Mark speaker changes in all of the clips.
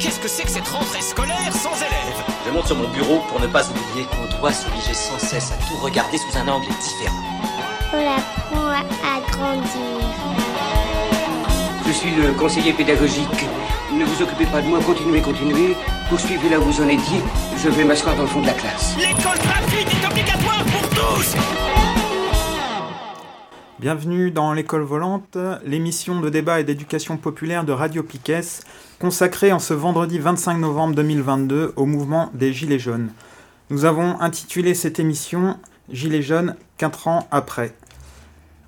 Speaker 1: Qu'est-ce que c'est que cette rentrée scolaire sans élèves?
Speaker 2: Je monte sur mon bureau pour ne pas oublier qu'on doit s'obliger sans cesse à tout regarder sous un angle différent.
Speaker 3: On apprend à grandir.
Speaker 4: Je suis le conseiller pédagogique. Ne vous occupez pas de moi, continuez, continuez. Poursuivez là où vous en étiez. Je vais m'asseoir dans le fond de la classe.
Speaker 1: L'école gratuite est obligatoire pour tous
Speaker 5: Bienvenue dans l'école volante, l'émission de débat et d'éducation populaire de Radio Piquet, consacrée en ce vendredi 25 novembre 2022 au mouvement des Gilets jaunes. Nous avons intitulé cette émission Gilets jaunes 4 ans après.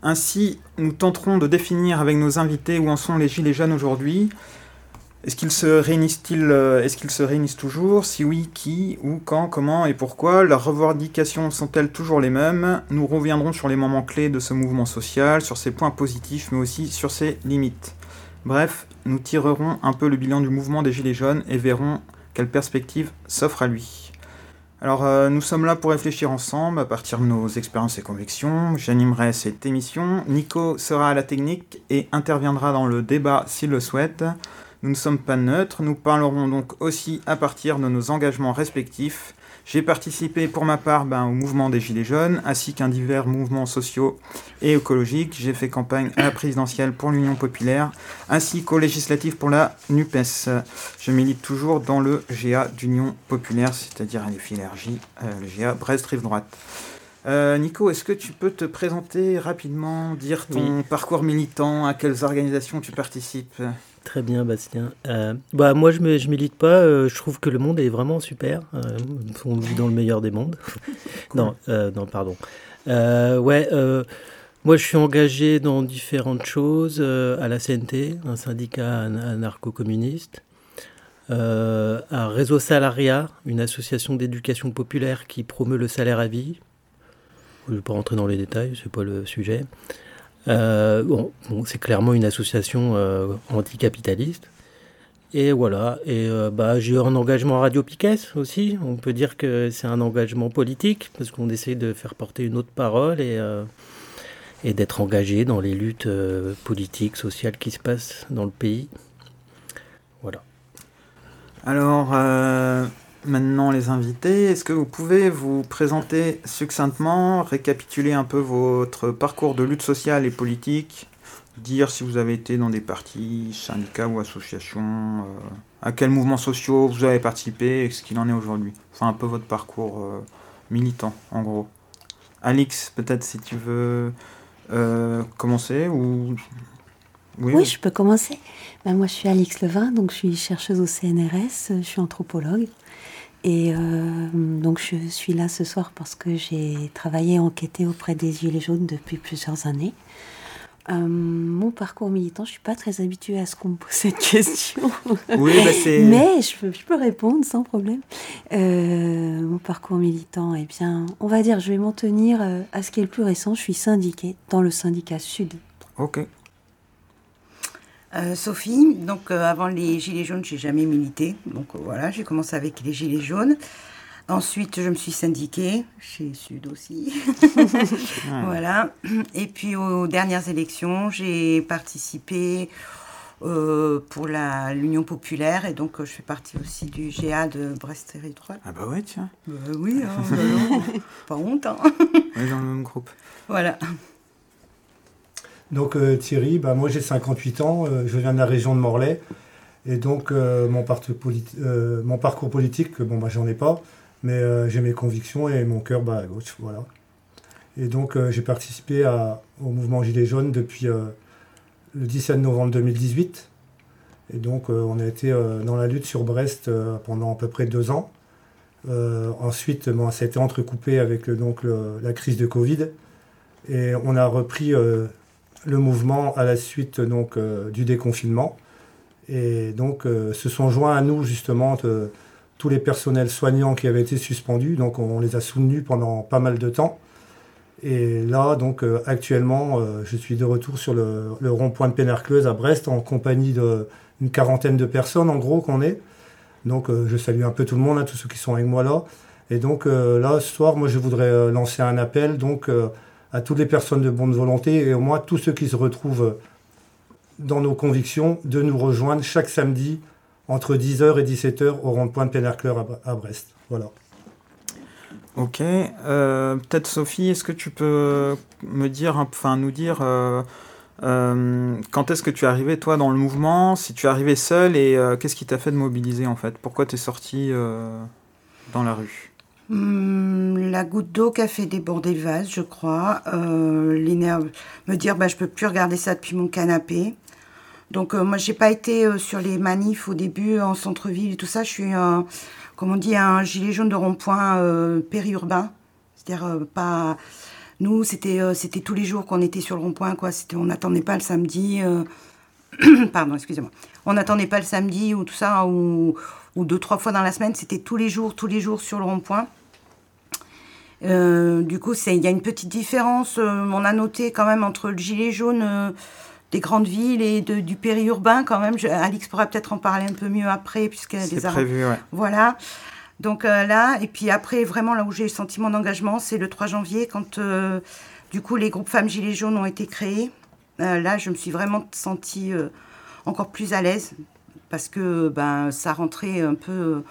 Speaker 5: Ainsi, nous tenterons de définir avec nos invités où en sont les Gilets jaunes aujourd'hui, est-ce qu'ils se réunissent-ils euh, Est-ce qu'ils se réunissent toujours? Si oui, qui Où Quand Comment Et pourquoi? Leurs revendications sont-elles toujours les mêmes? Nous reviendrons sur les moments clés de ce mouvement social, sur ses points positifs, mais aussi sur ses limites. Bref, nous tirerons un peu le bilan du mouvement des Gilets jaunes et verrons quelle perspective s'offre à lui. Alors, euh, nous sommes là pour réfléchir ensemble à partir de nos expériences et convictions. J'animerai cette émission. Nico sera à la technique et interviendra dans le débat s'il le souhaite. Nous ne sommes pas neutres, nous parlerons donc aussi à partir de nos engagements respectifs. J'ai participé pour ma part ben, au mouvement des Gilets jaunes, ainsi qu'un divers mouvements sociaux et écologiques. J'ai fait campagne à la présidentielle pour l'Union populaire, ainsi qu'aux législatives pour la NUPES. Je milite toujours dans le GA d'Union populaire, c'est-à-dire à l'EFILRJ, euh, le GA Brest-Rive droite. Euh, Nico, est-ce que tu peux te présenter rapidement, dire ton parcours militant, à quelles organisations tu participes?
Speaker 6: Très bien, Bastien. Euh, bah, moi, je ne je milite pas. Euh, je trouve que le monde est vraiment super. Euh, on vit dans le meilleur des mondes. non, non, pardon. ouais, moi, je suis engagé dans différentes choses. à la CNT, un syndicat anarcho-communiste. à Réseau Salariat, une association d'éducation populaire qui promeut le salaire à vie. Je ne vais pas rentrer dans les détails, ce n'est pas le sujet. Euh, bon, c'est clairement une association euh, anticapitaliste. Et voilà. Et euh, bah, j'ai un engagement à Radio Piquet aussi. On peut dire que c'est un engagement politique parce qu'on essaie de faire porter une autre parole et, et d'être engagé dans les luttes politiques, sociales qui se passent dans le pays. Voilà.
Speaker 5: Alors, maintenant les invités. Est-ce que vous pouvez vous présenter succinctement, récapituler un peu votre parcours de lutte sociale et politique, dire si vous avez été dans des partis, syndicats ou associations, euh, à quels mouvements sociaux vous avez participé et ce qu'il en est aujourd'hui? Enfin, un peu votre parcours euh, militant, en gros. Alix, peut-être si tu veux euh, commencer ou...
Speaker 7: Oui, je peux commencer. Ben, moi, je suis Alix Levin, donc je suis chercheuse au CNRS, je suis anthropologue. Et euh, donc je suis là ce soir parce que j'ai travaillé et enquêté auprès des Gilets jaunes depuis plusieurs années. Euh, mon parcours militant, je suis pas très habituée à ce qu'on me pose cette question.
Speaker 5: Oui, bah c'est...
Speaker 7: Mais je peux, je peux, répondre sans problème. Euh, mon parcours militant, eh bien, on va dire, je vais m'en tenir à ce qui est le plus récent. Je suis syndiquée dans le syndicat Sud.
Speaker 5: Ok.
Speaker 8: Euh, Sophie, donc euh, avant les Gilets jaunes, j'ai jamais milité. Donc euh, voilà, j'ai commencé avec les Gilets jaunes. Ensuite, je me suis syndiquée chez Sud aussi. voilà. Et puis aux dernières élections, j'ai participé pour l'Union populaire et donc je fais partie aussi du GA de Brest Territoire.
Speaker 5: Ah bah ouais, tiens.
Speaker 8: Bah oui, hein, bah pas honte. Hein.
Speaker 5: On est dans le même groupe.
Speaker 8: Voilà.
Speaker 9: Donc euh, Thierry, bah, moi j'ai 58 ans, euh, je viens de la région de Morlaix. Et donc euh, mon, parcours politique, bon bah j'en ai pas, mais j'ai mes convictions et mon cœur à gauche, voilà. Et donc j'ai participé au mouvement Gilets jaunes depuis le 17 novembre 2018. Et donc on a été dans la lutte sur Brest pendant à peu près deux ans. ensuite, bon, ça a été entrecoupé avec donc, la crise de Covid. Et on a repris le mouvement à la suite donc, euh, du déconfinement. Et donc euh, se sont joints à nous justement tous les personnels soignants qui avaient été suspendus. Donc on les a soutenus pendant pas mal de temps. Et là, donc euh, actuellement, je suis de retour sur le, rond-point de Pénarcleuse à Brest en compagnie d'une quarantaine de personnes en gros qu'on est. Donc je salue un peu tout le monde, hein, tous ceux qui sont avec moi là. Et donc là, ce soir, moi je voudrais lancer un appel donc à toutes les personnes de bonne volonté et au moins tous ceux qui se retrouvent dans nos convictions de nous rejoindre chaque samedi entre 10h et 17h au rond-point de Pénarcleur à, Brest. Voilà.
Speaker 5: Ok. Euh, peut-être Sophie, est-ce que tu peux me dire, enfin nous dire euh, euh, quand est-ce que tu es arrivé toi dans le mouvement, si tu es arrivé seul et qu'est-ce qui t'a fait de mobiliser en fait? Pourquoi tu es sorti dans la rue?
Speaker 8: Hmm, la goutte d'eau qui a fait déborder le vase, je crois. Euh, me dire, bah, je peux plus regarder ça depuis mon canapé. Donc moi, j'ai pas été sur les manifs au début en centre-ville et tout ça. Je suis comme on dit, un gilet jaune de rond-point euh, périurbain. C'est-à-dire euh, pas. Nous, c'était euh, tous les jours qu'on était sur le rond-point, quoi. On n'attendait pas le samedi. Pardon, excusez-moi. On n'attendait pas le samedi ou tout ça, ou deux, trois fois dans la semaine. C'était tous les jours, tous les jours sur le rond-point. Du coup, il y a une petite différence. on a noté quand même entre le gilet jaune des grandes villes et de, du périurbain quand même. Alix pourra peut-être en parler un peu mieux après puisqu'elle a des
Speaker 5: prévu, ouais.
Speaker 8: Voilà. Donc euh, là, et puis après, vraiment là où j'ai le sentiment d'engagement, c'est le 3 janvier quand euh, du coup les groupes femmes gilets jaunes ont été créés. Euh, là, je me suis vraiment sentie encore plus à l'aise parce que ben, ça rentrait un peu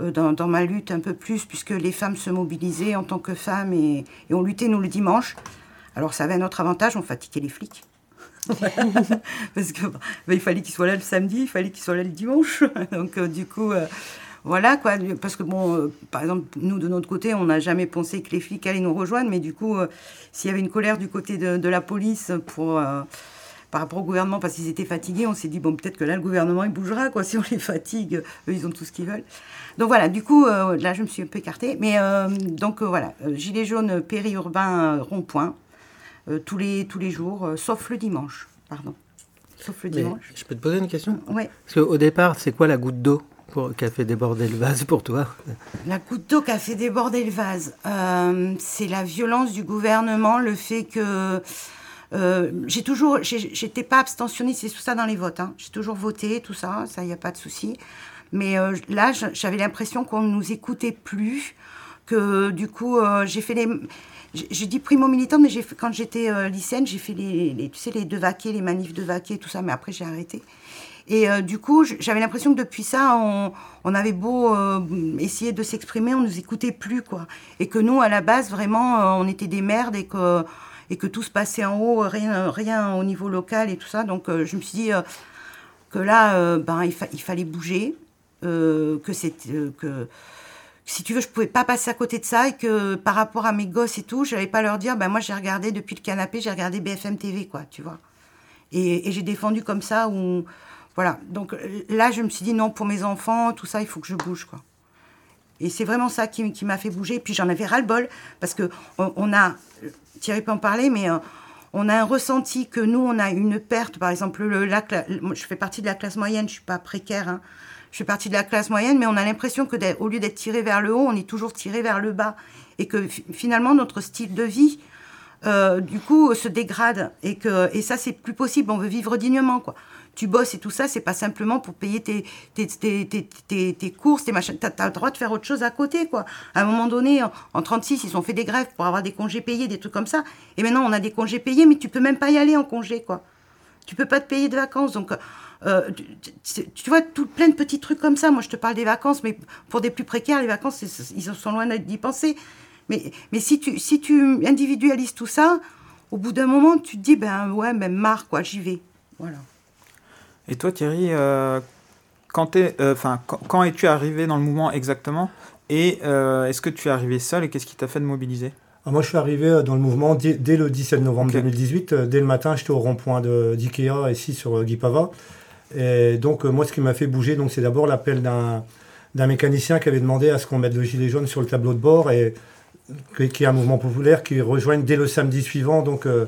Speaker 8: dans, dans, ma lutte un peu plus puisque les femmes se mobilisaient en tant que femmes et, et on luttait nous le dimanche. Alors ça avait un autre avantage, on fatiguait les flics. Parce que bah, il fallait qu'il soit là le samedi, il fallait qu'il soit là le dimanche. Donc euh, du coup, euh, voilà quoi. Parce que bon, euh, par exemple, nous de notre côté, on n'a jamais pensé que les flics allaient nous rejoindre, mais du coup, s'il y avait une colère du côté de, la police pour par rapport au gouvernement parce qu'ils étaient fatigués, on s'est dit bon peut-être que là le gouvernement il bougera quoi si on les fatigue, eux ils ont tout ce qu'ils veulent. Donc voilà, du coup là je me suis un peu écartée, mais donc voilà, gilet jaune périurbain rond-point. Euh, tous, les, tous les jours, euh, sauf le dimanche. Pardon. Sauf le dimanche.
Speaker 6: je peux te poser une question?
Speaker 8: Oui.
Speaker 6: Parce qu'au départ, c'est quoi la goutte d'eau qui a fait déborder le vase pour toi?
Speaker 8: La goutte d'eau qui a fait déborder le vase, euh, c'est la violence du gouvernement, le fait que j'ai toujours, j'étais pas abstentionniste, c'est tout ça dans les votes. Hein. J'ai toujours voté, tout ça, ça y a pas de souci. Mais là, j'avais l'impression qu'on ne nous écoutait plus, que du coup, j'ai fait les j'ai dit primo militante, mais quand j'étais euh, lycéenne, j'ai fait les, tu sais, les deux les manifs de tout ça, mais après j'ai arrêté. Et euh, du coup, j'avais l'impression que depuis ça, on, on avait beau euh, essayer de s'exprimer, on nous écoutait plus, quoi. Et que nous, à la base, vraiment, on était des merdes et que, et que tout se passait en haut, rien, rien au niveau local et tout ça. Donc, je me suis dit que là, ben, il, fallait bouger, que c'était que si tu veux, je pouvais pas passer à côté de ça et que par rapport à mes gosses et tout, je n'allais pas leur dire, ben moi j'ai regardé depuis le canapé, j'ai regardé BFM TV, quoi, tu vois. Et, j'ai défendu comme ça, ou voilà. Donc là, je me suis dit, non, pour mes enfants, tout ça, il faut que je bouge, quoi. Et c'est vraiment ça qui, m'a fait bouger. Puis j'en avais ras-le-bol, parce que on, a, Thierry peut en parler, mais euh, on a un ressenti que nous, on a une perte. Par exemple, le, je fais partie de la classe moyenne, je suis pas précaire, hein, je fais partie de la classe moyenne, mais on a l'impression que au lieu d'être tiré vers le haut, on est toujours tiré vers le bas. Et que finalement, notre style de vie, euh, du coup, se dégrade. Et, que, et ça, c'est plus possible. On veut vivre dignement, quoi. Tu bosses et tout ça, c'est pas simplement pour payer tes, tes, tes, tes, courses, tes machins. Tu as, le droit de faire autre chose à côté, quoi. À un moment donné, en, en 36, ils ont fait des grèves pour avoir des congés payés, des trucs comme ça. Et maintenant, on a des congés payés, mais tu peux même pas y aller en congé, quoi. Tu peux pas te payer de vacances. Donc, euh, tu, vois, tout, plein de petits trucs comme ça. Moi, je te parle des vacances, mais pour des plus précaires, les vacances, ils sont loin d'y penser. Mais, mais si, tu, si tu individualises tout ça, au bout d'un moment, tu te dis, ben ouais, même marre, quoi, j'y vais. Voilà.
Speaker 5: Et toi, Thierry, euh, quand, es, euh, quand, quand es-tu arrivé dans le mouvement exactement? Et est-ce que tu es arrivé seul et qu'est-ce qui t'a fait de mobiliser?
Speaker 9: Ah, moi, je suis arrivé dans le mouvement dès, le 17 novembre 2018. Dès le matin, j'étais au rond-point d'IKEA, ici sur Guipava. Et donc, euh, moi, ce qui m'a fait bouger, c'est d'abord l'appel d'un, mécanicien qui avait demandé à ce qu'on mette le gilet jaune sur le tableau de bord et qui est un mouvement populaire qui rejoigne dès le samedi suivant, donc, euh,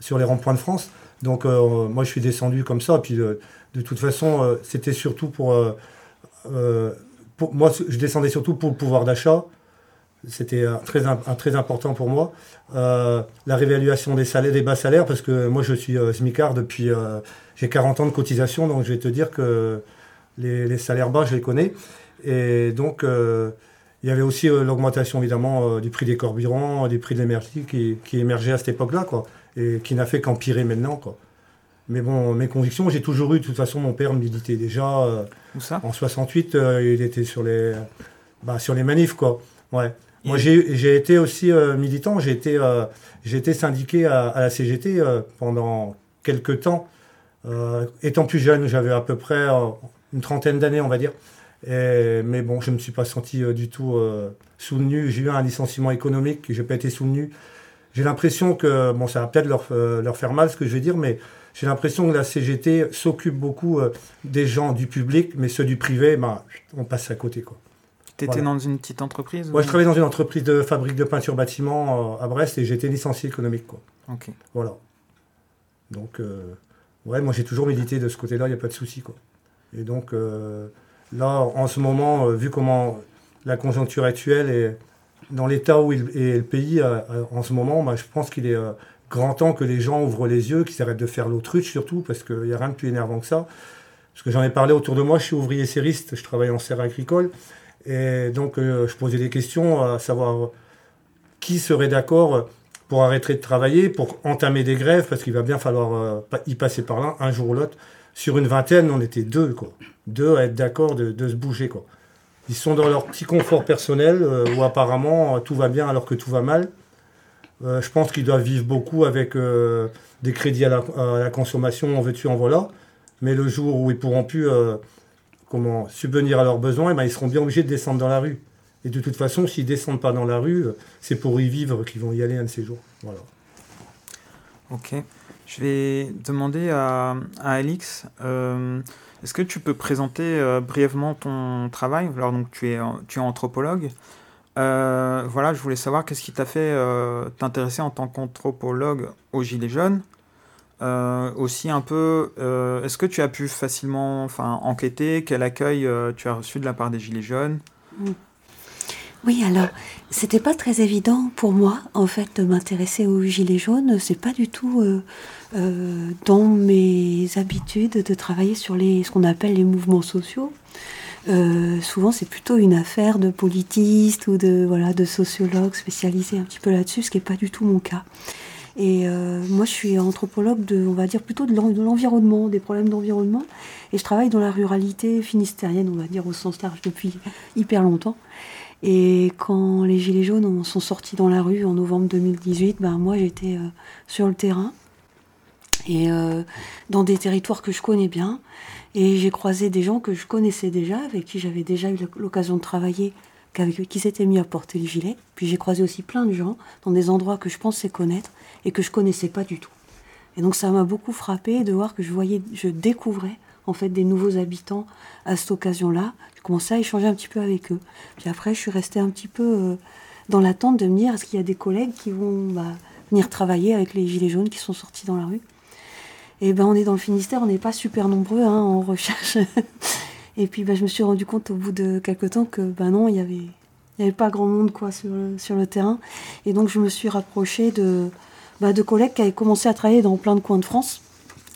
Speaker 9: sur les ronds-points de France. Donc, euh, moi, je suis descendu comme ça. Puis, de toute façon, c'était surtout pour, pour, Moi, je descendais surtout pour le pouvoir d'achat. C'était très, très important pour moi. la réévaluation des salaires, des bas salaires, parce que moi, je suis smicard depuis j'ai 40 ans de cotisation, donc je vais te dire que les, salaires bas, je les connais. Et donc, euh, il y avait aussi euh, l'augmentation, évidemment, euh, du prix des carburants, du prix de l'énergie qui, qui, émergeait à cette époque-là, quoi, et qui n'a fait qu'empirer maintenant, quoi. Mais bon, mes convictions, j'ai toujours eu, de toute façon, mon père militait déjà.
Speaker 5: Où ça?
Speaker 9: En 68, euh, il était sur les, bah, sur les manifs, quoi. Ouais. Moi, j'ai été aussi militant, j'ai été, été syndiqué à, à la CGT pendant quelques temps. Étant plus jeune, j'avais à peu près une trentaine d'années, on va dire. Et, mais bon, je ne me suis pas senti du tout soutenu. J'ai eu un licenciement économique, je n'ai pas été soutenu. J'ai l'impression que, bon, ça va peut-être leur, leur faire mal ce que je vais dire, mais j'ai l'impression que la CGT s'occupe beaucoup euh, des gens du public, mais ceux du privé, bah, on passe à côté.
Speaker 5: Tu étais dans une petite entreprise
Speaker 9: Moi, je travaillais dans une entreprise de fabrique de peinture bâtiment euh, à Brest et j'étais licencié économique. Quoi.
Speaker 5: Ok.
Speaker 9: Voilà. Donc, euh, ouais, moi j'ai toujours médité de ce côté-là, il n'y a pas de souci. Et donc, là, en ce moment, vu comment la conjoncture actuelle est dans l'état où est le pays en ce moment, bah, je pense qu'il est grand temps que les gens ouvrent les yeux, qu'ils arrêtent de faire l'autruche surtout, parce qu'il n'y a rien de plus énervant que ça. Parce que j'en ai parlé autour de moi, je suis ouvrier serriste, je travaille en serre agricole, et donc euh, je posais des questions à savoir qui serait d'accord pour arrêter de travailler, pour entamer des grèves, parce qu'il va bien falloir euh, y passer par là, un jour ou l'autre. Sur une vingtaine, on était deux, quoi. Deux à être d'accord de, se bouger, quoi. Ils sont dans leur petit confort personnel, euh, où apparemment tout va bien alors que tout va mal. Euh, je pense qu'ils doivent vivre beaucoup avec euh, des crédits à la, consommation, en veux-tu, en voilà. Mais le jour où ils pourront plus euh, comment, subvenir à leurs besoins, eh ben, ils seront bien obligés de descendre dans la rue. Et de toute façon, s'ils ne descendent pas dans la rue, c'est pour y vivre qu'ils vont y aller un de ces jours. Voilà.
Speaker 5: Ok. Je vais demander à, à Alix, est-ce que tu peux présenter brièvement ton travail? Alors, donc, tu es, tu es anthropologue. Euh, voilà, je voulais savoir qu'est-ce qui t'a fait euh, t'intéresser en tant qu'anthropologue aux Gilets jaunes. Euh, aussi un peu, est-ce que tu as pu facilement enfin, enquêter? Quel accueil tu as reçu de la part des Gilets jaunes?
Speaker 7: Oui, alors, c'était pas très évident pour moi, en fait, de m'intéresser aux Gilets jaunes. C'est pas du tout dans mes habitudes de travailler sur les, ce qu'on appelle les mouvements sociaux. Euh, souvent c'est plutôt une affaire de politistes ou de, voilà, de sociologues spécialisés un petit peu là-dessus, ce qui n'est pas du tout mon cas. Et euh, moi, je suis anthropologue de, on va dire plutôt de l'environnement, des problèmes d'environnement. Et je travaille dans la ruralité finistérienne, on va dire au sens large, depuis hyper longtemps. Et quand les Gilets jaunes sont sortis dans la rue en novembre 2018, ben moi j'étais euh, sur le terrain et dans des territoires que je connais bien. Et j'ai croisé des gens que je connaissais déjà, avec qui j'avais déjà eu l'occasion de travailler, qui s'étaient mis à porter le gilet. Puis j'ai croisé aussi plein de gens dans des endroits que je pensais connaître et que je connaissais pas du tout. Et donc ça m'a beaucoup frappé de voir que je voyais, je découvrais en fait des nouveaux habitants à cette occasion-là. Commençais à échanger un petit peu avec eux. Puis après, je suis restée un petit peu euh, dans l'attente de me dire est-ce qu'il y a des collègues qui vont bah, venir travailler avec les gilets jaunes qui sont sortis dans la rue? Et ben on est dans le Finistère, on n'est pas super nombreux hein, en recherche. et puis ben, je me suis rendu compte au bout de quelques temps que ben non, il y avait, il y avait pas grand monde quoi sur le, sur le terrain. Et donc je me suis rapprochée de, ben, de collègues qui avaient commencé à travailler dans plein de coins de France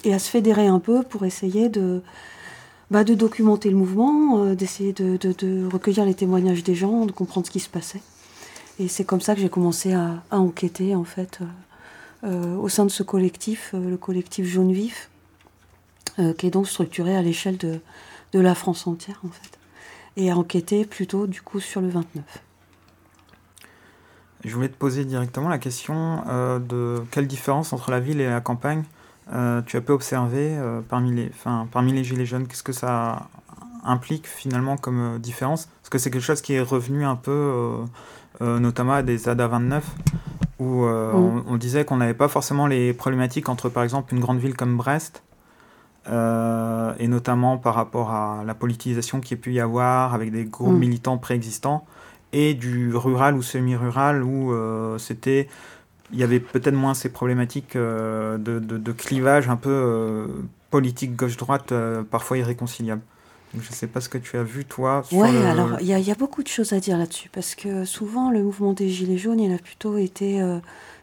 Speaker 7: et à se fédérer un peu pour essayer de, ben, de documenter le mouvement, euh, d'essayer de, recueillir les témoignages des gens, de comprendre ce qui se passait. Et c'est comme ça que j'ai commencé à, enquêter en fait. Euh, euh, au sein de ce collectif, le collectif Jaune Vif, qui est donc structuré à l'échelle de, de, la France entière, en fait, et à enquêter plutôt du coup sur le 29.
Speaker 5: Je voulais te poser directement la question de quelle différence entre la ville et la campagne tu as pu observer parmi, les, parmi les Gilets jaunes Qu'est-ce que ça implique finalement comme différence? Parce que c'est quelque chose qui est revenu un peu, notamment à des ADA 29, où euh, on, disait qu'on n'avait pas forcément les problématiques entre, par exemple, une grande ville comme Brest, euh, et notamment par rapport à la politisation qui a pu y avoir avec des groupes mm. militants préexistants, et du rural ou semi-rural où euh, c'était il y avait peut-être moins ces problématiques de, de, de, clivage un peu politique gauche-droite, parfois irréconciliables. Je ne sais pas ce que tu as vu, toi.
Speaker 7: Oui, alors il y, y, a beaucoup de choses à dire là-dessus, parce que souvent le mouvement des Gilets jaunes, il a plutôt été euh,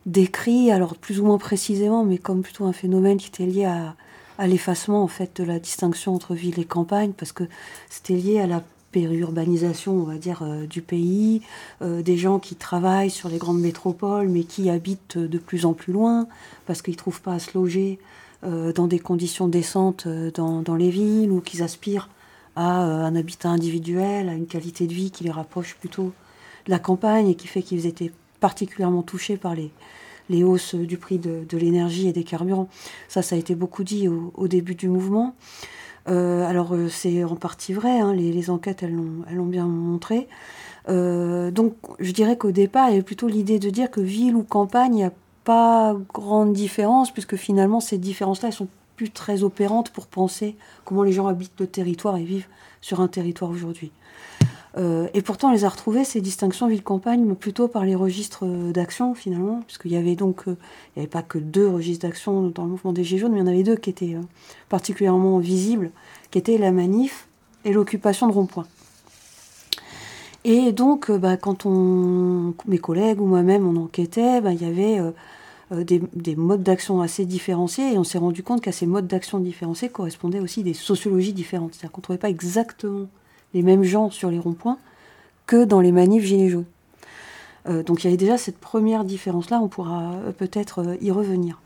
Speaker 7: décrit, alors plus ou moins précisément, mais comme plutôt un phénomène qui était lié à, à l'effacement en fait de la distinction entre ville et campagne, parce que c'était lié à la périurbanisation, on va dire, euh, du pays, euh, des gens qui travaillent sur les grandes métropoles, mais qui habitent de plus en plus loin, parce qu'ils ne trouvent pas à se loger dans des conditions décentes dans, les villes ou qu'ils aspirent à un habitat individuel, à une qualité de vie qui les rapproche plutôt de la campagne et qui fait qu'ils étaient particulièrement touchés par les, les hausses du prix de, l'énergie et des carburants. Ça, ça a été beaucoup dit au, début du mouvement. Euh, alors, euh, c'est en partie vrai, hein, les, enquêtes, l'ont bien montré. Euh, donc, je dirais qu'au départ, il y avait plutôt l'idée de dire que ville ou campagne, il n'y a pas grande différence, puisque finalement, ces différences-là, elles sont plus très opérantes pour penser comment les gens habitent le territoire et vivent sur un territoire aujourd'hui. Euh, et pourtant, on les a retrouvées, ces distinctions ville-campagne, plutôt par les registres d'action, finalement, puisqu'il y avait donc, euh, il n'y avait pas que deux registres d'action dans le mouvement des Gilets jaunes, mais il y en avait deux qui étaient euh, particulièrement visibles, qui étaient la manif et l'occupation de rond-point. Et donc, bah, quand on, mes collègues ou moi-même, on enquêtait, bah, il y avait des, modes d'action assez différenciés, et on s'est rendu compte qu'à ces modes d'action différenciés correspondaient aussi des sociologies différentes. C'est-à-dire qu'on ne trouvait pas exactement les mêmes gens sur les ronds-points que dans les manifs gilets jaunes. Euh, donc il y avait déjà cette première différence-là, on pourra euh, peut-être euh, y revenir.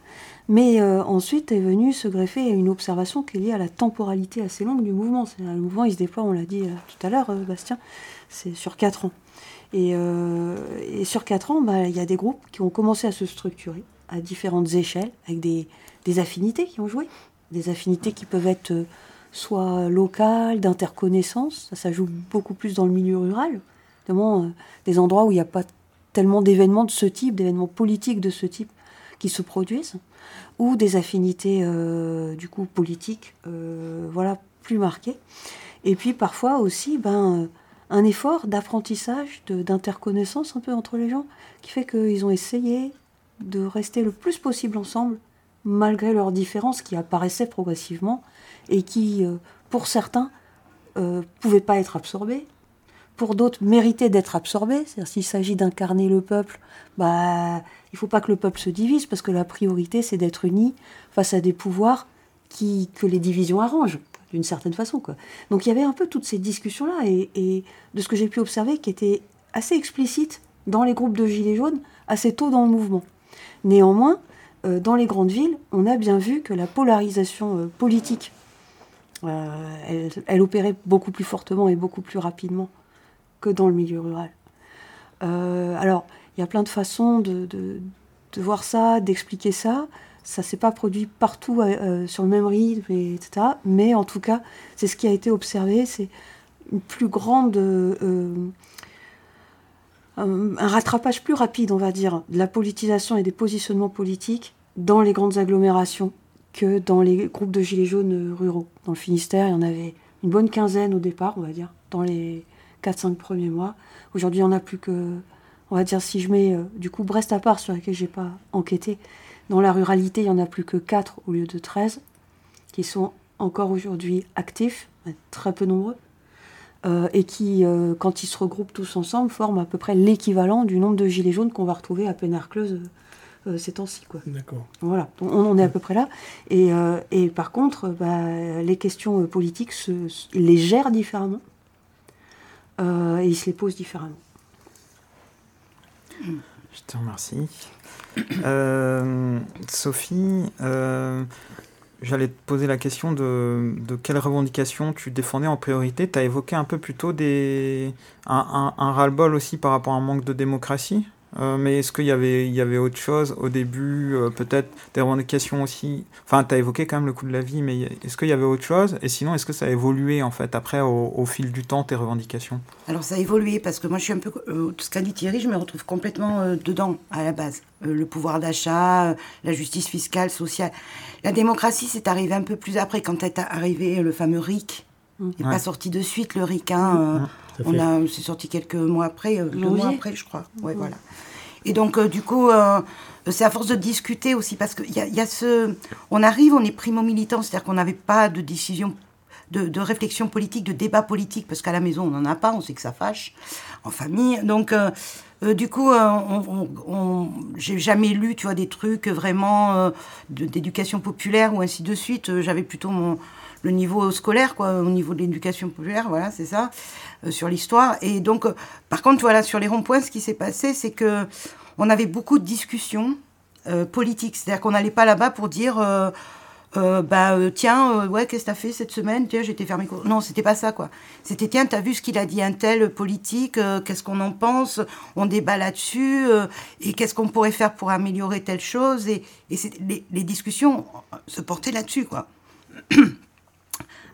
Speaker 7: Mais ensuite est venue se greffer une observation qui est liée à la temporalité assez longue du mouvement. Le mouvement, il se déploie, on l'a dit tout à l'heure, Bastien, c'est sur quatre ans. Et, sur quatre ans, bah, il y a des groupes qui ont commencé à se structurer à différentes échelles, avec des affinités qui ont joué, des affinités qui peuvent être soit local, d'interconnaissance. Ça, ça joue beaucoup plus dans le milieu rural, notamment euh, des endroits où il n'y a pas tellement d'événements de ce type, d'événements politiques de ce type qui se produisent, ou des affinités euh, du coup politiques, euh, voilà, plus marquées. Et puis parfois aussi, ben, un effort d'apprentissage, d'interconnaissance un peu entre les gens, qui fait qu'ils ont essayé de rester le plus possible ensemble, malgré leurs différences qui apparaissaient progressivement, et qui, euh, pour certains, ne euh, pouvaient pas être absorbés, pour d'autres méritaient d'être absorbés. C'est-à-dire s'il s'agit d'incarner le peuple, bah, il ne faut pas que le peuple se divise, parce que la priorité, c'est d'être uni face à des pouvoirs qui, que les divisions arrangent, d'une certaine façon. Donc il y avait un peu toutes ces discussions-là, et, de ce que j'ai pu observer, qui étaient assez explicites dans les groupes de Gilets jaunes, assez tôt dans le mouvement. Néanmoins, euh, dans les grandes villes, on a bien vu que la polarisation politique euh, elle, opérait beaucoup plus fortement et beaucoup plus rapidement que dans le milieu rural. Euh, alors, il y a plein de façons de, voir ça, d'expliquer ça. Ça ne s'est pas produit partout euh, sur le même rythme, etc. Mais en tout cas, c'est ce qui a été observé. C'est plus grande. un rattrapage plus rapide, on va dire, de la politisation et des positionnements politiques dans les grandes agglomérations que dans les groupes de gilets jaunes ruraux. Dans le Finistère, il y en avait une bonne quinzaine au départ, on va dire, dans les 4-5 premiers mois. Aujourd'hui, il n'y en a plus que, on va dire, si je mets euh, du coup Brest à part, sur laquelle j'ai pas enquêté, dans la ruralité, il n'y en a plus que 4 au lieu de 13, qui sont encore aujourd'hui actifs, très peu nombreux, euh, et qui, euh, quand ils se regroupent tous ensemble, forment à peu près l'équivalent du nombre de gilets jaunes qu'on va retrouver à Pénarcleuse ces temps-ci.
Speaker 9: D'accord.
Speaker 7: Voilà, on, en est à peu près là. Et, euh, et par contre, bah, les questions euh, politiques, se, ils les gèrent différemment et ils se les posent différemment.
Speaker 5: Je te remercie. Sophie, j'allais te poser la question de, de quelles revendications tu défendais en priorité. Tu as évoqué un peu plus tôt des, un, un, un ras-le-bol aussi par rapport à un manque de démocratie? Euh, mais est-ce qu'il y avait, il y avait autre chose au début euh, Peut-être des revendications aussi? Enfin, tu as évoqué quand même le coût de la vie, mais est-ce qu'il y avait autre chose? Et sinon, est-ce que ça a évolué en fait après au, fil du temps tes revendications?
Speaker 8: Alors ça a évolué parce que moi je suis un peu. Euh, tout ce qu'a dit Thierry, je me retrouve complètement dedans à la base. le pouvoir d'achat, la justice fiscale, sociale. La démocratie, c'est arrivé un peu plus après quand est arrivé le fameux RIC. Il n'est pas sorti de suite le RIC. Hein, on a, c'est sorti quelques mois après, deux mois après, je crois. Ouais, voilà. Et donc, euh, du coup, euh, c'est à force de discuter aussi, parce qu'il y a, y a ce... On arrive, on est primo-militant, c'est-à-dire qu'on n'avait pas de décision de, réflexion politique, de débat politique, parce qu'à la maison, on n'en a pas, on sait que ça fâche, en famille. Donc, euh, du coup, on, j'ai jamais lu, tu vois, des trucs vraiment d'éducation populaire ou ainsi de suite. J'avais plutôt mon, le niveau scolaire, quoi, au niveau de l'éducation populaire, voilà, c'est ça, euh, sur l'histoire. Et donc, euh, par contre, voilà, sur les ronds-points, ce qui s'est passé, c'est que on avait beaucoup de discussions euh, politiques. C'est-à-dire qu'on n'allait pas là-bas pour dire bah tiens, ouais, qu'est-ce que t'as fait cette semaine? Tiens, j'étais fermé. Non, c'était pas ça, quoi. C'était tiens, t'as vu ce qu'il a dit un tel politique Qu'est-ce qu'on en pense? On débat là-dessus. et qu'est-ce qu'on pourrait faire pour améliorer telle chose? Et, et les, les, discussions se portaient là-dessus, quoi.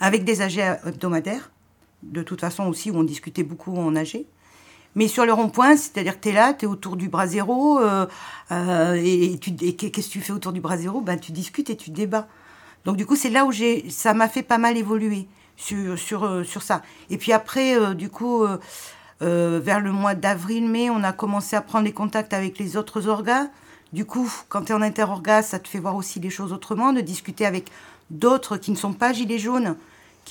Speaker 8: Avec des AG hebdomadaires, de toute façon aussi, où on discutait beaucoup en AG. Mais sur le rond-point, c'est-à-dire que tu es là, tu es autour du bras zéro, et, qu'est-ce que tu fais autour du bras zéro? Ben, Tu discutes et tu débats. Donc du coup, c'est là où ça m'a fait pas mal évoluer sur, sur, euh, sur ça. Et puis après, euh, du coup, euh, vers le mois d'avril-mai, on a commencé à prendre les contacts avec les autres orgas. Du coup, quand tu es en interorga, ça te fait voir aussi les choses autrement, de discuter avec d'autres qui ne sont pas gilets jaunes,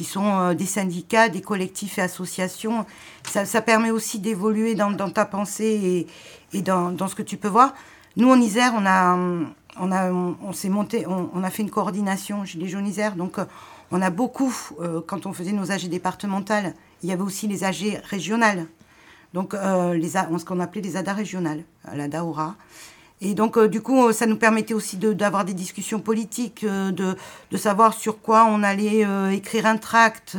Speaker 8: qui sont des syndicats, des collectifs et associations. Ça, permet aussi d'évoluer dans, ta pensée et, dans, ce que tu peux voir. Nous, en Isère, on a, on a, on, s'est monté, on, a fait une coordination chez les jaunisères. Donc, euh, on a beaucoup, euh, quand on faisait nos AG départementales, il y avait aussi les AG régionales. Donc, euh, les, ce qu'on appelait les ADA régionales, la DAORA. Et donc, du coup, ça nous permettait aussi d'avoir des discussions politiques, de, de, savoir sur quoi on allait écrire un tract.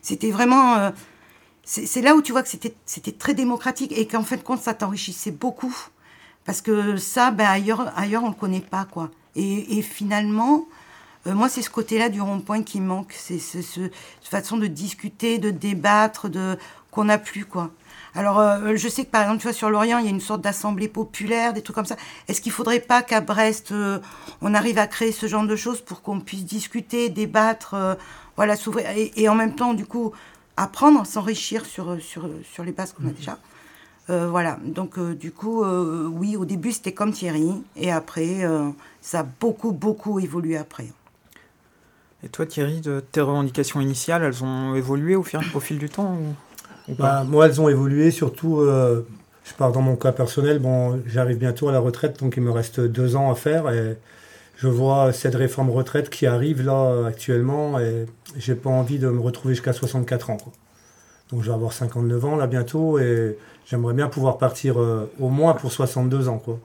Speaker 8: c'était vraiment. c'est là où tu vois que c'était très démocratique et qu'en fin de compte, ça t'enrichissait beaucoup. Parce que ça, ben, ailleurs, ailleurs on ne le connaît pas, quoi. Et, finalement, euh, moi, c'est ce côté-là du rond-point qui manque. C'est ce, cette façon de discuter, de débattre, de qu'on n'a plus, quoi. Alors, euh, je sais que par exemple, tu vois, sur l'Orient, il y a une sorte d'assemblée populaire, des trucs comme ça. Est-ce qu'il faudrait pas qu'à Brest, euh, on arrive à créer ce genre de choses pour qu'on puisse discuter, débattre, voilà, s'ouvrir et, et, en même temps, du coup, apprendre, s'enrichir sur, sur, sur les bases qu'on a mmh. déjà euh, voilà, donc euh, du coup, euh, oui, au début c'était comme Thierry, et après, ça a beaucoup, beaucoup évolué après.
Speaker 5: Et toi Thierry, de tes revendications initiales, elles ont évolué au fil, au fil du temps ou,
Speaker 9: bah, Moi, elles ont évolué, surtout, je pars dans mon cas personnel, bon, j'arrive bientôt à la retraite, donc il me reste deux ans à faire, et je vois cette réforme retraite qui arrive là actuellement, et j'ai pas envie de me retrouver jusqu'à 64 ans. Donc je vais avoir 59 ans là bientôt, et J'aimerais bien pouvoir partir euh, au moins pour 62 ans, quoi.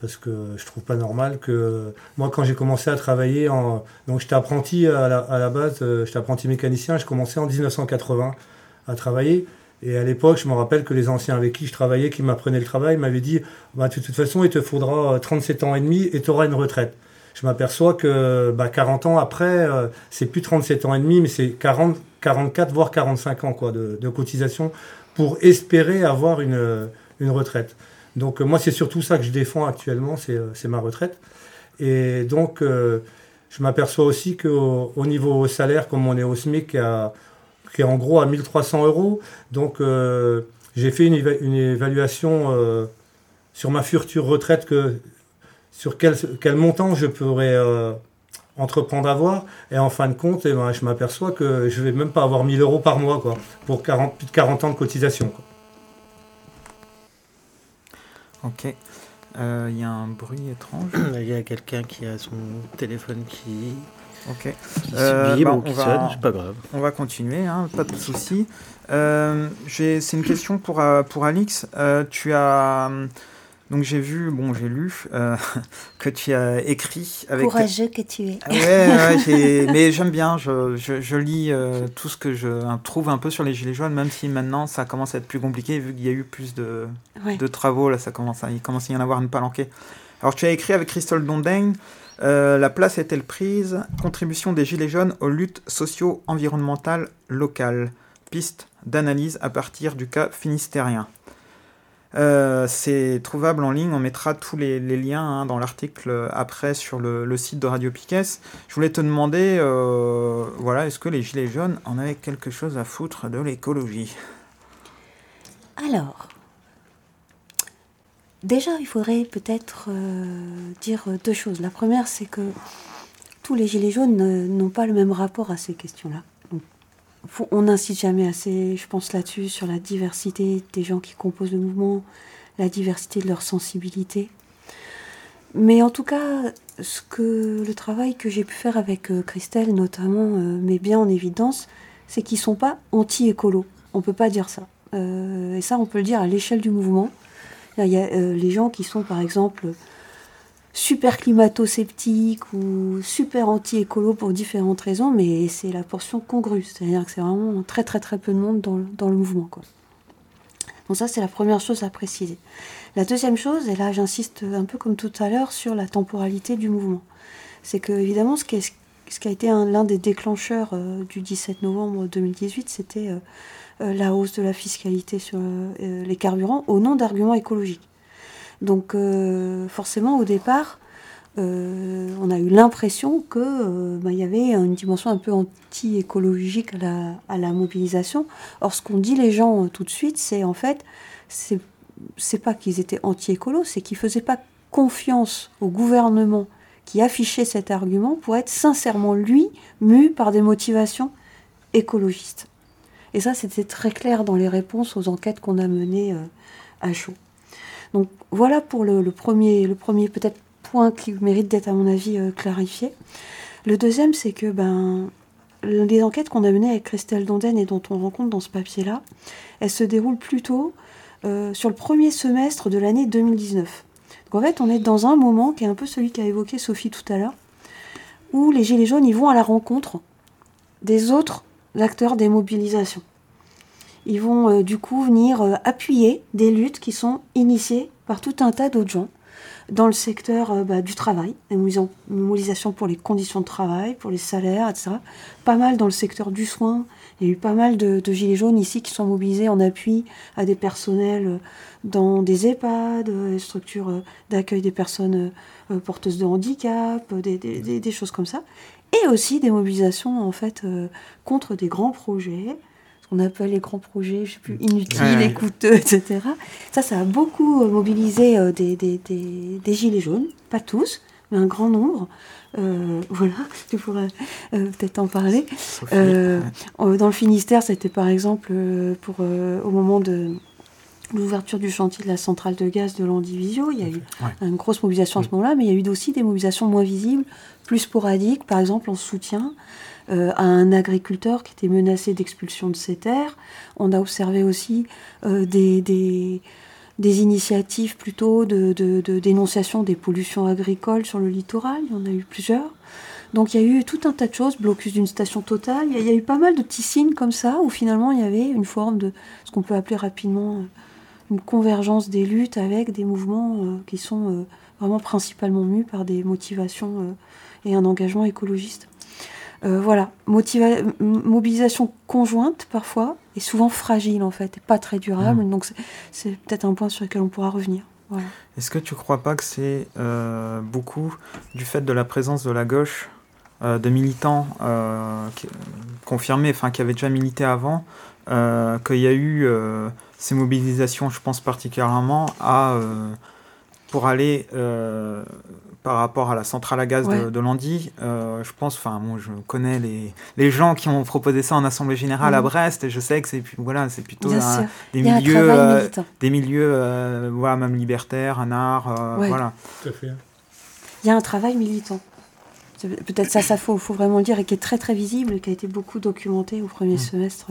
Speaker 9: Parce que je trouve pas normal que. Moi, quand j'ai commencé à travailler, donc j'étais apprenti à la, à la base, euh, j'étais apprenti mécanicien, je commençais en 1980 à travailler. Et à l'époque, je me rappelle que les anciens avec qui je travaillais, qui m'apprenaient le travail, m'avaient dit bah, de toute façon, il te faudra 37 ans et demi et tu auras une retraite. Je m'aperçois que bah, 40 ans après, euh, c'est plus 37 ans et demi, mais c'est 40, 44, voire 45 ans quoi, de, de cotisation pour espérer avoir une, une retraite. Donc euh, moi, c'est surtout ça que je défends actuellement, c'est euh, ma retraite. Et donc, euh, je m'aperçois aussi qu'au au niveau salaire, comme on est au SMIC, qui, est en gros à 1300 euros, donc j'ai fait une, une évaluation sur ma future retraite, que, sur quel, quel montant je pourrais entreprendre à voir. Et en fin de compte, eh ben, je m'aperçois que je vais même pas avoir 1000 euros par mois quoi, pour 40, plus de 40 ans de cotisation. Quoi.
Speaker 5: Ok. Euh, il y a un bruit étrange.
Speaker 6: Il y a quelqu'un qui a son téléphone qui.
Speaker 5: Ok.
Speaker 6: Euh, bah, on va, pas grave.
Speaker 5: On va continuer, hein, pas de souci. Euh, c'est une question pour, pour Alix. tu as donc j'ai vu, bon, j'ai lu euh, que tu as écrit avec.
Speaker 7: Courageux que tu es.
Speaker 5: Ah ouais, mais j'aime bien. Je, je, lis euh, tout ce que je trouve un peu sur les gilets jaunes, même si maintenant ça commence à être plus compliqué vu qu'il y a eu plus de, de travaux. Là, ça commence à, il commence à y en avoir une palanquée. Alors tu as écrit avec Christophe Dondaigne. Euh, la place est-elle prise? Contribution des Gilets jaunes aux luttes socio-environnementales locales. Piste d'analyse à partir du cas finistérien. Euh, c'est trouvable en ligne, on mettra tous les, liens hein, dans l'article après sur le, site de Radio Piquet. Je voulais te demander, euh, voilà, est-ce que les Gilets jaunes en avaient quelque chose à foutre de l'écologie?
Speaker 7: Alors, déjà, il faudrait peut-être euh, dire deux choses. La première, c'est que tous les Gilets jaunes n'ont pas le même rapport à ces questions-là on n'incite jamais assez, je pense là-dessus, sur la diversité des gens qui composent le mouvement, la diversité de leur sensibilité. Mais en tout cas, ce que le travail que j'ai pu faire avec euh, Christelle notamment euh, met bien en évidence, c'est qu'ils sont pas anti-écolo. On peut pas dire ça. Euh, et ça, on peut le dire à l'échelle du mouvement. il y a les gens qui sont, par exemple, super climato-sceptiques ou super anti-écolo pour différentes raisons, mais c'est la portion congrue. C'est-à-dire que c'est vraiment très très très peu de monde dans, le mouvement. Quoi. Donc ça, c'est la première chose à préciser. La deuxième chose, et là j'insiste un peu comme tout à l'heure sur la temporalité du mouvement, c'est que évidemment ce qui, est, ce qui a été l'un des déclencheurs euh, du 17 novembre 2018, c'était euh, euh, la hausse de la fiscalité sur les carburants au nom d'arguments écologiques. Donc forcément au départ, on a eu l'impression qu'il bah, y avait une dimension un peu anti-écologique à la, mobilisation. Or, ce qu'ont dit les gens tout de suite, c'est en fait, c'est pas qu'ils étaient anti-écolos, c'est qu'ils faisaient pas confiance au gouvernement qui affichait cet argument pour être sincèrement, lui, mu par des motivations écologistes. Et ça, c'était très clair dans les réponses aux enquêtes qu'on a menées euh, à chaud. Donc voilà pour le, premier, peut-être point qui mérite d'être, à mon avis, euh, clarifié. Le deuxième, c'est que ben, les enquêtes qu'on a menées avec Christelle Donden et dont on rencontre dans ce papier-là, elles se déroulent plutôt euh, sur le premier semestre de l'année 2019. Donc en fait, on est dans un moment qui est un peu celui qu'a évoqué Sophie tout à l'heure, où les Gilets jaunes ils vont à la rencontre des autres acteurs des mobilisations. Ils vont euh, du coup venir euh, appuyer des luttes qui sont initiées par tout un tas d'autres gens dans le secteur bah, du travail, les mobilisations pour les conditions de travail, pour les salaires, etc. Pas mal dans le secteur du soin, il y a eu pas mal de, gilets jaunes ici qui sont mobilisés en appui à des personnels euh, dans des EHPAD, euh, des structures euh, d'accueil des personnes porteuses de handicap, des, choses comme ça. Et aussi des mobilisations en fait contre des grands projets, qu'on appelle les grands projets, je sais plus, inutiles et coûteux, etc. Ça, ça a beaucoup mobilisé des, des gilets jaunes, pas tous, mais un grand nombre. Euh, voilà, tu pourrais euh, peut-être en parler. Euh, dans le Finistère, c'était par exemple pour, au moment de l'ouverture du chantier de la centrale de gaz de l'Andivisio. Il y a eu une grosse mobilisation à ce moment-là, mais il y a eu aussi des mobilisations moins visibles, plus sporadiques, par exemple en soutien à un agriculteur qui était menacé d'expulsion de ses terres. On a observé aussi des, des des initiatives plutôt de, dénonciation des pollutions agricoles sur le littoral. Il y en a eu plusieurs. Donc il y a eu tout un tas de choses, blocus d'une station totale. Il y, a, eu pas mal de petits signes comme ça où finalement il y avait une forme de ce qu'on peut appeler rapidement euh, une convergence des luttes avec des mouvements euh, qui sont euh, vraiment principalement mus par des motivations et un engagement écologiste. Voilà, mobilisation conjointe parfois, et souvent fragile en fait, et pas très durable. Mm. Donc c'est peut-être un point sur lequel on pourra revenir.
Speaker 5: Est-ce que tu crois pas que c'est euh, beaucoup du fait de la présence de la gauche, euh, de militants euh, confirmés, enfin qui avaient déjà milité avant, qu'il y a eu ces mobilisations, je pense particulièrement à pour aller par rapport à la centrale à gaz de, Landy, euh, je pense, enfin, moi, je connais les, les gens qui ont proposé ça en assemblée générale à mhm. Brest, et je sais que c'est voilà, c'est plutôt des, milieux, euh, des milieux, euh, voilà, même libertaires, un art, voilà.
Speaker 7: Tout à fait. Il y a un travail militant. Peut-être ça, ça faut, faut vraiment le dire, et qui est très très visible, qui a été beaucoup documenté au premier mm. semestre.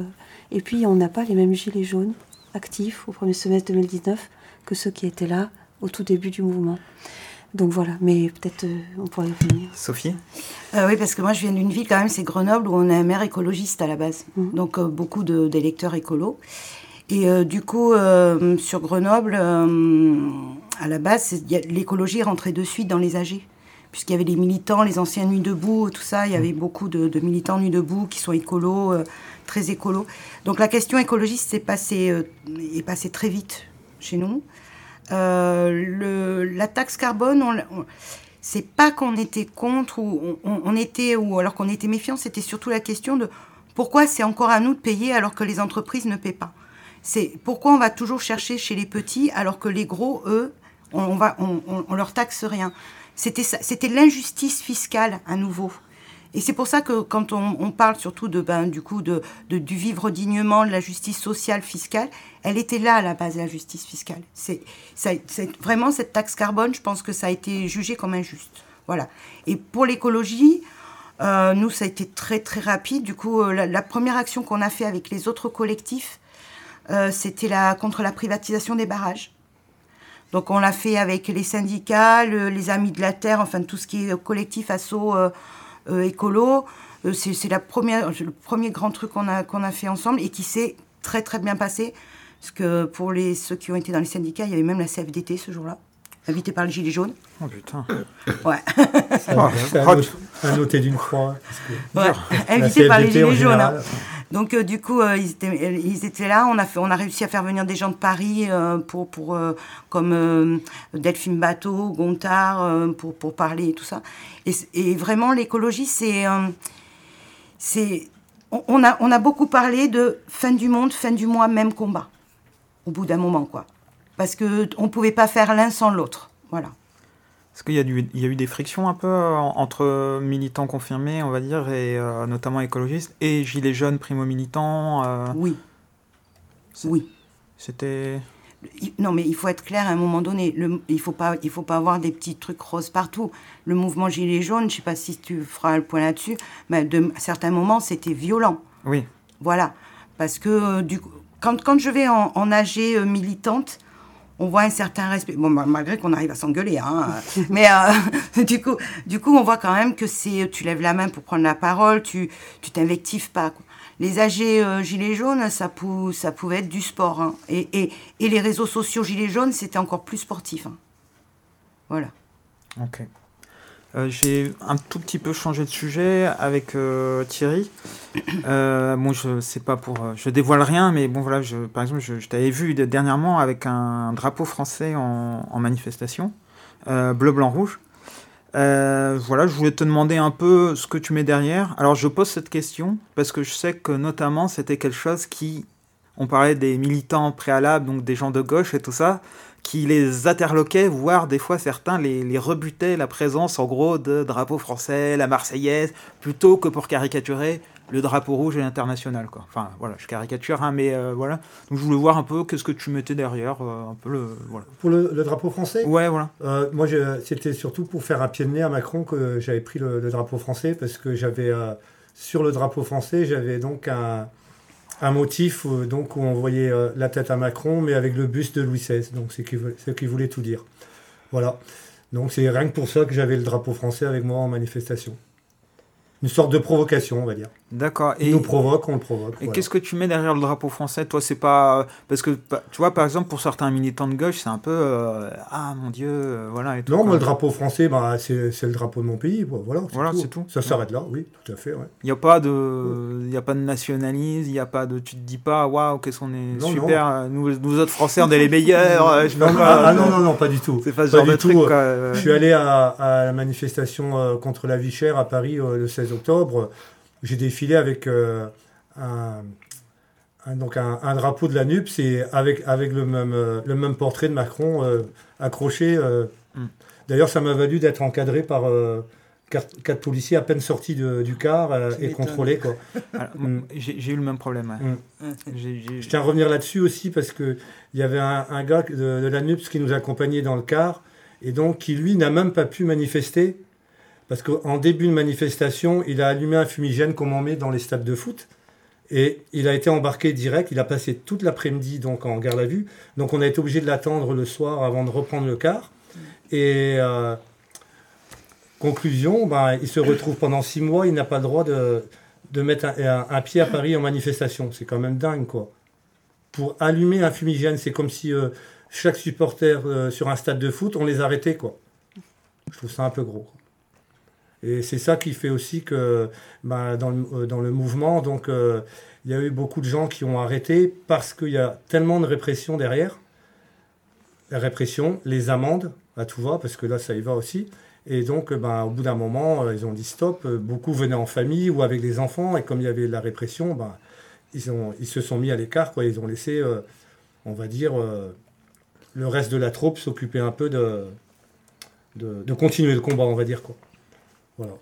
Speaker 7: Et puis, on n'a pas les mêmes gilets jaunes actifs au premier semestre 2019 que ceux qui étaient là au tout début du mouvement. Donc voilà, mais peut-être euh, on pourrait y revenir.
Speaker 5: Sophie
Speaker 8: euh, Oui, parce que moi je viens d'une ville quand même, c'est Grenoble, où on a un maire écologiste à la base. Mhm. Donc euh, beaucoup d'électeurs écolos. Et du coup, sur Grenoble, à la base, l'écologie est rentrée de suite dans les AG. Puisqu'il y avait les militants, les anciens Nuits debout, tout ça, il y avait mhm. beaucoup de, militants Nuits debout qui sont écolos, très écolos. Donc la question écologiste est passée, est passée très vite chez nous. Euh, le, la taxe carbone, on, c'est pas qu'on était contre ou on, était ou alors qu'on était méfiant, c'était surtout la question de pourquoi c'est encore à nous de payer alors que les entreprises ne paient pas. C'est pourquoi on va toujours chercher chez les petits alors que les gros, eux, on, va, on, on leur taxe rien. C'était c'était l'injustice fiscale à nouveau. Et c'est pour ça que quand on, parle surtout de, ben, du coup de, du vivre dignement, de la justice sociale, fiscale, elle était là à la base, la justice fiscale. C'est vraiment cette taxe carbone, je pense que ça a été jugé comme injuste. Voilà. Et pour l'écologie, euh, nous, ça a été très très rapide. Du coup, euh, la, première action qu'on a fait avec les autres collectifs, euh, c'était la, contre la privatisation des barrages. Donc on l'a fait avec les syndicats, les Amis de la Terre, enfin tout ce qui est collectif, assaut écolo. c'est la première, le premier grand truc qu'on a, qu'on a fait ensemble et qui s'est très très bien passé. Parce que pour les, ceux qui ont été dans les syndicats, il y avait même la CFDT ce jour-là invité par le Gilet jaune.
Speaker 5: Oh putain.
Speaker 8: Ouais.
Speaker 9: C'est à, noter d'une croix.
Speaker 8: Ouais, invité par les Gilets jaunes. Hein. Donc euh, du coup, euh, ils, étaient, ils, étaient, là. On a, réussi à faire venir des gens de Paris euh, pour, pour, comme Delphine Bateau, Gontard, pour, parler et tout ça. Et, vraiment, l'écologie, c'est... c'est on, a, on a beaucoup parlé de fin du monde, fin du mois, même combat. Au bout d'un moment, quoi parce qu'on ne pouvait pas faire l'un sans l'autre. Voilà.
Speaker 5: Est-ce qu'il y, a y a eu des frictions un peu euh, entre militants confirmés, on va dire, et euh, notamment écologistes, et gilets jaunes primo-militants
Speaker 8: euh, Oui. Oui.
Speaker 5: C'était...
Speaker 8: Non, mais il faut être clair à un moment donné. Le, il ne faut, pas, faut pas avoir des petits trucs roses partout. Le mouvement Gilets jaunes, je ne sais pas si tu feras le point là-dessus, mais de certains moments, c'était violent.
Speaker 5: Oui.
Speaker 8: Voilà. Parce que du, quand, quand je vais en, en AG militante, on voit un certain respect. Bon, malgré qu'on arrive à s'engueuler, hein. mais euh, du coup, du coup, on voit quand même que c'est, tu lèves la main pour prendre la parole, tu, tu t'invectives pas. Les AG euh, gilets jaunes, ça, ça pouvait être du sport, hein. et, et, et, les réseaux sociaux gilets jaunes, c'était encore plus sportif. Hein. Voilà.
Speaker 5: Ok. Euh, j'ai un tout petit peu changé de sujet avec euh, Thierry. Euh, bon, je sais pas pour, je dévoile rien, mais bon voilà, par exemple, je, t'avais vu dernièrement avec un drapeau français en, manifestation, bleu, blanc, rouge. voilà, je voulais te demander un peu ce que tu mets derrière. Alors, je pose cette question parce que je sais que notamment c'était quelque chose qui, on parlait des militants préalables, donc des gens de gauche et tout ça qui les interloquait, voire des fois certains les, les rebutaient la présence en gros de drapeau français, la Marseillaise, plutôt que pour caricaturer le drapeau rouge et l'international. Quoi. Enfin voilà, je caricature, hein, mais euh, voilà. Donc je voulais voir un peu qu'est-ce que tu mettais derrière, euh, un peu le voilà.
Speaker 9: Pour le, drapeau français?
Speaker 5: Ouais, voilà.
Speaker 9: Euh, moi, c'était surtout pour faire un pied de nez à Macron que j'avais pris le, le, drapeau français parce que j'avais sur le drapeau français, j'avais donc un un motif où, donc, où on voyait euh, la tête à Macron, mais avec le buste de Louis XVI. Donc c'est ce qui voulait tout dire. Voilà. Donc c'est rien que pour ça que j'avais le drapeau français avec moi en manifestation une sorte de provocation, on va dire.
Speaker 5: D'accord.
Speaker 9: Et nous provoque, on le provoque.
Speaker 5: Et qu'est-ce que tu mets derrière le drapeau français Toi, c'est pas parce que tu vois, par exemple, pour certains militants de gauche, c'est un peu euh, ah mon Dieu, euh, voilà. Et
Speaker 9: non, moi, le drapeau français, bah, c'est le drapeau de mon pays, voilà.
Speaker 5: Voilà, c'est tout.
Speaker 9: Ça s'arrête là, oui, tout à fait.
Speaker 5: Il n'y a pas de, il y a pas de nationalisme, il y a pas de, tu te dis pas waouh, qu'est-ce qu'on est super, Nous, nous autres Français, on est les meilleurs. Euh,
Speaker 9: non, ah, non, non, non, pas du tout.
Speaker 5: C'est pas ce genre de truc.
Speaker 9: Je suis allé à, à la manifestation contre la vie chère à Paris le 16 octobre, j'ai défilé avec euh, un, donc un, drapeau de la NUPS et avec, avec le, même, euh, le même portrait de Macron euh, accroché. Mm. D'ailleurs, ça m'a valu d'être encadré par quatre, policiers à peine sortis du car et contrôlés.
Speaker 5: Mm. J'ai eu le même problème.
Speaker 9: Mm. Je tiens à revenir là-dessus aussi parce qu'il y avait un, gars de, de, la NUPS qui nous accompagnait dans le car et donc qui, lui, n'a même pas pu manifester parce qu'en début de manifestation, il a allumé un fumigène comme on met dans les stades de foot. Et il a été embarqué direct. Il a passé toute l'après-midi donc en garde à vue. Donc on a été obligé de l'attendre le soir avant de reprendre le car. Et euh, conclusion, ben, il se retrouve pendant six mois. Il n'a pas le droit de, de mettre un, pied à Paris en manifestation. C'est quand même dingue, quoi. Pour allumer un fumigène, c'est comme si euh, chaque supporter euh, sur un stade de foot, on les arrêtait, quoi. Je trouve ça un peu gros. Et c'est ça qui fait aussi que bah, dans, le, euh, dans, le, mouvement, donc euh, il y a eu beaucoup de gens qui ont arrêté parce qu'il y a tellement de répression derrière. La répression, les amendes, à tout va, parce que là ça y va aussi. Et donc, bah, au bout d'un moment, euh, ils ont dit stop. Beaucoup venaient en famille ou avec des enfants, et comme il y avait de la répression, bah, ils, se sont mis à l'écart. Ils ont laissé, on va dire, le reste de la troupe s'occuper un peu de, de, de, continuer le combat, on va dire. Quoi. Voilà.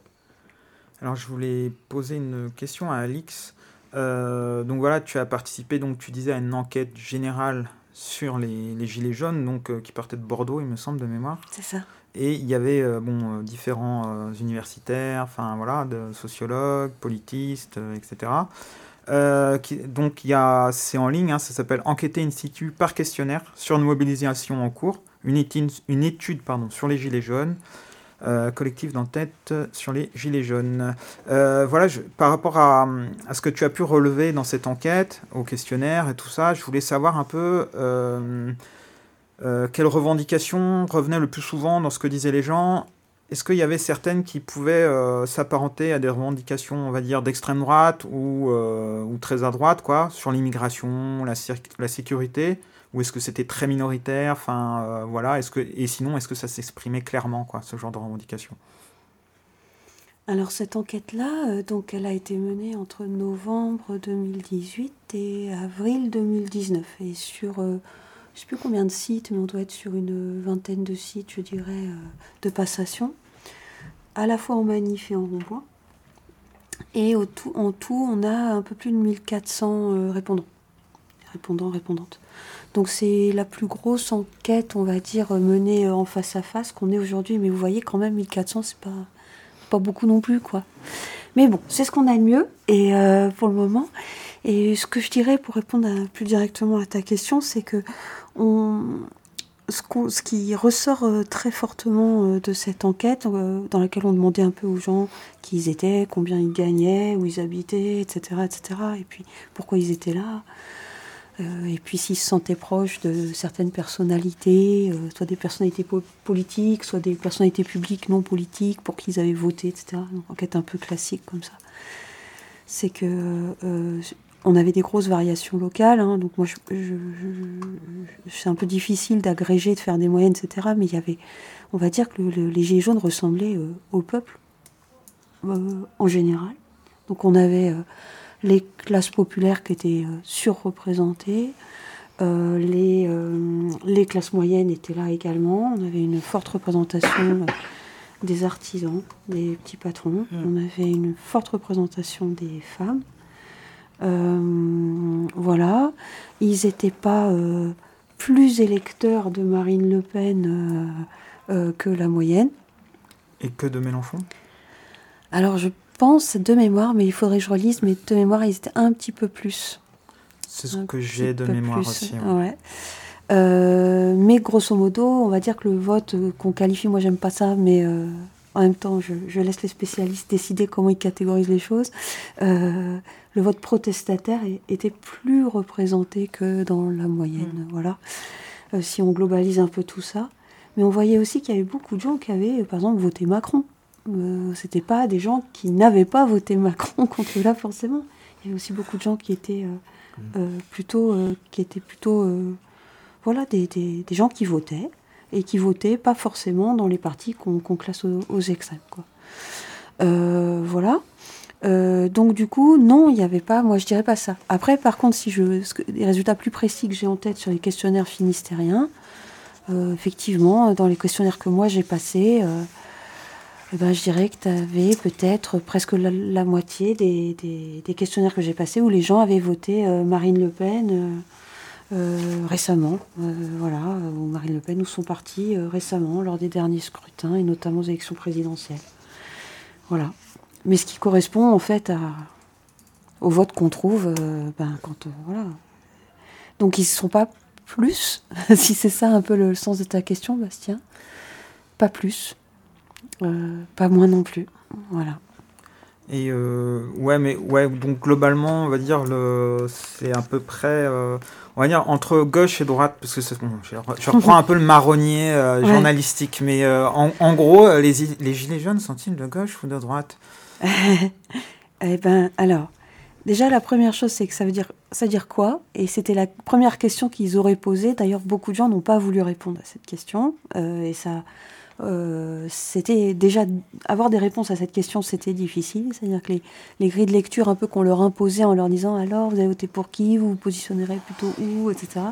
Speaker 5: Alors je voulais poser une question à Alix. Euh, donc voilà, tu as participé, donc tu disais, à une enquête générale sur les, Gilets jaunes, donc euh, qui partait de Bordeaux, il me semble, de mémoire.
Speaker 7: C'est ça.
Speaker 5: Et il y avait euh, bon, différents universitaires, enfin voilà, de sociologues, politistes, etc. Qui, donc c'est en ligne, hein, ça s'appelle Enquêter Institut par questionnaire sur une mobilisation en cours, une étude, une étude pardon, sur les Gilets jaunes. Euh, d'entête sur les Gilets jaunes. Euh, voilà, par rapport à, ce que tu as pu relever dans cette enquête, au questionnaire et tout ça, je voulais savoir un peu euh, quelles revendications revenaient le plus souvent dans ce que disaient les gens. Est-ce qu'il y avait certaines qui pouvaient s'apparenter à des revendications, on va dire, d'extrême droite ou, ou, très à droite, quoi, sur l'immigration, la, la sécurité? Ou est-ce que c'était très minoritaire Enfin, euh, voilà. Est-ce que et sinon, est-ce que ça s'exprimait clairement, quoi, ce genre de revendication?
Speaker 7: Alors cette enquête-là, euh, donc, elle a été menée entre novembre 2018 et avril 2019, et sur euh, je sais plus combien de sites, mais on doit être sur une vingtaine de sites, je dirais, de passation, à la fois en manif et en rond Et au tout, en tout, on a un peu plus de 1400 répondants, répondants, répondantes. Donc c'est la plus grosse enquête, on va dire, menée euh, en face à face qu'on ait aujourd'hui. Mais vous voyez quand même 1400, c'est pas pas beaucoup non plus, quoi. Mais bon, c'est ce qu'on a de mieux et euh, pour le moment. Et ce que je dirais pour répondre plus directement à ta question, c'est que on, ce, qui ressort euh, très fortement de cette enquête, dans laquelle on demandait un peu aux gens qui ils étaient, combien ils gagnaient, où ils habitaient, etc., etc., et puis pourquoi ils étaient là. Euh, et puis s'ils se sentaient proches de certaines personnalités, euh, soit des personnalités politiques, soit des personnalités publiques non politiques pour qui ils avaient voté, etc. Une enquête un peu classique comme ça. C'est que euh, on avait des grosses variations locales, hein. donc moi c'est un peu difficile d'agréger, de faire des moyennes, etc. Mais il y avait, on va dire que les Gilets jaunes ressemblaient au peuple en général. Donc on avait les classes populaires qui étaient euh, surreprésentées, euh, les, euh, les, classes moyennes étaient là également. On avait une forte représentation des artisans, des petits patrons. Mm. On avait une forte représentation des femmes. voilà. Ils n'étaient pas plus électeurs de Marine Le Pen que la moyenne.
Speaker 5: Et que de Mélenchon?
Speaker 7: Alors je pense de mémoire, mais il faudrait que je relise, mais de mémoire, ils étaient un petit peu plus.
Speaker 5: C'est ce que j'ai de mémoire aussi.
Speaker 7: Ouais. Euh, mais grosso modo, on va dire que le vote euh, qu'on qualifie, moi j'aime pas ça, mais euh, en même temps, je, laisse les spécialistes décider comment ils catégorisent les choses. le vote protestataire était plus représenté que dans la moyenne, mm. voilà. si on globalise un peu tout ça. Mais on voyait aussi qu'il y avait beaucoup de gens qui avaient, par exemple, voté Macron. Euh, c'était pas des gens qui n'avaient pas voté Macron contre là forcément. Il y avait aussi beaucoup de gens qui étaient euh, mm. euh, plutôt, qui étaient plutôt, voilà, des, des, gens qui votaient et qui votaient pas forcément dans les partis qu'on classe aux, extrêmes, quoi. voilà. donc du coup, non, il n'y avait pas, moi je dirais pas ça. Après, par contre, si je, les résultats plus précis que j'ai en tête sur les questionnaires finistériens, effectivement, dans les questionnaires que moi j'ai passés, eh ben, je dirais que tu avais peut-être presque la, moitié des, des, questionnaires que j'ai passés où les gens avaient voté euh, Marine Le Pen euh, euh, récemment. voilà, ou Marine Le Pen ou sont partis récemment lors des derniers scrutins et notamment aux élections présidentielles. Voilà. Mais ce qui correspond en fait à, au vote qu'on trouve ben, quand. voilà. Donc ils ne sont pas plus, si c'est ça un peu le sens de ta question, Bastien? Pas plus. Euh, pas moins non plus. Voilà.
Speaker 5: Et euh, ouais, mais ouais, donc globalement, on va dire le, c'est à peu près, euh, on va dire entre gauche et droite, parce que c'est, bon, je, reprends un peu le marronnier journalistique, mais en, en, gros, les, les gilets jaunes sont-ils de gauche ou de droite?
Speaker 7: Eh ben, alors, déjà la première chose, c'est que ça veut dire, ça veut dire quoi? Et c'était la première question qu'ils auraient posée. D'ailleurs, beaucoup de gens n'ont pas voulu répondre à cette question, et ça euh, c'était déjà avoir des réponses à cette question, c'était difficile. C'est-à-dire que les, grilles de lecture un peu qu'on leur imposait en leur disant alors vous avez voté pour qui, vous vous positionnerez plutôt où, etc.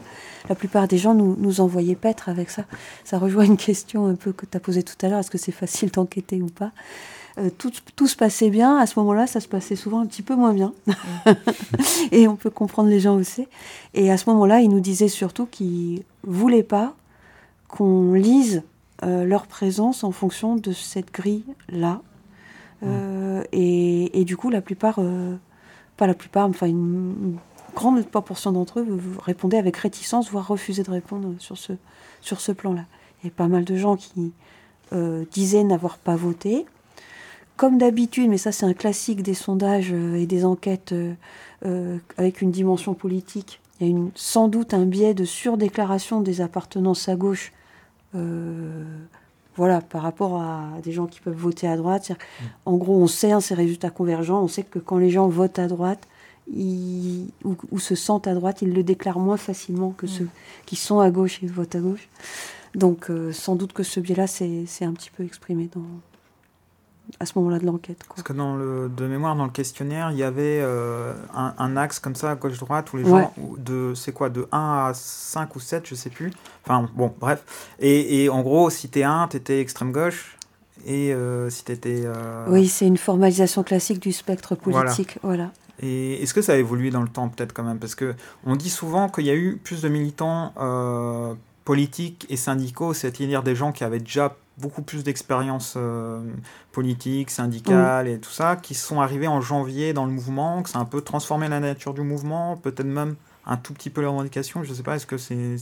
Speaker 7: La plupart des gens nous, nous envoyaient paître avec ça. Ça rejoint une question un peu que tu as posée tout à l'heure est-ce que c'est facile d'enquêter ou pas? Euh, tout, tout, se passait bien. À ce moment-là, ça se passait souvent un petit peu moins bien. et on peut comprendre les gens aussi. Et à ce moment-là, ils nous disaient surtout qu'ils voulaient pas qu'on lise euh, leur présence en fonction de cette grille-là. Euh, et, et, du coup, la plupart, euh, pas la plupart, enfin une, grande proportion d'entre eux répondaient avec réticence, voire refusaient de répondre sur ce, sur ce plan-là. Il y avait pas mal de gens qui disaient n'avoir pas voté. Comme d'habitude, mais ça c'est un classique des sondages et des enquêtes avec une dimension politique, il y a une, sans doute un biais de surdéclaration des appartenances à gauche voilà, par rapport à des gens qui peuvent voter à droite. Mm. En gros, on sait hein, ces résultats convergents. On sait que quand les gens votent à droite ils, ou, se sentent à droite, ils le déclarent moins facilement que mm. ceux qui sont à gauche et votent à gauche. Donc, euh, sans doute que ce biais-là, c'est un petit peu exprimé dans, à ce moment-là de l'enquête.
Speaker 5: Parce que dans le, de mémoire, dans le questionnaire, il y avait euh, un, axe comme ça, à gauche-droite, où les gens, de, c'est quoi, de 1 à 5 ou 7, je sais plus. Enfin, bon, bref. Et, et en gros, si t'es 1, t'étais extrême gauche. Et euh, si t'étais. Euh...
Speaker 7: Oui, c'est une formalisation classique du spectre politique. Voilà.
Speaker 5: Et est-ce que ça a évolué dans le temps, peut-être quand même? Parce que on dit souvent qu'il y a eu plus de militants euh, politiques et syndicaux, c'est-à-dire des gens qui avaient déjà beaucoup plus d'expérience euh, politique, syndicale et tout ça, qui sont arrivés en janvier dans le mouvement, que ça a un peu transformé la nature du mouvement, peut-être même un tout petit peu les revendications, je ne sais pas, est-ce que c'est...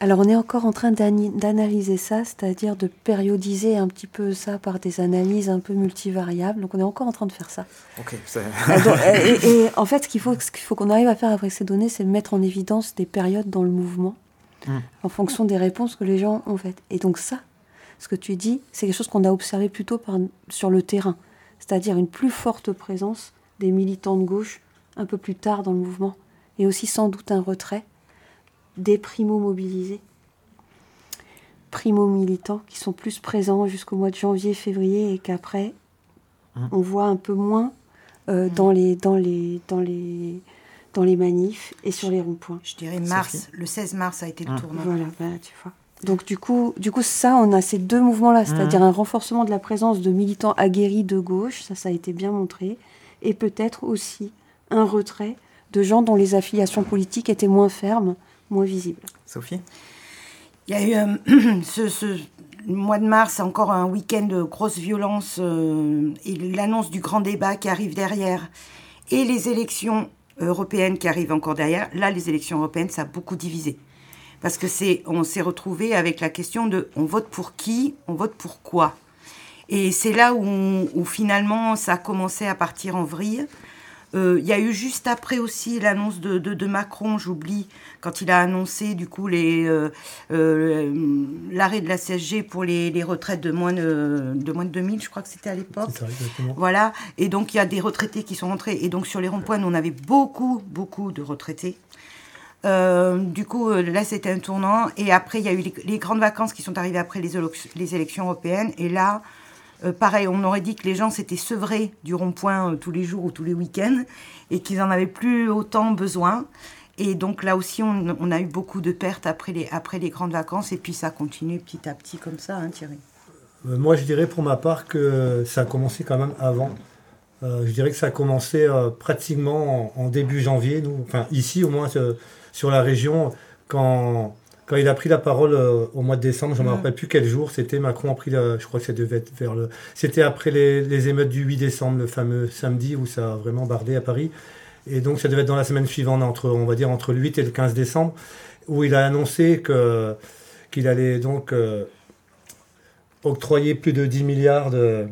Speaker 7: Alors on est encore en train d'analyser ça, c'est-à-dire de périodiser un petit peu ça par des analyses un peu multivariables. Donc on est encore en train de faire ça.
Speaker 5: Ok.
Speaker 7: Ah, et, en fait, ce qu'il faut, faut qu'on arrive à faire avec ces données, c'est mettre en évidence des périodes dans le mouvement en fonction des réponses que les gens ont faites. Et donc ça, ce que tu dis, c'est quelque chose qu'on a observé plutôt par, sur le terrain, c'est-à-dire une plus forte présence des militants de gauche un peu plus tard dans le mouvement, et aussi sans doute un retrait des primo-mobilisés, primo-militants qui sont plus présents jusqu'au mois de janvier, février, et qu'après, mmh. on voit un peu moins euh, dans, les, dans, les, dans, les, dans les manifs et sur les ronds-points.
Speaker 8: Je dirais mars, le 16 mars a été le mmh. tournant.
Speaker 7: Voilà, bah, tu vois. Donc du coup, du coup, ça, on a ces deux mouvements-là, c'est-à-dire mmh. un renforcement de la présence de militants aguerris de gauche, ça, ça a été bien montré, et peut-être aussi un retrait de gens dont les affiliations politiques étaient moins fermes, moins visibles.
Speaker 5: Sophie?
Speaker 8: Il y a eu euh, ce, mois de mars, encore un week-end de grosse violence, euh, et l'annonce du grand débat qui arrive derrière, et les élections européennes qui arrivent encore derrière. Là, les élections européennes, ça a beaucoup divisé parce que c'est, on s'est retrouvé avec la question de on vote pour qui, on vote pour quoi? Et c'est là où, finalement ça a commencé à partir en vrille. Euh, il y a eu juste après aussi l'annonce de, de, Macron, j'oublie, quand il a annoncé du coup euh, euh, l'arrêt de la CSG pour les, les, retraites de moins de, de moins de 2000, je crois que c'était à l'époque. Voilà, et donc il y a des retraités qui sont rentrés. Et donc sur les ronds-points, on avait beaucoup, beaucoup de retraités. Euh, du coup, là, c'était un tournant. Et après, il y a eu les, grandes vacances qui sont arrivées après les, les élections européennes. Et là, euh, pareil, on aurait dit que les gens s'étaient sevrés du rond-point tous les jours ou tous les week-ends et qu'ils n'en avaient plus autant besoin. Et donc là aussi, on, a eu beaucoup de pertes après les, après grandes vacances. Et puis ça a continué petit à petit comme ça, hein, Thierry.
Speaker 9: moi, je dirais pour ma part que ça a commencé quand même avant. je dirais que ça a commencé pratiquement en, en, début janvier, nous, enfin ici au moins sur la région quand, quand il a pris la parole euh, au mois de décembre, je ne me rappelle plus quel jour, c'était Macron a pris la, je crois que ça devait être vers le, c'était après les, les, émeutes du 8 décembre, le fameux samedi où ça a vraiment bardé à Paris. Et donc ça devait être dans la semaine suivante, entre, on va dire entre le 8 et le 15 décembre, où il a annoncé que, qu'il allait donc euh, octroyer plus de 10 milliards de,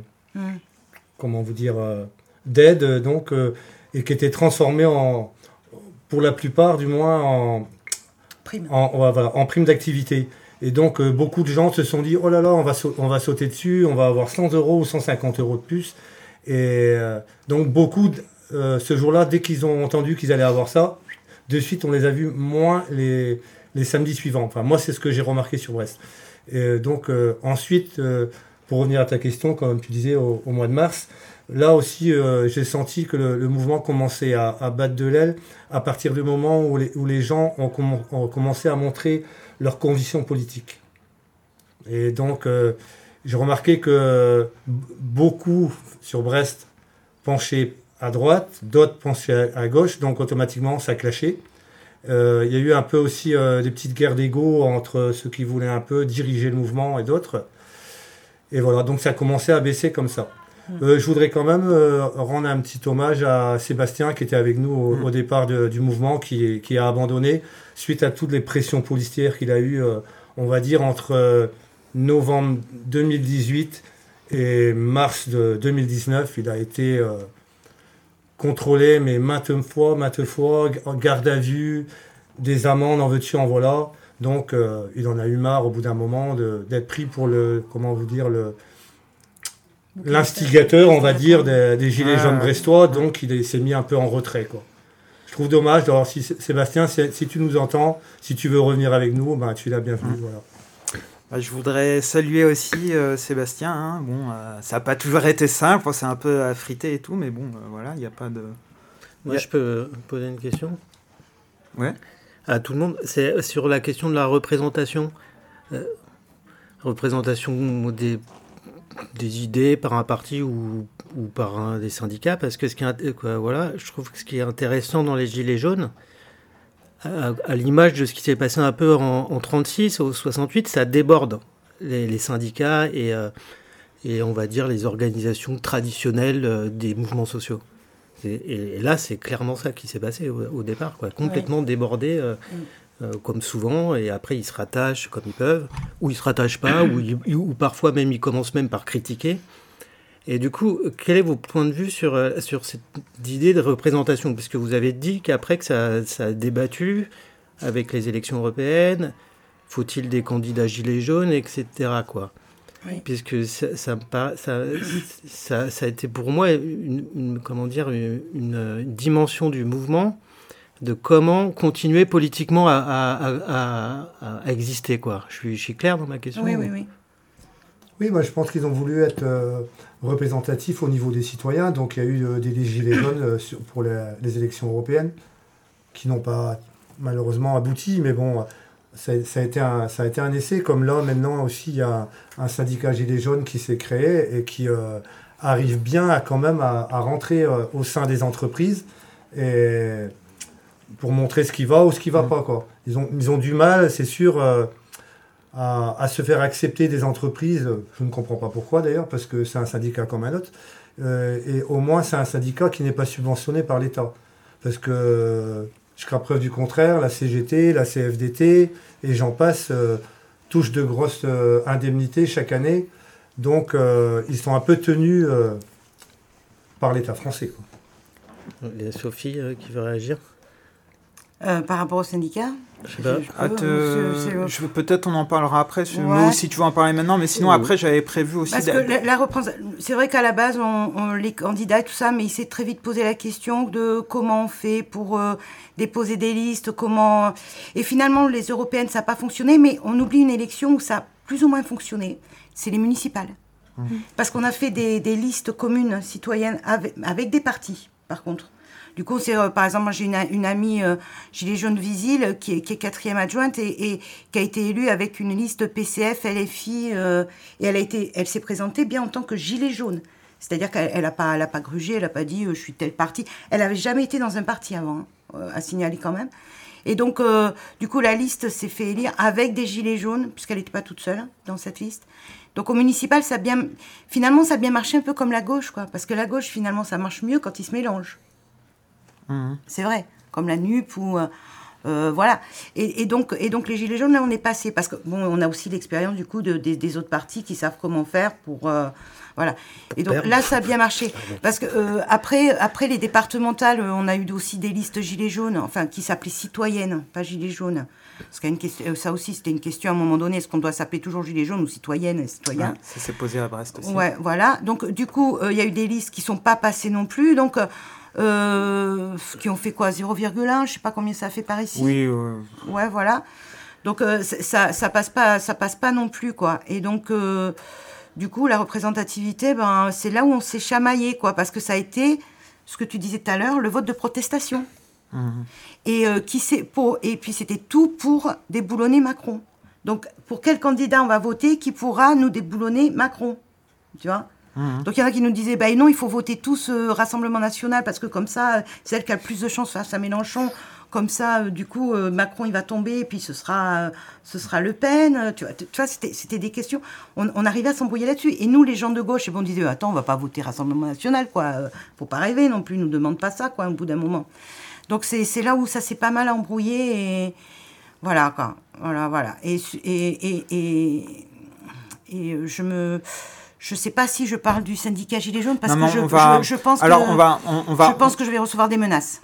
Speaker 9: comment vous dire, euh, d'aide, donc, et qui était transformé en, pour la plupart du moins en prime, en, prime d'activité. Et donc euh, beaucoup de gens se sont dit oh là là on va on va sauter dessus, on va avoir 100 euros ou 150 euros de plus. Et euh, donc beaucoup euh, ce jour-là dès qu'ils ont entendu qu'ils allaient avoir ça, de suite on les a vus moins les, les samedis suivants. Enfin moi c'est ce que j'ai remarqué sur Brest. Et donc ensuite pour revenir à ta question comme tu disais au mois de mars, Là aussi, euh, j'ai senti que le, mouvement commençait à, battre de l'aile à partir du moment où les, gens ont, commencé à montrer leurs convictions politiques. Et donc, euh, j'ai remarqué que beaucoup sur Brest penchaient à droite, d'autres penchaient à, gauche, donc automatiquement ça clashait. Euh, il y a eu un peu aussi des petites guerres d'ego entre ceux qui voulaient un peu diriger le mouvement et d'autres. Et voilà, donc ça a commencé à baisser comme ça. Euh, je voudrais quand même euh, rendre un petit hommage à Sébastien qui était avec nous au, mm. départ du mouvement, qui, qui, a abandonné suite à toutes les pressions policières qu'il a eues euh, on va dire, entre novembre 2018 et mars de 2019, il a été contrôlé, mais maintes fois, maintes fois, garde à vue, des amendes, en veux-tu, en voilà. Donc, il en a eu marre au bout d'un moment d'être pris pour le, comment vous dire, le l'instigateur, on va dire, des, gilets jaunes brestois. Donc, il s'est mis un peu en retrait, quoi. Je trouve dommage. Alors, si, Sébastien, si, tu nous entends, si tu veux revenir avec nous, ben, tu es la bienvenue. Voilà.
Speaker 5: Bah, je voudrais saluer aussi euh, Sébastien. Hein. Bon, euh, ça n'a pas toujours été simple, c'est un peu affrité et tout, mais bon, voilà, il n'y a pas de.
Speaker 6: Moi, je peux poser une question?
Speaker 5: Ouais
Speaker 6: à tout le monde, c'est sur la question de la représentation. Euh, représentation des, des, idées par un parti ou, ou par un, des syndicats, parce que ce qui est, quoi, voilà, je trouve que ce qui est intéressant dans les Gilets jaunes, à, l'image de ce qui s'est passé un peu en, en, 36 ou 68, ça déborde les, syndicats et, euh, et on va dire les organisations traditionnelles euh, des mouvements sociaux. Et, là, c'est clairement ça qui s'est passé au, départ, quoi. complètement débordé, euh, mm. Euh, comme souvent, et après ils se rattachent comme ils peuvent, ou ils se rattachent pas, ou, ou, parfois même ils commencent même par critiquer. Et du coup, quel est votre point de vue sur, euh, sur cette idée de représentation? Puisque vous avez dit qu'après que ça, ça a débattu avec les élections européennes, faut-il des candidats gilets jaunes, etc. Quoi. Puisque ça, ça, ça, ça, a été pour moi une, comment dire, une, dimension du mouvement de comment continuer politiquement à, à, à, exister. Quoi. Je, suis, je suis clair dans ma question
Speaker 8: Oui, oui, oui.
Speaker 9: Oui, moi je pense qu'ils ont voulu être euh, représentatifs au niveau des citoyens. Donc il y a eu euh, des gilets jaunes euh, pour les, les, élections européennes qui n'ont pas malheureusement abouti. Mais bon, ça, a été un, ça a été un essai, comme là maintenant aussi il y a un syndicat Gilets jaunes qui s'est créé et qui euh, arrive bien à, quand même à, rentrer euh, au sein des entreprises et pour montrer ce qui va ou ce qui va mm. pas. Quoi. Ils, ont, ils ont du mal, c'est sûr, euh, à, à, se faire accepter des entreprises. Je ne comprends pas pourquoi d'ailleurs, parce que c'est un syndicat comme un autre. et au moins c'est un syndicat qui n'est pas subventionné par l'État. Parce que Jusqu'à preuve du contraire, la CGT, la CFDT et j'en passe euh, touchent de grosses euh, indemnités chaque année. Donc euh, ils sont un peu tenus par l'État français.
Speaker 6: Il y a Sophie qui veut réagir.
Speaker 8: Par rapport au syndicat
Speaker 5: je, peut-être on en parlera après, si tu veux en parler maintenant, mais sinon après j'avais prévu aussi.
Speaker 8: Parce que la, c'est vrai qu'à la base on, les candidats et tout ça, mais il s'est très vite posé la question de comment on fait pour euh, déposer des listes, comment. Et finalement les européennes ça n'a pas fonctionné, mais on oublie une élection où ça a plus ou moins fonctionné, c'est les municipales. Mmh. Parce qu'on a fait des, listes communes citoyennes avec des partis, par contre. Du coup, c'est euh, par exemple, j'ai une, amie euh, Gilet jaune Visile qui est, quatrième adjointe et, qui a été élue avec une liste PCF, LFI euh, et elle a été, elle s'est présentée bien en tant que gilet jaune. C'est-à-dire qu'elle n'a pas, elle a pas grugé, elle n'a pas dit je suis tel parti. Elle n'avait jamais été dans un parti avant, hein, à signaler quand même. Et donc, du coup, la liste s'est fait élire avec des gilets jaunes, puisqu'elle n'était pas toute seule dans cette liste. Donc au municipal, ça bien, finalement, ça a bien marché un peu comme la gauche, quoi. Parce que la gauche, finalement, ça marche mieux quand ils se mélangent. Mhm. C'est vrai, comme la NUP ou. Euh, euh, voilà. Et, donc, et donc les Gilets jaunes, là, on est passé. Parce que, bon, on a aussi l'expérience, du coup, de, des, autres partis qui savent comment faire pour. Euh, voilà. Et donc là, ça a bien marché. Parce que après, après les départementales, on a eu aussi des listes Gilets jaunes, enfin, qui s'appelaient citoyennes, pas Gilets jaunes. Parce qu'il une question, ça aussi, c'était une question à un moment donné, est-ce qu'on doit s'appeler toujours Gilets jaunes ou citoyennes et citoyens
Speaker 5: Ça s'est posé à Brest aussi.
Speaker 8: Ouais, voilà. Donc, du coup, il y a eu des listes qui sont pas passées non plus. Donc, euh, qui ont fait quoi 0,1 Je sais pas combien ça fait par ici.
Speaker 5: Oui.
Speaker 8: Ouais, voilà. Donc euh, ça, ça passe pas, ça passe pas non plus quoi. Et donc euh, du coup la représentativité, ben c'est là où on s'est chamaillé quoi, parce que ça a été ce que tu disais tout à l'heure, le vote de protestation. Mhm. Et qui c'est pour et puis c'était tout pour déboulonner Macron. Donc pour quel candidat on va voter qui pourra nous déboulonner Macron? Tu vois? Mmh. Donc il y en a qui nous disaient, bah non, il faut voter tous ce Rassemblement national parce que comme ça, c'est elle qui a le plus de chance face à Mélenchon. Comme ça, euh, du coup, euh, Macron il va tomber et puis ce sera, ce sera Le Pen. Tu vois, tu vois c'était des questions. On, arrivait à s'embrouiller là-dessus. Et nous, les gens de gauche, et bon, on disait, attends, on va pas voter Rassemblement national, quoi. Euh, faut pas rêver non plus, nous demande pas ça, quoi, au bout d'un moment. Donc c'est là où ça s'est pas mal embrouillé et Voilà, quoi. Voilà, voilà. Et, et, et, et je me je ne sais pas si je parle du syndicat Gilets jaunes parce que je, je, pense
Speaker 5: Alors
Speaker 8: que
Speaker 5: on va, on, va,
Speaker 8: je pense que je vais recevoir des menaces.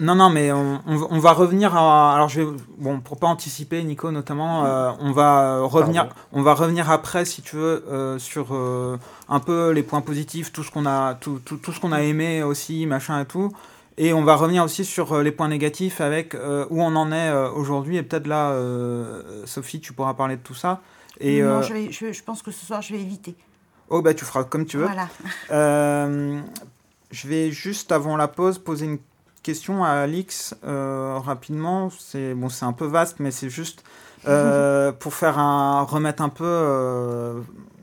Speaker 5: non, non, mais on, va revenir à. Alors je vais, bon, pour pas anticiper, Nico notamment, euh, on va revenir, on va revenir après, si tu veux, euh, sur euh, un peu les points positifs, tout ce qu'on a, tout, tout, tout ce qu'on a aimé aussi, machin et tout. Et on va revenir aussi sur les points négatifs avec où on en est aujourd'hui. Et peut-être là, Sophie, tu pourras parler de tout ça.
Speaker 8: Et non, euh, je, je, pense que ce soir, je vais éviter.
Speaker 5: Oh, bah tu feras comme tu veux. Voilà. Euh, je vais juste, avant la pause, poser une question à Alix euh, rapidement. C'est bon, un peu vaste, mais c'est juste pour faire un, remettre un peu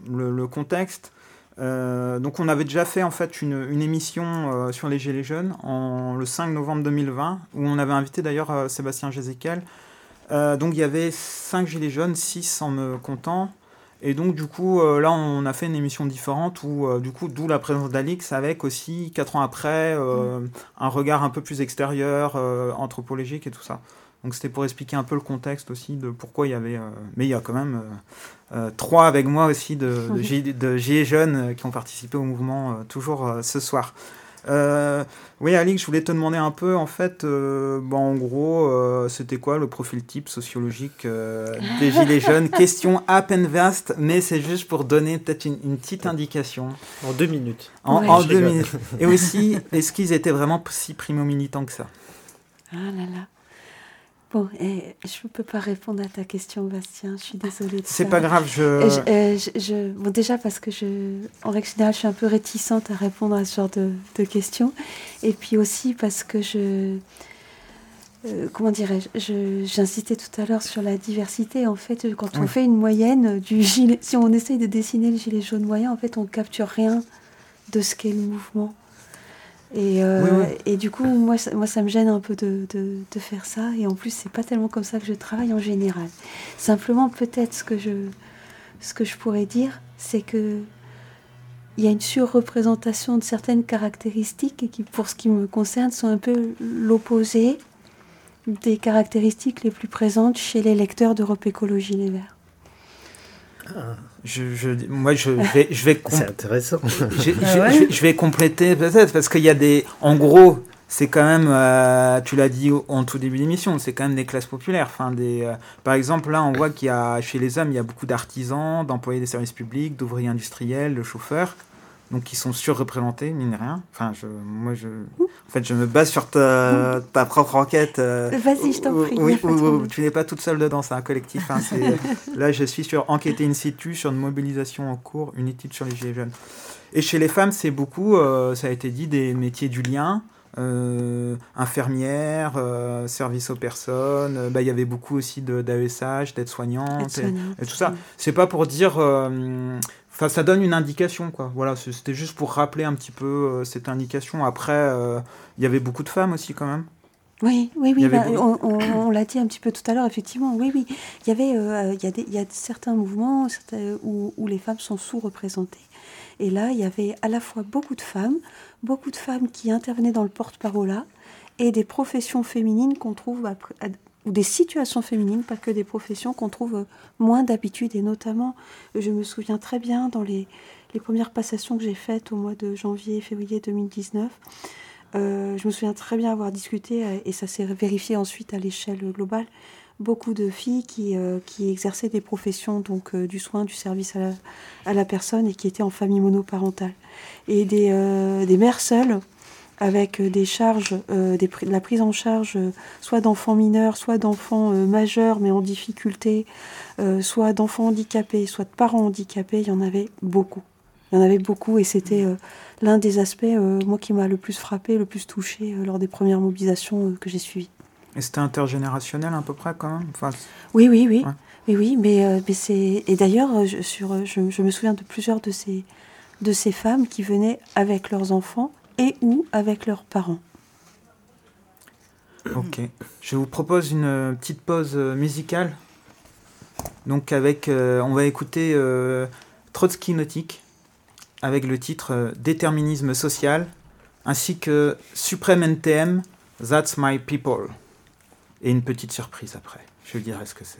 Speaker 5: le, contexte. donc on avait déjà fait en fait une, une émission sur les Gilets jaunes en, le 5 novembre 2020 où on avait invité d'ailleurs Sébastien Jézéquel euh, donc il y avait 5 gilets jaunes, 6 en me comptant. Et donc du coup, euh, là on a fait une émission différente où euh, du coup, d'où la présence d'Alix avec aussi, 4 ans après, mm. un regard un peu plus extérieur, anthropologique et tout ça. Donc c'était pour expliquer un peu le contexte aussi de pourquoi il y avait... mais il y a quand même trois avec moi aussi de, de, de Gilets jaunes qui ont participé au mouvement toujours ce soir. Euh, oui, Alix, je voulais te demander un peu, en fait, euh, bon, en gros, euh, c'était quoi le profil type sociologique des Gilets jaunes Question à peine vaste, mais c'est juste pour donner peut-être une, petite indication.
Speaker 6: En deux minutes.
Speaker 5: En, deux minutes. Et aussi, est-ce qu'ils étaient vraiment si primo-militants que ça?
Speaker 7: Ah là là. Bon, je ne peux pas répondre à ta question, Bastien. Je suis désolée.
Speaker 5: C'est pas grave.
Speaker 7: Euh, je... je, bon, déjà parce que je, en règle générale, je suis un peu réticente à répondre à ce genre de, de questions, et puis aussi parce que je, euh, comment dirais-je, j'insistais tout à l'heure sur la diversité. En fait, quand on fait une moyenne du gilet, si on essaye de dessiner le gilet jaune moyen, en fait, on capture rien de ce qu'est le mouvement. Et, euh, et, du coup, moi ça, moi, ça me gêne un peu de, de, de faire ça. Et en plus, c'est pas tellement comme ça que je travaille en général. Simplement, peut-être ce que je, ce que je pourrais dire, c'est que il y a une surreprésentation de certaines caractéristiques et qui, pour ce qui me concerne, sont un peu l'opposé des caractéristiques les plus présentes chez les lecteurs d'Europe Écologie Les Verts.
Speaker 5: Je, je, moi, je vais, je vais
Speaker 6: c'est intéressant.
Speaker 5: Je, ah je, vais compléter peut-être parce qu'il y a des, en gros, c'est quand même, euh, tu l'as dit en tout début d'émission, c'est quand même des classes populaires. Enfin, des, euh, par exemple, là, on voit qu'il y a chez les hommes, il y a beaucoup d'artisans, d'employés des services publics, d'ouvriers industriels, de chauffeurs donc qui sont surreprésentés, mine de rien. Enfin, je, moi, je, en fait, je me base sur ta, ta propre enquête.
Speaker 7: Euh, Vas-y, je t'en prie.
Speaker 5: Oui, tu n'es pas toute seule dedans, c'est un collectif. Hein, là, je suis sur enquêter in situ, sur une mobilisation en cours, une étude sur les gilets jaunes. Et chez les femmes, c'est beaucoup, euh, ça a été dit, des métiers du lien. Euh, infirmière, euh, service aux personnes, bah, il y avait beaucoup aussi d'AESH, d'aide-soignante, et, tout ça. C'est pas pour dire Enfin, ça donne une indication, quoi. Voilà, c'était juste pour rappeler un petit peu euh, cette indication. Après, euh, il y avait beaucoup de femmes aussi, quand même.
Speaker 7: Oui, oui, oui. Bah, on, l'a dit un petit peu tout à l'heure, effectivement. Oui, oui. Il y avait, euh, il, y a des, il y a certains mouvements où, où, les femmes sont sous-représentées. Et là, il y avait à la fois beaucoup de femmes, beaucoup de femmes qui intervenaient dans le porte-parole et des professions féminines qu'on trouve ou des situations féminines, pas que des professions qu'on trouve moins d'habitude. Et notamment, je me souviens très bien dans les, les premières passations que j'ai faites au mois de janvier et février 2019. Euh, je me souviens très bien avoir discuté, euh, et ça s'est vérifié ensuite à l'échelle globale, beaucoup de filles qui, euh, qui exerçaient des professions donc du soin, du service à la, à la, personne et qui étaient en famille monoparentale. Et des, des mères seules avec euh, des charges, euh, des, la prise en charge euh, soit d'enfants mineurs, soit d'enfants majeurs mais en difficulté, soit d'enfants handicapés, soit de parents handicapés, il y en avait beaucoup. Il y en avait beaucoup et c'était l'un des aspects, moi, qui m'a le plus frappé, le plus touché lors des premières mobilisations que j'ai suivies.
Speaker 5: Et c'était intergénérationnel à peu près quand même? Enfin,
Speaker 7: Oui, oui, oui. Oui, oui, mais, mais c'est... Et d'ailleurs, je, sur, je, je, me souviens de plusieurs de ces, de ces femmes qui venaient avec leurs enfants et ou avec leurs parents.
Speaker 5: Ok. Je vous propose une euh, petite pause euh, musicale. Donc avec, euh, on va écouter Trotsky Nautique avec le titre Déterminisme social ainsi que Supreme NTM, That's My People.
Speaker 10: et une petite surprise après. Je vous dirai ce que c'est.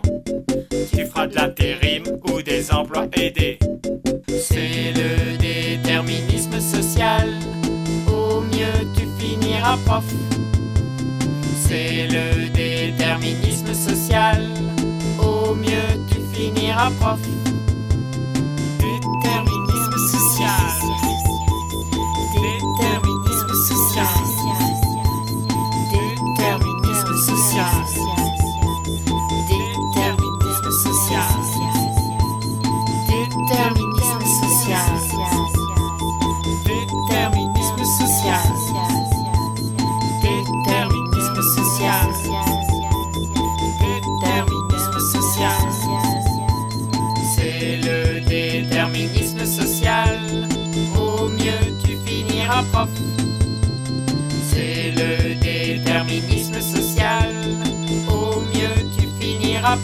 Speaker 11: C'est le déterminisme social. Au mieux, tu finiras prof. Terra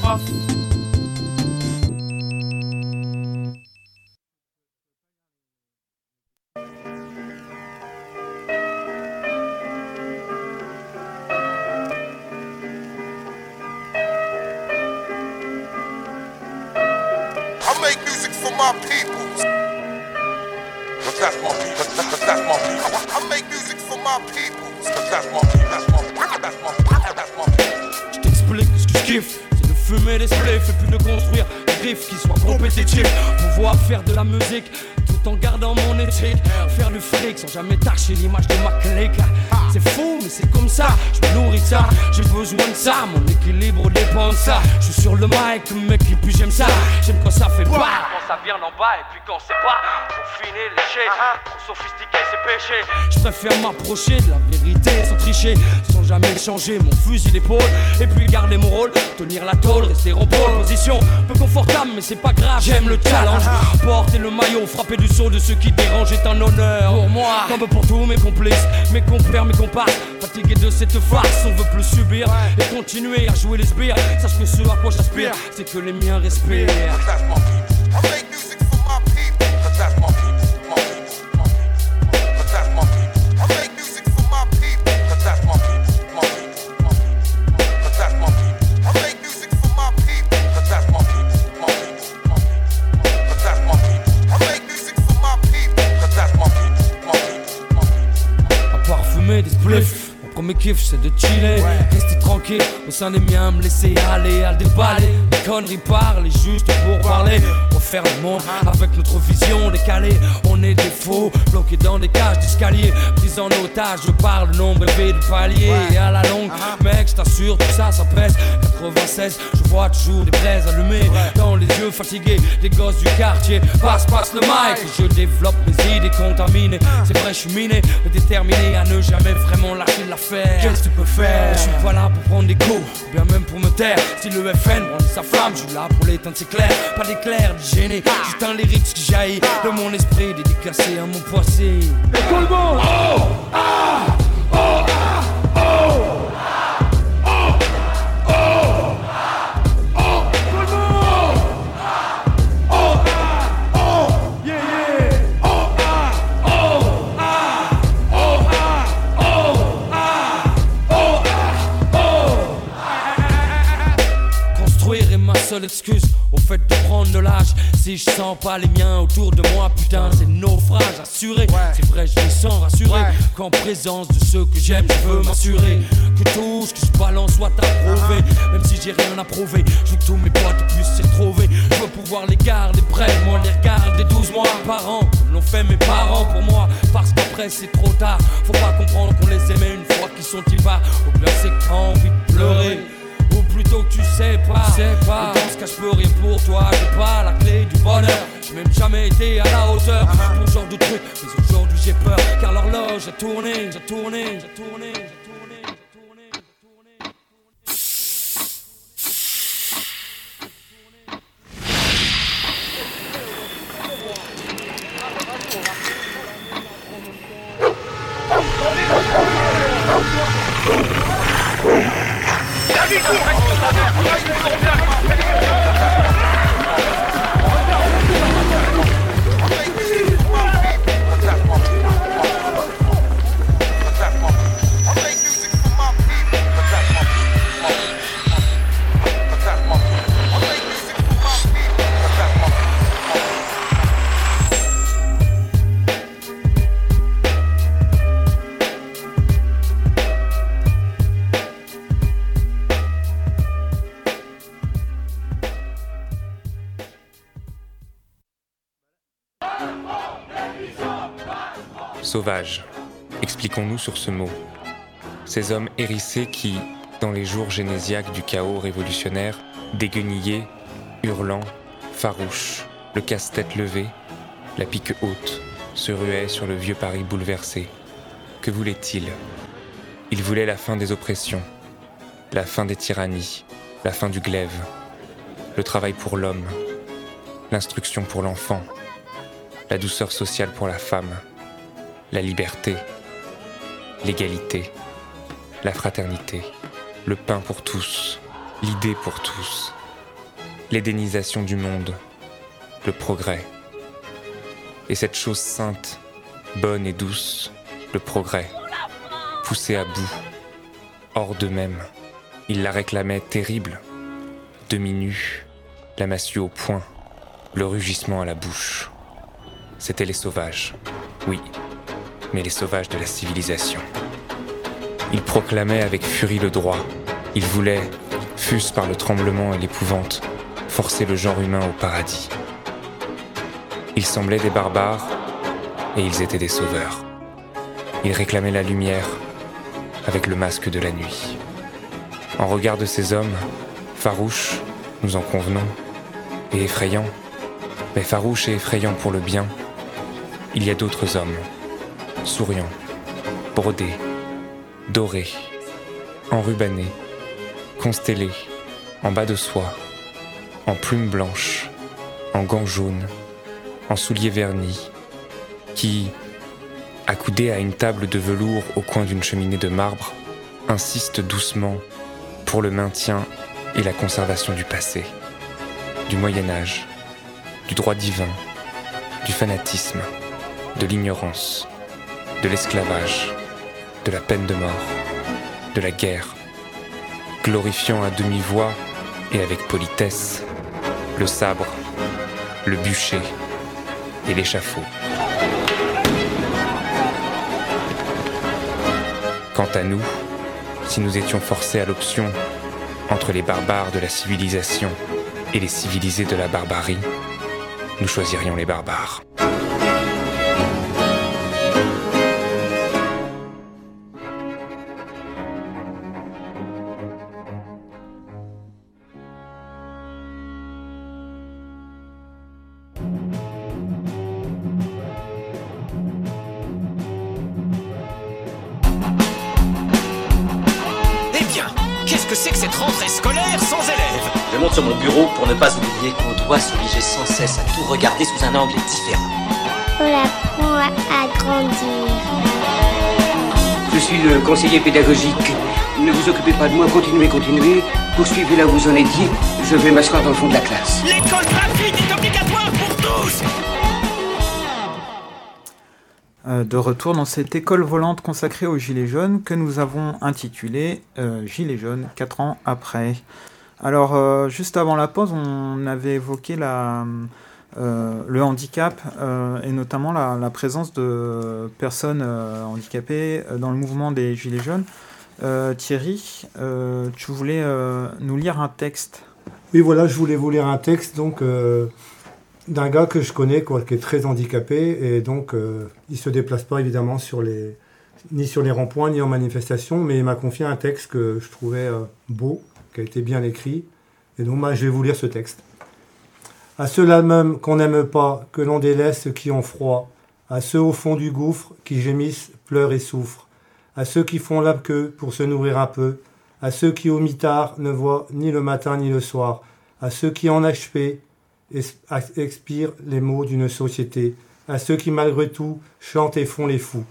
Speaker 11: préfère m'approcher de la vérité sans tricher, sans jamais changer mon fusil d'épaule. Et puis garder mon rôle, tenir la tôle, rester en pole position. Peu confortable, mais c'est pas grave, j'aime le challenge. Porter le maillot, frapper du saut de ceux qui dérangent est un honneur pour moi. Comme pour tous mes complices, mes compères, mes comparses. Fatigué de cette farce, on veut plus subir et continuer à jouer les sbires. Sache que ce à quoi j'aspire, c'est que les miens respirent. C'est de chiller, rester tranquille au sein des miens, me laisser aller à déballer. Les conneries parlent juste pour parler faire le monde avec notre vision décalée. On est des faux, bloqués dans des cages d'escalier, pris en otage. Je parle nombre élevé de paliers et à la longue, uh-huh. mec, je t'assure, tout ça, ça pèse. 96, je vois toujours des braises allumées dans les yeux fatigués des gosses du quartier. Passe, passe le mic, je développe mes idées contaminées. C'est vrai, je suis miné, déterminé à ne jamais vraiment lâcher l'affaire. Qu'est-ce que tu peux faire? Je suis pas là pour prendre des coups, bien même pour me taire. Si le FN brandit sa flamme, je suis là pour l'éteindre, c'est clair. Pas d'éclair, gêné. Juste un lyrique qui jaillit de mon esprit, dédicacé à mon poissé. Et tout le monde Oh Ah excuse au fait de prendre de l'âge. Si je sens pas les miens autour de moi, putain, c'est naufrage assuré. C'est vrai, je me sens rassuré qu'en présence de ceux que j'aime, je veux m'assurer que tout ce que je balance soit approuvé. Même si j'ai rien à prouver, je veux que tous mes potes puissent s'y retrouver. Je veux pouvoir les garder près, moi les regarder 12 mois par an, comme l'ont fait mes parents pour moi. Parce qu'après c'est trop tard, faut pas comprendre qu'on les aimait une fois qu'ils sont y va. Au bien c'est que t'as envie de pleurer ou plutôt que tu sais pas. Sais pas. dans ce cas, je peux rien pour toi. J'ai pas la clé du bonheur. J'ai même jamais été à la hauteur pour ce genre de truc. Mais aujourd'hui j'ai peur car l'horloge a tourné, j'ai tourné, j'ai tourné.
Speaker 12: 进攻还是 Expliquons-nous sur ce mot. Ces hommes hérissés qui, dans les jours génésiaques du chaos révolutionnaire, déguenillaient, hurlant, farouches, le casse-tête levé, la pique haute, se ruaient sur le vieux Paris bouleversé. Que voulaient-ils? Ils voulaient la fin des oppressions, la fin des tyrannies, la fin du glaive, le travail pour l'homme, l'instruction pour l'enfant, la douceur sociale pour la femme, la liberté, l'égalité, la fraternité, le pain pour tous, l'idée pour tous, l'édénisation du monde, le progrès. Et cette chose sainte, bonne et douce, le progrès, poussé à bout, hors d'eux-mêmes, ils la réclamaient terrible, demi-nue, la massue au poing, le rugissement à la bouche. C'étaient les sauvages, oui, mais les sauvages de la civilisation. Ils proclamaient avec furie le droit. Ils voulaient, fût-ce par le tremblement et l'épouvante, forcer le genre humain au paradis. Ils semblaient des barbares et ils étaient des sauveurs. Ils réclamaient la lumière avec le masque de la nuit. En regard de ces hommes, farouches, nous en convenons, et effrayants, mais farouches et effrayants pour le bien, il y a d'autres hommes souriant, brodé, doré, enrubanné, constellé, en bas de soie, en plumes blanches, en gants jaunes, en souliers vernis, qui, accoudé à une table de velours au coin d'une cheminée de marbre, insiste doucement pour le maintien et la conservation du passé, du Moyen Âge, du droit divin, du fanatisme, de l'ignorance, de l'esclavage, de la peine de mort, de la guerre, glorifiant à demi-voix et avec politesse le sabre, le bûcher et l'échafaud. Quant à nous, si nous étions forcés à l'option entre les barbares de la civilisation et les civilisés de la barbarie, nous choisirions les barbares.
Speaker 2: Bureau pour ne pas oublier qu'on doit s'obliger sans cesse à tout regarder sous un angle différent.
Speaker 3: On apprend à grandir.
Speaker 4: Je suis le conseiller pédagogique. Ne vous occupez pas de moi, continuez, continuez. Poursuivez là où vous en étiez. Je vais m'asseoir dans le fond de la classe.
Speaker 1: L'école gratuite est obligatoire pour tous
Speaker 5: euh, de retour dans cette école volante consacrée aux Gilets jaunes que nous avons intitulée euh, Gilets jaunes 4 ans après. Alors, juste avant la pause, on avait évoqué la, le handicap et notamment la, présence de personnes handicapées dans le mouvement des Gilets jaunes. Thierry, tu voulais nous lire un texte
Speaker 9: Oui, voilà, je voulais vous lire un texte donc d'un gars que je connais, qui est très handicapé, et donc euh, il ne se déplace pas évidemment sur les, ni sur les ronds-points, ni en manifestation, mais il m'a confié un texte que je trouvais euh, beau, qui a été bien écrit, et donc moi je vais vous lire ce texte. À ceux-là même qu'on n'aime pas, que l'on délaisse, qui ont froid, à ceux au fond du gouffre, qui gémissent, pleurent et souffrent, à ceux qui font la queue pour se nourrir un peu, à ceux qui au mitard ne voient ni le matin ni le soir, à ceux qui en HP expire les maux d'une société, à ceux qui malgré tout chantent et font les fous.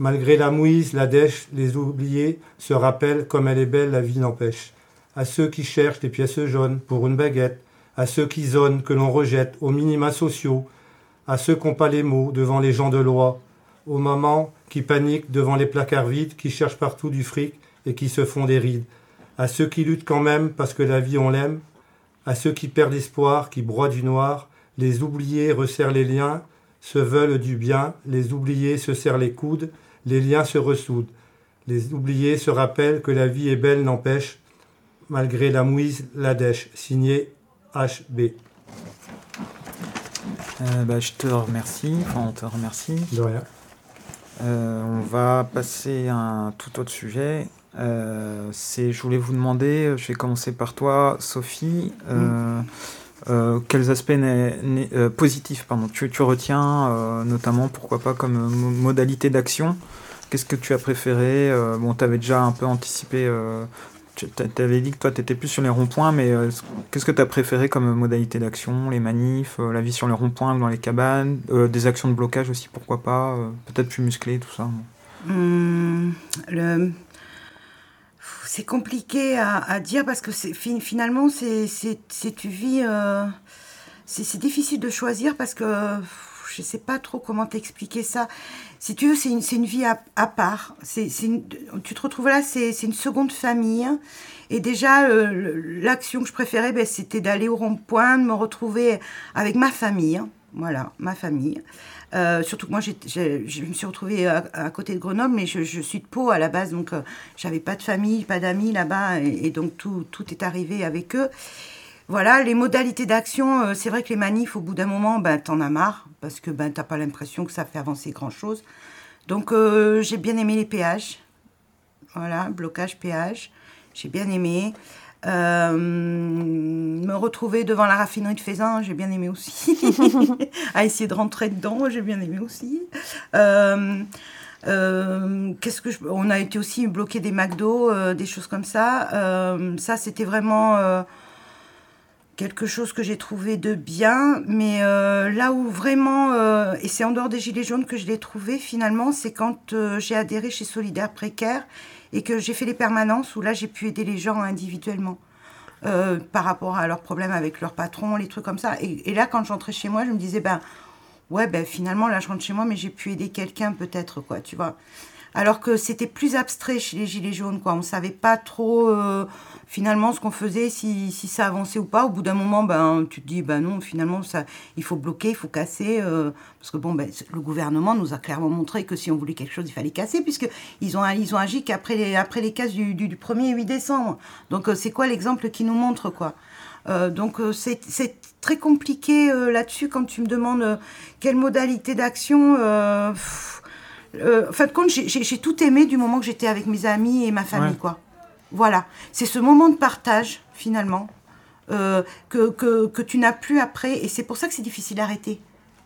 Speaker 9: Malgré la mouise, la dèche, les oubliés se rappellent comme elle est belle, la vie n'empêche. À ceux qui cherchent des pièces jaunes pour une baguette, à ceux qui zonent que l'on rejette aux minima sociaux, à ceux qui n'ont pas les mots devant les gens de loi, aux mamans qui paniquent devant les placards vides, qui cherchent partout du fric et qui se font des rides, à ceux qui luttent quand même parce que la vie on l'aime, à ceux qui perdent espoir, qui broient du noir, les oubliés resserrent les liens, se veulent du bien, les oubliés se serrent les coudes, les liens se ressoudent. Les oubliés se rappellent que la vie est belle n'empêche, malgré la mouise, la dèche. Signé HB.
Speaker 5: Euh, bah, je te remercie, enfin, on te remercie.
Speaker 9: De rien.
Speaker 5: Euh, on va passer à un tout autre sujet. Euh, c'est, je voulais vous demander, je vais commencer par toi, Sophie. Mm. euh, quels aspects positifs pardon, tu, tu retiens, notamment, pourquoi pas, comme modalité d'action? Qu'est-ce que tu as préféré? Bon, tu avais déjà un peu anticipé, tu avais dit que toi, tu étais plus sur les ronds-points, mais qu'est-ce que tu as préféré comme modalité d'action? Les manifs, la vie sur les ronds-points, dans les cabanes, des actions de blocage aussi, pourquoi pas Peut-être plus musclées, tout ça
Speaker 8: mmh, le c'est compliqué à, dire parce que finalement, c'est tu vis. Euh, c'est difficile de choisir parce que je ne sais pas trop comment t'expliquer ça. Si tu veux, c'est une, vie à, part. C'est tu te retrouves là, c'est une seconde famille. Et déjà, euh, l'action que je préférais, ben, c'était d'aller au rond-point, de me retrouver avec ma famille. Voilà, ma famille. Euh, surtout que moi, je me suis retrouvée à, côté de Grenoble, mais je, suis de Pau à la base, donc euh, j'avais pas de famille, pas d'amis là-bas, et, donc tout, est arrivé avec eux. Voilà, les modalités d'action, euh, c'est vrai que les manifs, au bout d'un moment, ben, t'en as marre, parce que ben, t'as pas l'impression que ça fait avancer grand-chose. Donc j'ai bien aimé les péages. Voilà, blocage péage. J'ai bien aimé. Euh, me retrouver devant la raffinerie de Faisin, j'ai bien aimé aussi. à essayer de rentrer dedans, j'ai bien aimé aussi. Euh, euh, qu'est-ce que on a été aussi bloqué des McDo, des choses comme ça. ça, c'était vraiment quelque chose que j'ai trouvé de bien. Mais là où vraiment, et c'est en dehors des Gilets jaunes que je l'ai trouvé finalement, c'est quand j'ai adhéré chez Solidaire Précaire et que j'ai fait les permanences où là j'ai pu aider les gens individuellement. Euh, par rapport à leurs problèmes avec leur patron, les trucs comme ça. Et, là, quand j'entrais chez moi, je me disais, ben, ouais, ben, finalement, là, je rentre chez moi, mais j'ai pu aider quelqu'un peut-être, quoi, tu vois. Alors que c'était plus abstrait chez les Gilets jaunes, quoi. On savait pas trop euh, finalement ce qu'on faisait, si, si, ça avançait ou pas. Au bout d'un moment, ben, tu te dis, ben non, finalement, ça, il faut bloquer, il faut casser. Euh, parce que bon, ben, le gouvernement nous a clairement montré que si on voulait quelque chose, il fallait casser, puisqu'ils ont, ils ont agi qu'après les, après les cases du, du, 1er 8 décembre. Donc euh, c'est quoi l'exemple qui nous montre, quoi? Donc c'est très compliqué là-dessus quand tu me demandes quelle modalité d'action. Euh, en fin de compte, j'ai tout aimé du moment que j'étais avec mes amis et ma famille, quoi. Voilà. C'est ce moment de partage, finalement, euh, que, que, tu n'as plus après. Et c'est pour ça que c'est difficile d'arrêter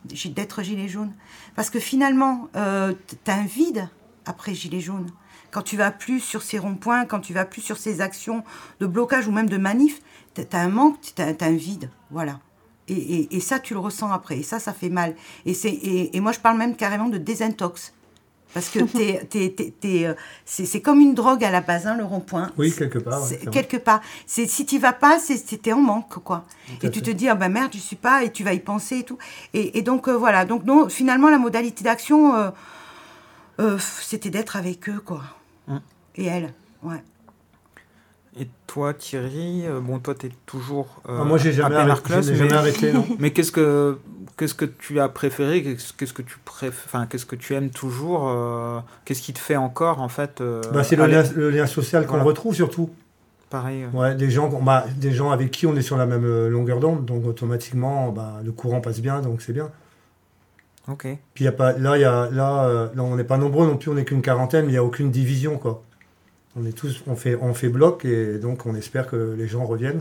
Speaker 8: d'être gilet jaune. Parce que finalement, euh, tu as un vide après gilet jaune. Quand tu vas plus sur ces ronds-points, quand tu vas plus sur ces actions de blocage ou même de manif, tu as un manque, tu as, un vide. Voilà. Et, et, et, ça, tu le ressens après. Et ça, ça fait mal. Et, et, et moi, je parle même carrément de désintox. Parce que euh, c'est comme une drogue à la base, hein, le rond-point.
Speaker 9: Oui, quelque part.
Speaker 8: quelque part. Si tu vas pas, c'était en manque, quoi. et tu te dis, ah ben merde, je suis pas, et tu vas y penser et tout. Et, donc, euh, voilà. Donc, non, finalement, la modalité d'action, euh, c'était d'être avec eux, quoi. Hum. Et elle, ouais.
Speaker 5: Et toi, Thierry, bon, toi, tu es toujours
Speaker 9: ah, moi, j'ai jamais, arrêté, jamais arrêté. Non.
Speaker 5: mais qu'est-ce que qu'est-ce que tu as préféré Qu'est-ce que tu enfin, qu'est-ce que tu aimes toujours Qu'est-ce qui te fait encore, en fait
Speaker 9: bah, C'est le, le, lien social qu'on retrouve surtout.
Speaker 5: Pareil.
Speaker 9: Ouais, des gens, bah, des gens avec qui on est sur la même longueur d'onde, donc automatiquement, bah, le courant passe bien, donc c'est bien.
Speaker 5: Ok.
Speaker 9: Puis y a pas, là, y a, là, là on n'est pas nombreux non plus, on n'est qu'une quarantaine, mais il n'y a aucune division, quoi. On est tous, on fait, on fait bloc et donc on espère que les gens reviennent.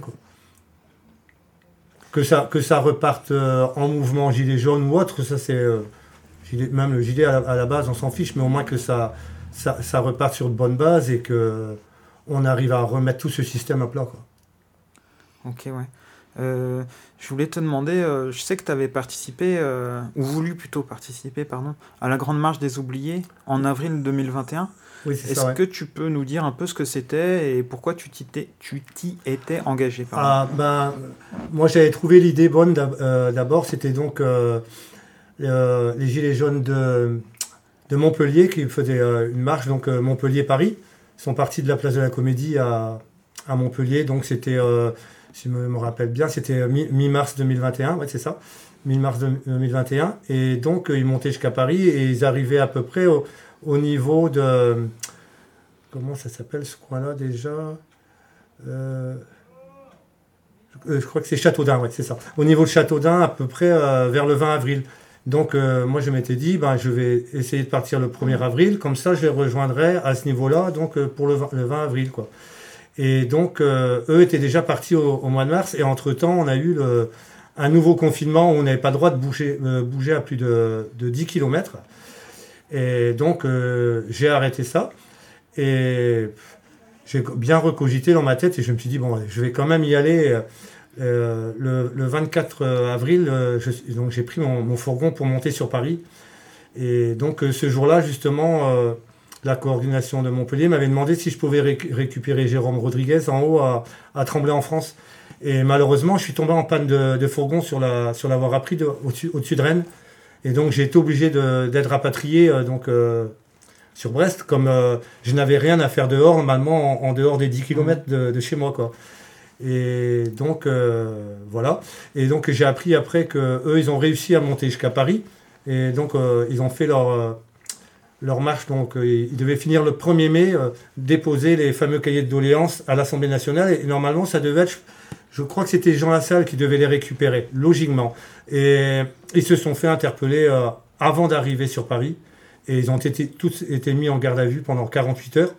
Speaker 9: Que ça, que ça reparte euh, en mouvement gilet jaune ou autre, ça c'est, euh, même le gilet à la, base, on s'en fiche, mais au moins que ça, ça, reparte sur de bonnes bases et que on arrive à remettre tout ce système à plat.
Speaker 5: Ok, ouais. Euh, je voulais te demander, je sais que tu avais participé, ou voulu plutôt participer, pardon, à la Grande Marche des Oubliés en avril 2021.
Speaker 9: Oui,
Speaker 5: Est-ce que tu peux nous dire un peu ce que c'était et pourquoi tu t'y étais engagé
Speaker 9: ah, ben, Moi, j'avais trouvé l'idée bonne d'abord. C'était donc les Gilets jaunes de, de Montpellier qui faisaient une marche, donc Montpellier-Paris. Ils sont partis de la place de la Comédie à, à Montpellier. Donc, c'était si je me rappelle bien, c'était mi-mars 2021, ouais, c'est ça, mi-mars 2021. Et donc, euh, ils montaient jusqu'à Paris et ils arrivaient à peu près au, niveau de. Comment ça s'appelle ce coin-là déjà euh, je, crois que c'est Châteaudun, ouais, c'est ça. Au niveau de Châteaudun, à peu près euh, vers le 20 avril. Donc, moi, je m'étais dit, ben, je vais essayer de partir le 1er avril, comme ça, je les rejoindrai à ce niveau-là, donc pour le le 20 avril, quoi. Et donc, euh, eux étaient déjà partis au, mois de mars. Et entre-temps, on a eu un nouveau confinement où on n'avait pas le droit de bouger, euh, bouger à plus de, de, 10 km. Et donc, euh, j'ai arrêté ça. Et j'ai bien recogité dans ma tête et je me suis dit, bon, je vais quand même y aller. Le, le, 24 avril, donc j'ai pris mon, fourgon pour monter sur Paris. Et donc, ce jour-là, justement la coordination de Montpellier m'avait demandé si je pouvais récupérer Jérôme Rodriguez en haut à, Tremblay en France. Et malheureusement, je suis tombé en panne de, fourgon sur la, sur au-dessus de Rennes. Et donc, j'ai été obligé d'être rapatrié euh, donc, euh, sur Brest, comme euh, je n'avais rien à faire dehors, normalement, en, dehors des 10 km de, chez moi. Quoi. Et donc, voilà. Et donc, j'ai appris après qu'eux, ils ont réussi à monter jusqu'à Paris. Et donc, ils ont fait leur leur marche. Donc, ils devaient finir le 1er mai, déposer les fameux cahiers de doléances à l'Assemblée nationale. Et, normalement, ça devait être, je crois que c'était Jean Lassalle qui devait les récupérer, logiquement. Et ils se sont fait interpeller euh, avant d'arriver sur Paris. Et ils ont été, tous été mis en garde à vue pendant 48 heures.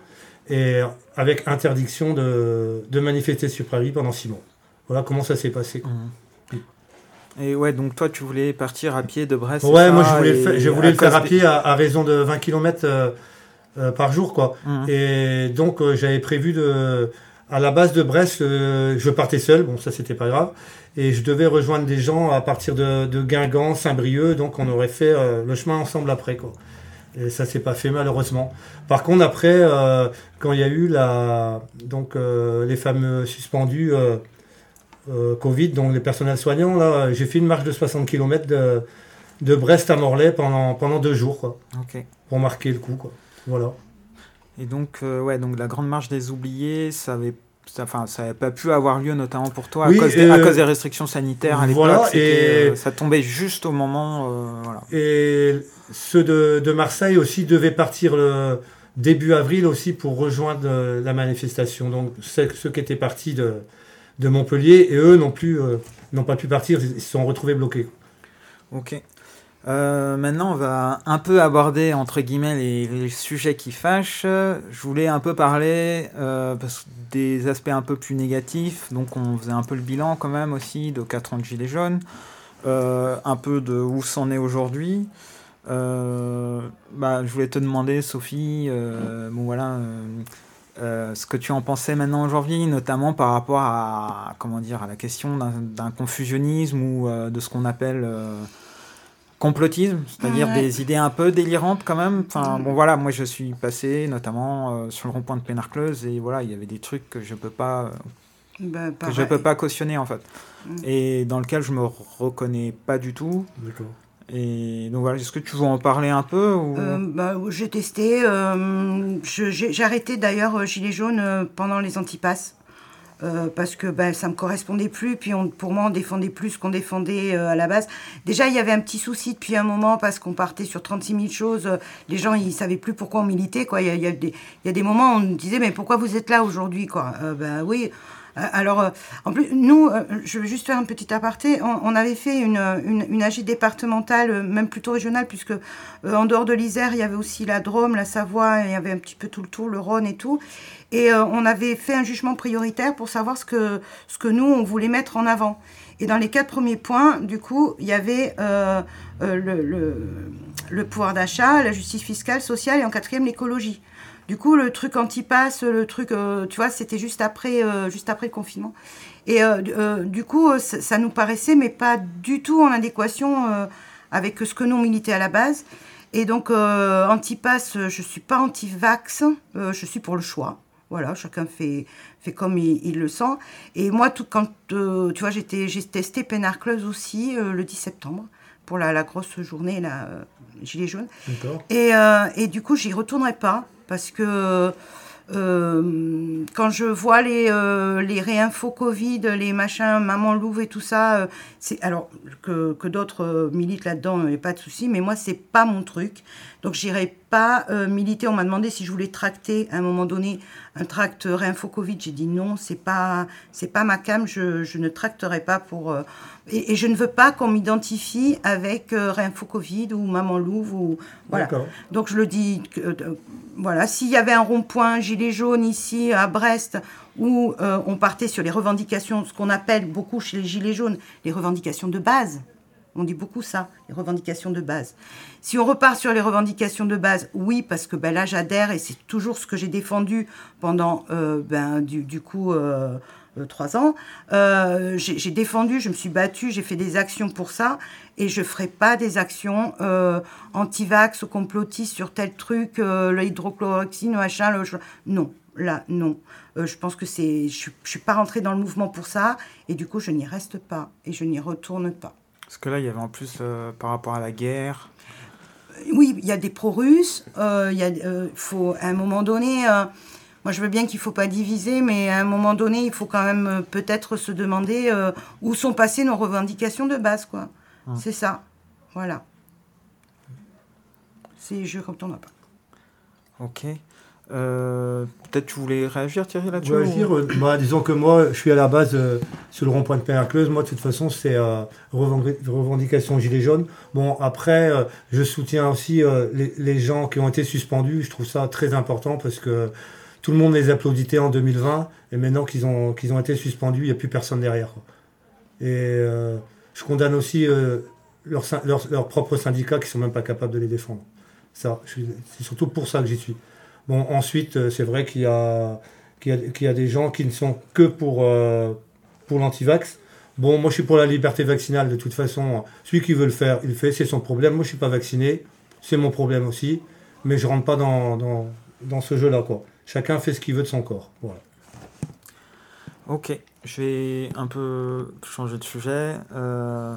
Speaker 9: Et avec interdiction de, de manifester sur Paris pendant 6 mois. Voilà comment ça s'est passé. Mmh.
Speaker 5: Et ouais, donc toi, tu voulais partir à pied de Brest
Speaker 9: Ouais, moi, je voulais, le, faire, je voulais le faire à pied à, raison de 20 km euh, euh, par jour, quoi. Mmh. Et donc, euh, j'avais prévu de. À la base de Brest, je partais seul, bon, ça, c'était pas grave. Et je devais rejoindre des gens à partir de, de Guingamp, Saint-Brieuc, donc on aurait fait le chemin ensemble après, quoi. Et ça s'est pas fait malheureusement. Par contre, après, quand il y a eu la, donc les fameux suspendus euh, Covid, donc les personnels soignants, là, j'ai fait une marche de 60 km de, de Brest à Morlaix pendant, pendant deux jours, quoi. Pour marquer le coup, quoi. Voilà.
Speaker 5: Et donc, euh, ouais, donc la grande marche des oubliés, ça avait ça n'avait pas pu avoir lieu notamment pour toi à, cause, des, à cause, des, restrictions sanitaires à l'époque. Voilà, et euh, ça tombait juste au moment. voilà.
Speaker 9: Et ceux de, de, Marseille aussi devaient partir le début avril aussi pour rejoindre la manifestation. Donc ceux qui étaient partis de, de Montpellier et eux non plus euh, n'ont pas pu partir, ils se sont retrouvés bloqués.
Speaker 5: Ok. Euh, maintenant, on va un peu aborder entre guillemets les, sujets qui fâchent. Je voulais un peu parler euh, des aspects un peu plus négatifs. Donc, on faisait un peu le bilan quand même aussi de 4 ans de Gilets jaunes, un peu de où c'en est aujourd'hui. bah, je voulais te demander, Sophie, bon voilà, euh, ce que tu en pensais maintenant aujourd'hui, notamment par rapport à, comment dire, à la question d'un confusionnisme ou euh, de ce qu'on appelle euh, complotisme, c'est-à-dire des idées un peu délirantes quand même. Enfin, bon voilà, moi je suis passé notamment sur le rond-point de Pénarcleuse et voilà, il y avait des trucs que je peux pas, bah, que je peux pas cautionner en fait, mm. et dans lequel je me reconnais pas du tout. D'accord. Et donc voilà, est-ce que tu veux en parler un peu ou...
Speaker 8: Euh, bah, J'ai testé. Euh, j'ai arrêté d'ailleurs euh, Gilet jaune pendant les antipasses. Euh, parce que ben, ça me correspondait plus. Puis on, pour moi, on défendait plus ce qu'on défendait euh, à la base. Déjà, il y avait un petit souci depuis un moment parce qu'on partait sur 36 000 choses. Les gens, ils savaient plus pourquoi on militait. Quoi. Il, y a, des, moments où on nous disait, mais pourquoi vous êtes là aujourd'hui quoi? Euh, Ben oui. Alors, en plus, nous, je vais juste faire un petit aparté. On, avait fait une, une, départementale, même plutôt régionale, puisque en dehors de l'Isère, il y avait aussi la Drôme, la Savoie, il y avait un petit peu tout le tour, le Rhône et tout. Et euh, on avait fait un jugement prioritaire pour savoir ce que, ce que nous, on voulait mettre en avant. Et dans les quatre premiers points, du coup, il y avait euh, euh, le, pouvoir d'achat, la justice fiscale, sociale et en quatrième, l'écologie. Du coup, le truc anti-pass, le truc, tu vois, c'était juste après, juste après le confinement. Et du coup, ça, nous paraissait, mais pas du tout en adéquation avec ce que nous militait à la base. Et donc, anti-pass, je ne suis pas anti-vax, je suis pour le choix. Voilà, chacun fait, fait comme il, le sent. Et moi, tout, quand euh, tu vois, j'ai testé Penarcleuse aussi euh, le 10 septembre pour la, la grosse journée, la euh, Gilet jaune. Et, et, du coup, j'y retournerai pas parce que quand je vois les, les réinfos Covid, les machins, Maman Louve et tout ça, c'est alors que, que d'autres militent là-dedans, il n'y a pas de souci, mais moi, c'est pas mon truc. Donc, j'irai pas militer. On m'a demandé si je voulais tracter à un moment donné un tract réinfo Covid. J'ai dit non, c'est pas, c'est pas ma cam, je, je ne tracterai pas pour. Et, et, je ne veux pas qu'on m'identifie avec réinfo Covid ou Maman Louve. Ou, voilà. Donc, je le dis voilà, s'il y avait un rond-point gilet jaune ici à Brest où euh, on partait sur les revendications, ce qu'on appelle beaucoup chez les gilets jaunes, les revendications de base. On dit beaucoup ça, les revendications de base. Si on repart sur les revendications de base, oui, parce que ben, là j'adhère et c'est toujours ce que j'ai défendu pendant euh, ben, du, coup euh, trois ans. j'ai défendu, je me suis battue, j'ai fait des actions pour ça et je ferai pas des actions euh, anti-vax ou complotistes sur tel truc, euh, l'hydrochloroxine, machin, le... non, là, non. Euh, je pense que c'est, je, je suis pas rentrée dans le mouvement pour ça, et du coup, je n'y reste pas, et je n'y retourne pas.
Speaker 5: Parce que là, il y avait en plus, euh, par rapport à la guerre...
Speaker 8: Oui, il y a des pro-russes, il y a, faut, à un moment donné... Moi, je veux bien qu'il ne faut pas diviser, mais à un moment donné, il faut quand même peut-être se demander où sont passées nos revendications de base, quoi. Hein. C'est ça. Voilà. C'est je retourne pas.
Speaker 5: Ok. Euh, peut-être tu voulais réagir Thierry là-dessus
Speaker 9: Réagir, euh, bah, disons que moi je suis à la base euh, sur le rond-point de Pénacleuse, moi de toute façon c'est revendication gilet jaune. Bon après je soutiens aussi les, les, gens qui ont été suspendus, je trouve ça très important parce que tout le monde les applaudissait en 2020 et maintenant qu'ils ont, qu'ils ont été suspendus, il n'y a plus personne derrière. Et je condamne aussi leurs leur, propres syndicats qui sont même pas capables de les défendre. Ça, c'est surtout pour ça que j'y suis. Bon, ensuite, euh, c'est vrai qu'il y, a, qu'il y, a, des gens qui ne sont que pour, euh, pour l'antivax. Bon, moi je suis pour la liberté vaccinale de toute façon. Celui qui veut le faire, il le fait, c'est son problème. Moi je suis pas vacciné, c'est mon problème aussi. Mais je rentre pas dans, dans, dans ce jeu-là. quoi. Chacun fait ce qu'il veut de son corps. Voilà.
Speaker 5: Ok, je vais un peu changer de sujet. Euh,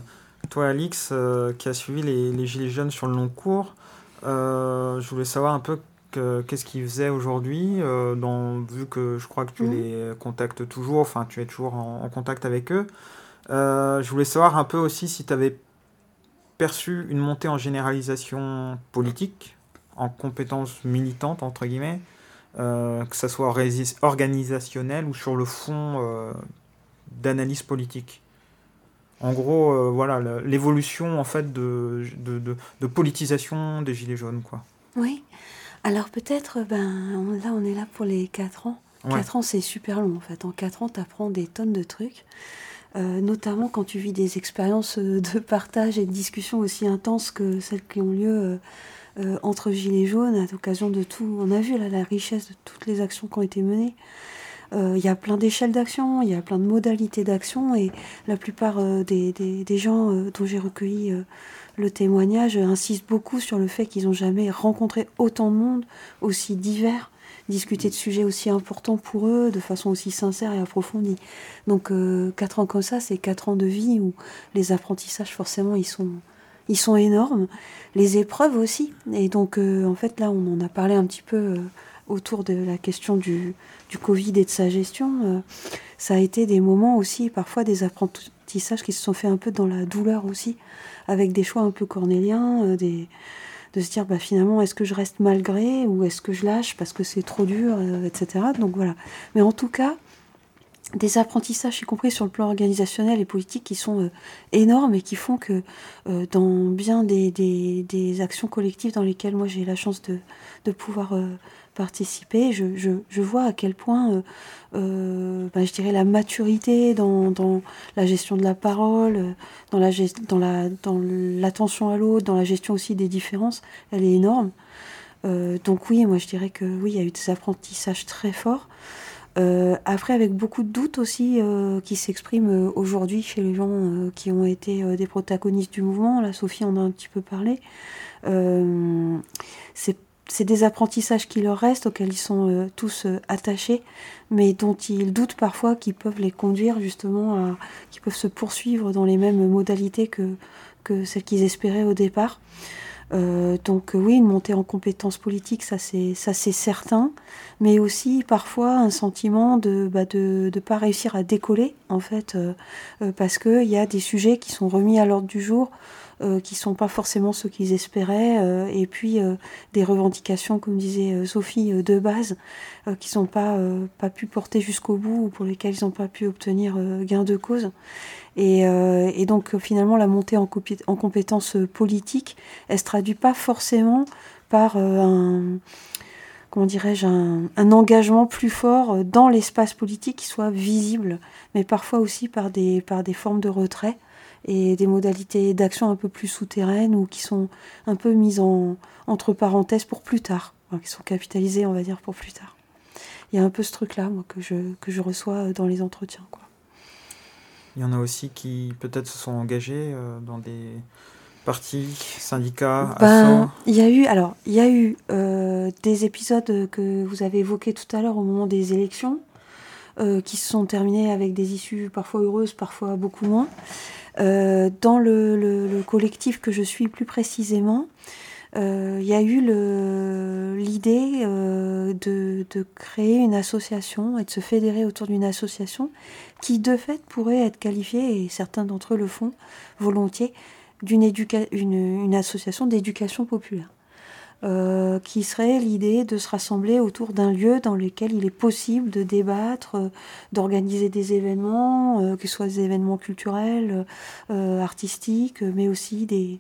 Speaker 5: toi, Alix, euh, qui a suivi les, les, Gilets jaunes sur le long cours, je voulais savoir un peu qu'est-ce qu'ils faisaient aujourd'hui, vu que je crois que tu mmh. les contactes toujours, enfin tu es toujours en, en contact avec eux. je voulais savoir un peu aussi si tu avais perçu une montée en généralisation politique, en compétences militantes, entre guillemets, euh, que ça soit organisationnel ou sur le fond euh, d'analyse politique. En gros, euh, voilà, l'évolution en fait de, de, de, politisation des Gilets jaunes. Quoi.
Speaker 7: Oui. Alors peut-être, ben, là on est là pour les 4 ans. 4 ans c'est super long en fait. En 4 ans tu apprends des tonnes de trucs. notamment quand tu vis des expériences de partage et de discussion aussi intenses que celles qui ont lieu euh, entre Gilets jaunes, à l'occasion de tout. On a vu là la richesse de toutes les actions qui ont été menées. Euh, il y a plein d'échelles d'action, il y a plein de modalités d'action et la plupart euh, des, des, des, gens dont j'ai recueilli le témoignage insistent beaucoup sur le fait qu'ils n'ont jamais rencontré autant de monde aussi divers, discuter de sujets aussi importants pour eux de façon aussi sincère et approfondie. Donc quatre ans comme ça, c'est quatre ans de vie où les apprentissages forcément ils sont ils sont énormes. Les épreuves aussi. Et donc, euh, en fait, là, on en a parlé un petit peu euh, autour de la question du, du, Covid et de sa gestion, ça a été des moments aussi, parfois des apprentissages qui se sont faits un peu dans la douleur aussi, avec des choix un peu cornéliens, des, de se dire bah, finalement est-ce que je reste malgré ou est-ce que je lâche parce que c'est trop dur, etc. Donc voilà. Mais en tout cas, des apprentissages, y compris sur le plan organisationnel et politique, qui sont euh, énormes et qui font que euh, dans bien des, des, actions collectives dans lesquelles moi j'ai la chance de, de pouvoir euh, participer, je, je, vois à quel point, bah, je dirais, la maturité dans, dans, la gestion de la parole, dans la dans la dans l'attention à l'autre, dans la gestion aussi des différences, elle est énorme. donc oui, moi je dirais que oui, il y a eu des apprentissages très forts. Euh, après, avec beaucoup de doutes aussi euh, qui s'expriment euh, aujourd'hui chez les gens qui ont été des protagonistes du mouvement. Là, Sophie en a un petit peu parlé. c'est des apprentissages qui leur restent, auxquels ils sont tous attachés, mais dont ils doutent parfois qu'ils peuvent les conduire justement à. qui peuvent se poursuivre dans les mêmes modalités que, celles qu'ils espéraient au départ. Euh, donc oui, une montée en compétences politiques, ça c'est c'est certain, mais aussi parfois un sentiment de bah, de de pas réussir à décoller en fait, euh, euh, parce que il y a des sujets qui sont remis à l'ordre du jour, euh, qui sont pas forcément ceux qu'ils espéraient, et puis des revendications, comme disait Sophie, de base, qui sont pas pas pu porter jusqu'au bout ou pour lesquelles ils n'ont pas pu obtenir gain de cause. Euh, et, donc finalement, la montée en, en compétences politiques, elle se traduit pas forcément par euh, un, comment dirais-je, un, engagement plus fort dans l'espace politique qui soit visible, mais parfois aussi par des, par des formes de retrait et des modalités d'action un peu plus souterraines ou qui sont un peu mises en, entre parenthèses pour plus tard, qui sont capitalisées, on va dire, pour plus tard. Il y a un peu ce truc-là, moi, que je, que je reçois dans les entretiens. Quoi.
Speaker 5: Il y en a aussi qui peut-être se sont engagés euh, dans des partis, syndicats,
Speaker 7: ben, Il y a eu, alors, il y a eu euh, des épisodes que vous avez évoqués tout à l'heure au moment des élections, euh, qui se sont terminés avec des issues parfois heureuses, parfois beaucoup moins. Dans le, le, collectif que je suis plus précisément, il y a eu l'idée de, de, créer une association et de se fédérer autour d'une association qui de fait pourraient être qualifiés, et certains d'entre eux le font volontiers, d'une une, une association d'éducation populaire. Euh, qui serait l'idée de se rassembler autour d'un lieu dans lequel il est possible de débattre, euh, d'organiser des événements, euh, que ce des événements culturels, artistiques, mais aussi des,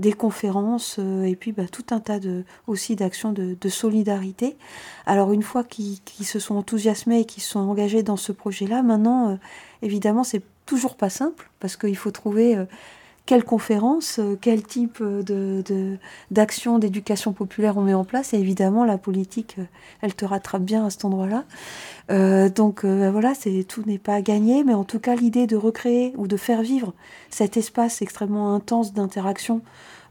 Speaker 7: des conférences et puis bah, tout un tas de, aussi d'actions de, de, solidarité. Alors une fois qu'ils se sont enthousiasmés et qu'ils se sont engagés dans ce projet-là, maintenant, évidemment, c'est toujours pas simple parce qu'il faut trouver quelle conférence, euh, quel type de, d'action d'éducation populaire on met en place. Et évidemment, la politique, euh, elle te rattrape bien à cet endroit-là. Euh, donc ben voilà, tout n'est pas gagné, mais en tout cas, l'idée de recréer ou de faire vivre cet espace extrêmement intense d'interaction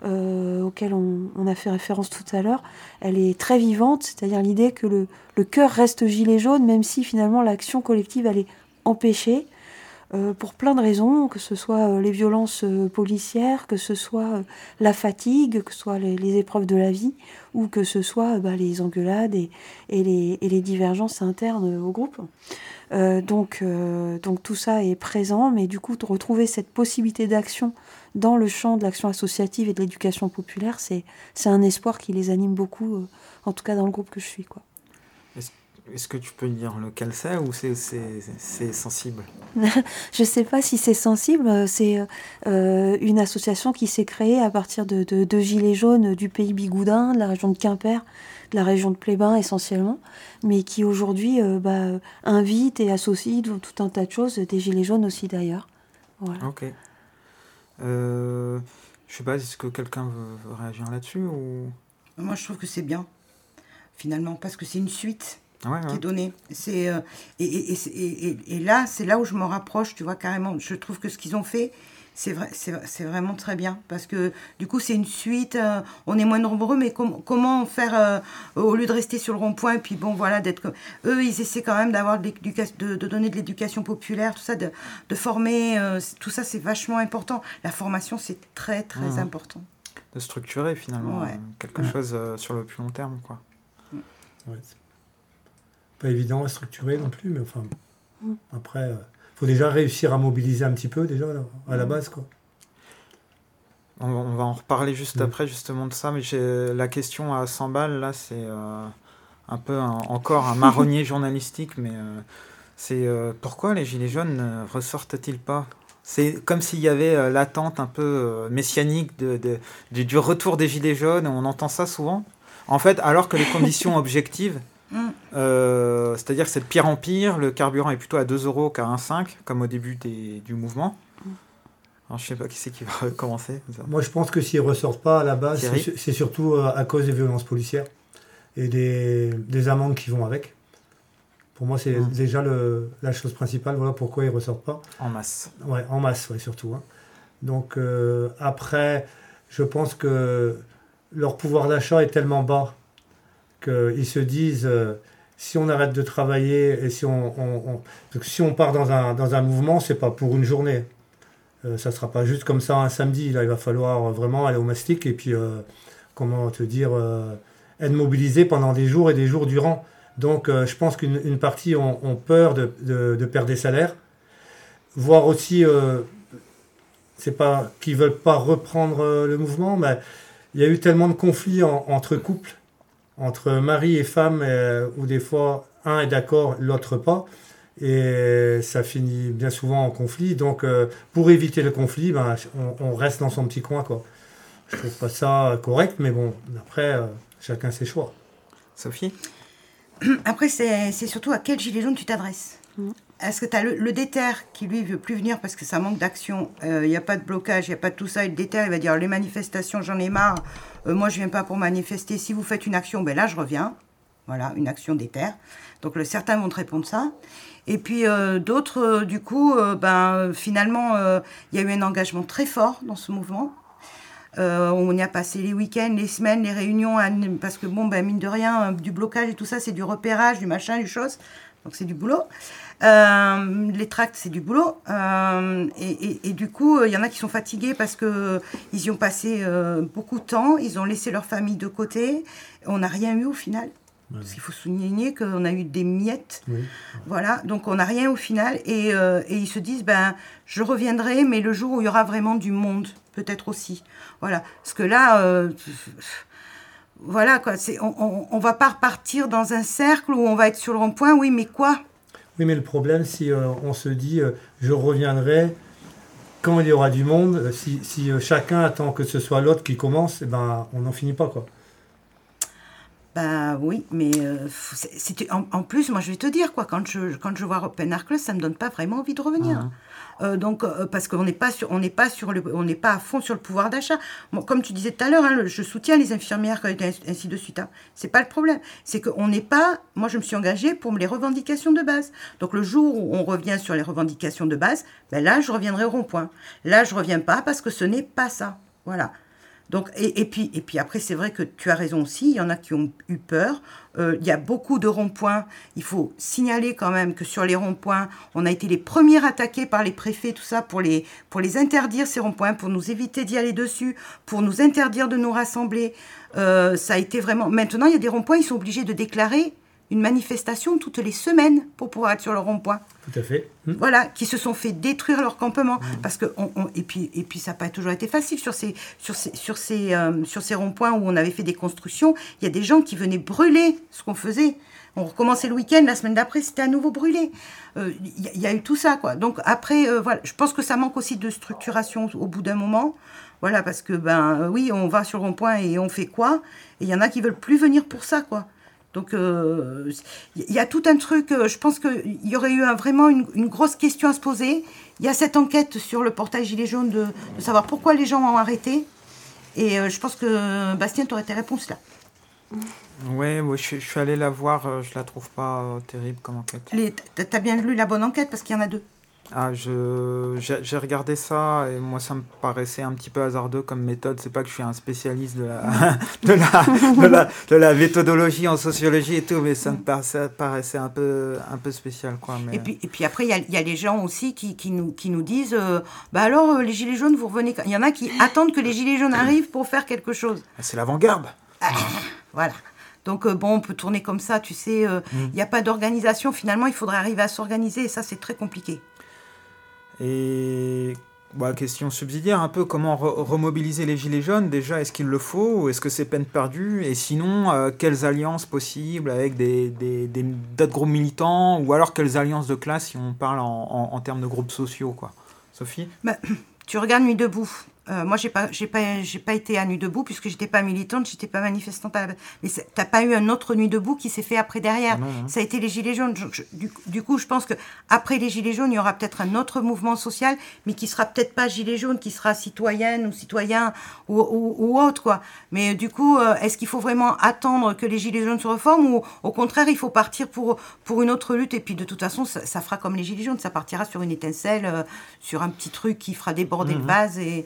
Speaker 7: auquel on, a fait référence tout à l'heure, elle est très vivante, c'est-à-dire l'idée que le, le cœur reste gilet jaune, même si finalement l'action collective, elle est empêchée. Euh, pour plein de raisons, que ce soit euh, les violences euh, policières, que ce soit la fatigue, que ce soit les, épreuves de la vie, ou que ce soit bah, les engueulades et, les, divergences internes au groupe. donc, donc tout ça est présent, mais du coup, retrouver cette possibilité d'action dans le champ de l'action associative et de l'éducation populaire, c'est un espoir qui les anime beaucoup, en tout cas dans le groupe que je suis. Quoi.
Speaker 5: Est-ce que tu peux dire lequel c'est ou c'est sensible
Speaker 7: Je ne sais pas si c'est sensible. C'est euh, une association qui s'est créée à partir de, de, Gilets jaunes du pays Bigoudin, de la région de Quimper, de la région de Plébin essentiellement, mais qui aujourd'hui euh, bah, invite et associe tout un tas de choses, des Gilets jaunes aussi d'ailleurs. Voilà.
Speaker 5: Ok. Euh, je sais pas, est-ce que quelqu'un veut, veut, réagir là-dessus ou...
Speaker 8: Moi je trouve que c'est bien, finalement, parce que c'est une suite qui est donné. C'est, euh, et, et, et, et, là, c'est là où je me rapproche, tu vois, carrément. Je trouve que ce qu'ils ont fait, c'est, vrai, c'est, vraiment très bien. Parce que du coup, c'est une suite. Euh, on est moins nombreux, mais comment faire, euh, au lieu de rester sur le rond-point, et puis bon, voilà, d'être comme. Eux, ils essaient quand même d'avoir de, de, de donner de l'éducation populaire, tout ça, de, de former. tout ça, c'est vachement important. La formation, c'est très, très mmh. important.
Speaker 5: De structurer, finalement, quelque chose sur le plus long terme, quoi.
Speaker 9: Pas évident à structurer non plus, mais enfin, mm. après, il faut déjà réussir à mobiliser un petit peu déjà à la mm. base, quoi.
Speaker 5: On, va en reparler juste après justement de ça, mais la question à 100 balles, là, c'est un peu encore un marronnier journalistique, mais c'est pourquoi les Gilets jaunes ne ressortent-ils pas? C'est comme s'il y avait euh, l'attente un peu euh, messianique de, du retour des Gilets jaunes. On entend ça souvent? En fait, alors que les conditions objectives, mm. euh, c'est-à-dire que c'est de pire en pire, le carburant est plutôt à 2 euros qu'à 1,5, comme au début du mouvement. Alors, je sais pas qui c'est qui va commencer.
Speaker 9: Moi, je pense que s'ils ne ressortent pas à la base, c'est surtout à cause des violences policières et des, des amendes qui vont avec. Pour moi, c'est mmh. déjà le, la chose principale. Voilà pourquoi ils ne ressortent pas.
Speaker 5: En masse.
Speaker 9: Ouais, en masse, ouais, surtout. Hein. Donc, euh, après, je pense que leur pouvoir d'achat est tellement bas qu'ils se disent euh, si on arrête de travailler et si on, si on part dans un, dans un mouvement, c'est pas pour une journée. Euh, ça sera pas juste comme ça un samedi. Là, il va falloir vraiment aller au mastic et puis, comment te dire, être mobilisé pendant des jours et des jours durant. Donc euh, je pense qu'une partie ont, peur de, perdre des salaires, voire aussi, euh, c'est pas qu'ils veulent pas reprendre euh, le mouvement, mais il y a eu tellement de conflits entre couples, entre mari et femme, où des fois un est d'accord, l'autre pas, et ça finit bien souvent en conflit. Donc pour éviter le conflit, ben, on, reste dans son petit coin. Quoi. Je trouve pas ça correct, mais bon, après, chacun ses choix.
Speaker 5: Sophie?
Speaker 8: Après, c'est surtout à quel gilet jaune tu t'adresses? Mm. Est-ce que tu as le, déter qui, lui, veut plus venir parce que ça manque d'action Il n'y a pas de blocage, il n'y a pas de tout ça. Le déter, il va dire les manifestations, j'en ai marre. Euh, moi, je viens pas pour manifester. Si vous faites une action, ben là, je reviens. Voilà, une action déter. Donc, le, certains vont te répondre ça. Et puis, euh, d'autres, euh, du coup, ben, finalement, il y a eu un engagement très fort dans ce mouvement. Euh, on y a passé les week-ends, les semaines, les réunions, parce que bon, ben, mine de rien, euh, du blocage et tout ça, c'est du repérage, du machin, du chose. Donc c'est du boulot. Euh, les tracts, c'est du boulot. et, du coup, il y en a qui sont fatigués parce que ils y ont passé beaucoup de temps, ils ont laissé leur famille de côté. On n'a rien eu au final. Parce qu'il faut souligner qu'on a eu des miettes. Voilà, donc on n'a rien au final. Et, et, ils se disent, ben, je reviendrai, mais le jour où il y aura vraiment du monde peut-être aussi. Voilà. Parce que là, euh, voilà, quoi. On, on, va pas repartir dans un cercle où on va être sur le rond-point. Oui, mais quoi?
Speaker 9: Oui, mais le problème, si euh, on se dit euh, je reviendrai quand il y aura du monde, si, si chacun attend que ce soit l'autre qui commence, eh ben, on n'en finit pas, quoi.
Speaker 8: Ben oui, mais en, plus, moi je vais te dire, quoi, quand je, quand je vois Open Arc ça me donne pas vraiment envie de revenir. Ah. Euh, donc, euh, parce qu'on n'est pas sur, on n'est pas sur le, on n'est pas à fond sur le pouvoir d'achat. comme tu disais tout à l'heure, hein, je soutiens les infirmières ainsi de suite. Hein. C'est pas le problème. C'est qu'on n'est pas. Moi, je me suis engagée pour les revendications de base. Donc, le jour où on revient sur les revendications de base, ben là, je reviendrai au rond-point. Là, je reviens pas parce que ce n'est pas ça. Voilà. Donc, et, puis, et puis après, c'est vrai que tu as raison aussi, il y en a qui ont eu peur. Euh, il y a beaucoup de ronds-points. Il faut signaler quand même que sur les ronds-points, on a été les premiers attaqués par les préfets, tout ça, pour les, pour les interdire, ces ronds-points, pour nous éviter d'y aller dessus, pour nous interdire de nous rassembler. Euh, ça a été vraiment... Maintenant, il y a des ronds-points, ils sont obligés de déclarer une manifestation toutes les semaines pour pouvoir être sur le rond-point.
Speaker 9: Tout à fait.
Speaker 8: Hmm. Voilà, qui se sont fait détruire leur campement. Hmm. Parce que et, puis, et puis ça n'a pas toujours été facile sur ces, sur ces, sur ces, euh, sur ces ronds-points où on avait fait des constructions. Il y a des gens qui venaient brûler ce qu'on faisait. On recommençait le week-end, la semaine d'après, c'était à nouveau brûlé. Euh, il y, a eu tout ça, quoi. Donc après, euh, voilà, je pense que ça manque aussi de structuration au bout d'un moment. Voilà, parce que, ben oui, on va sur le rond-point et on fait quoi? Et il y en a qui veulent plus venir pour ça, quoi. Donc, il euh, y a tout un truc, euh, je pense qu'il y aurait eu vraiment une, grosse question à se poser. Il y a cette enquête sur le portail Gilets jaunes de, savoir pourquoi les gens ont arrêté. Et euh, je pense que Bastien, tu aurais tes réponses là.
Speaker 5: Ouais, moi je, suis allé la voir, je la trouve pas terrible comme enquête.
Speaker 8: Tu as bien lu la bonne enquête parce qu'il y en a deux.
Speaker 5: Ah, je, j'ai regardé ça et moi ça me paraissait un petit peu hasardeux comme méthode. C'est pas que je suis un spécialiste de la, de la, de la, méthodologie en sociologie et tout, mais ça me paraissait, paraissait un, peu, un peu spécial. Quoi, mais...
Speaker 8: et, puis, et puis après, il y a, y a, les gens aussi qui, qui, nous, qui nous disent euh, Bah alors, euh, les Gilets jaunes, vous revenez. Il y en a qui attendent que les Gilets jaunes arrivent pour faire quelque chose.
Speaker 5: Ah, c'est l'avant-garde.
Speaker 8: Ah, voilà. Donc bon, on peut tourner comme ça, tu sais. Il mm. n'y a pas d'organisation. Finalement, il faudrait arriver à s'organiser et ça, c'est très compliqué.
Speaker 5: Et bah, question subsidiaire, un peu comment remobiliser les Gilets jaunes? Déjà, est-ce qu'il le faut ou est-ce que c'est peine perdue? Et sinon, euh, quelles alliances possibles avec des, d'autres groupes militants ou alors quelles alliances de classe si on parle en, en, termes de groupes sociaux quoi? Sophie?
Speaker 8: Bah, Tu regardes Nuit debout. Euh, moi, j'ai pas, j'ai pas, j'ai pas été à Nuit debout puisque j'étais pas militante, j'étais pas manifestante. À la... Mais t'as pas eu un autre Nuit debout qui s'est fait après derrière. Ah Ça a été les Gilets jaunes. du, coup, je pense que après les Gilets jaunes, il y aura peut-être un autre mouvement social, mais qui sera peut-être pas Gilets jaunes, qui sera citoyenne ou citoyen ou, ou, autre quoi. Mais du coup, euh, est-ce qu'il faut vraiment attendre que les Gilets jaunes se reforment ou au contraire, il faut partir pour pour une autre lutte? Et puis de toute façon, ça, fera comme les Gilets jaunes, ça partira sur une étincelle, euh, sur un petit truc qui fera déborder le mhm. vase et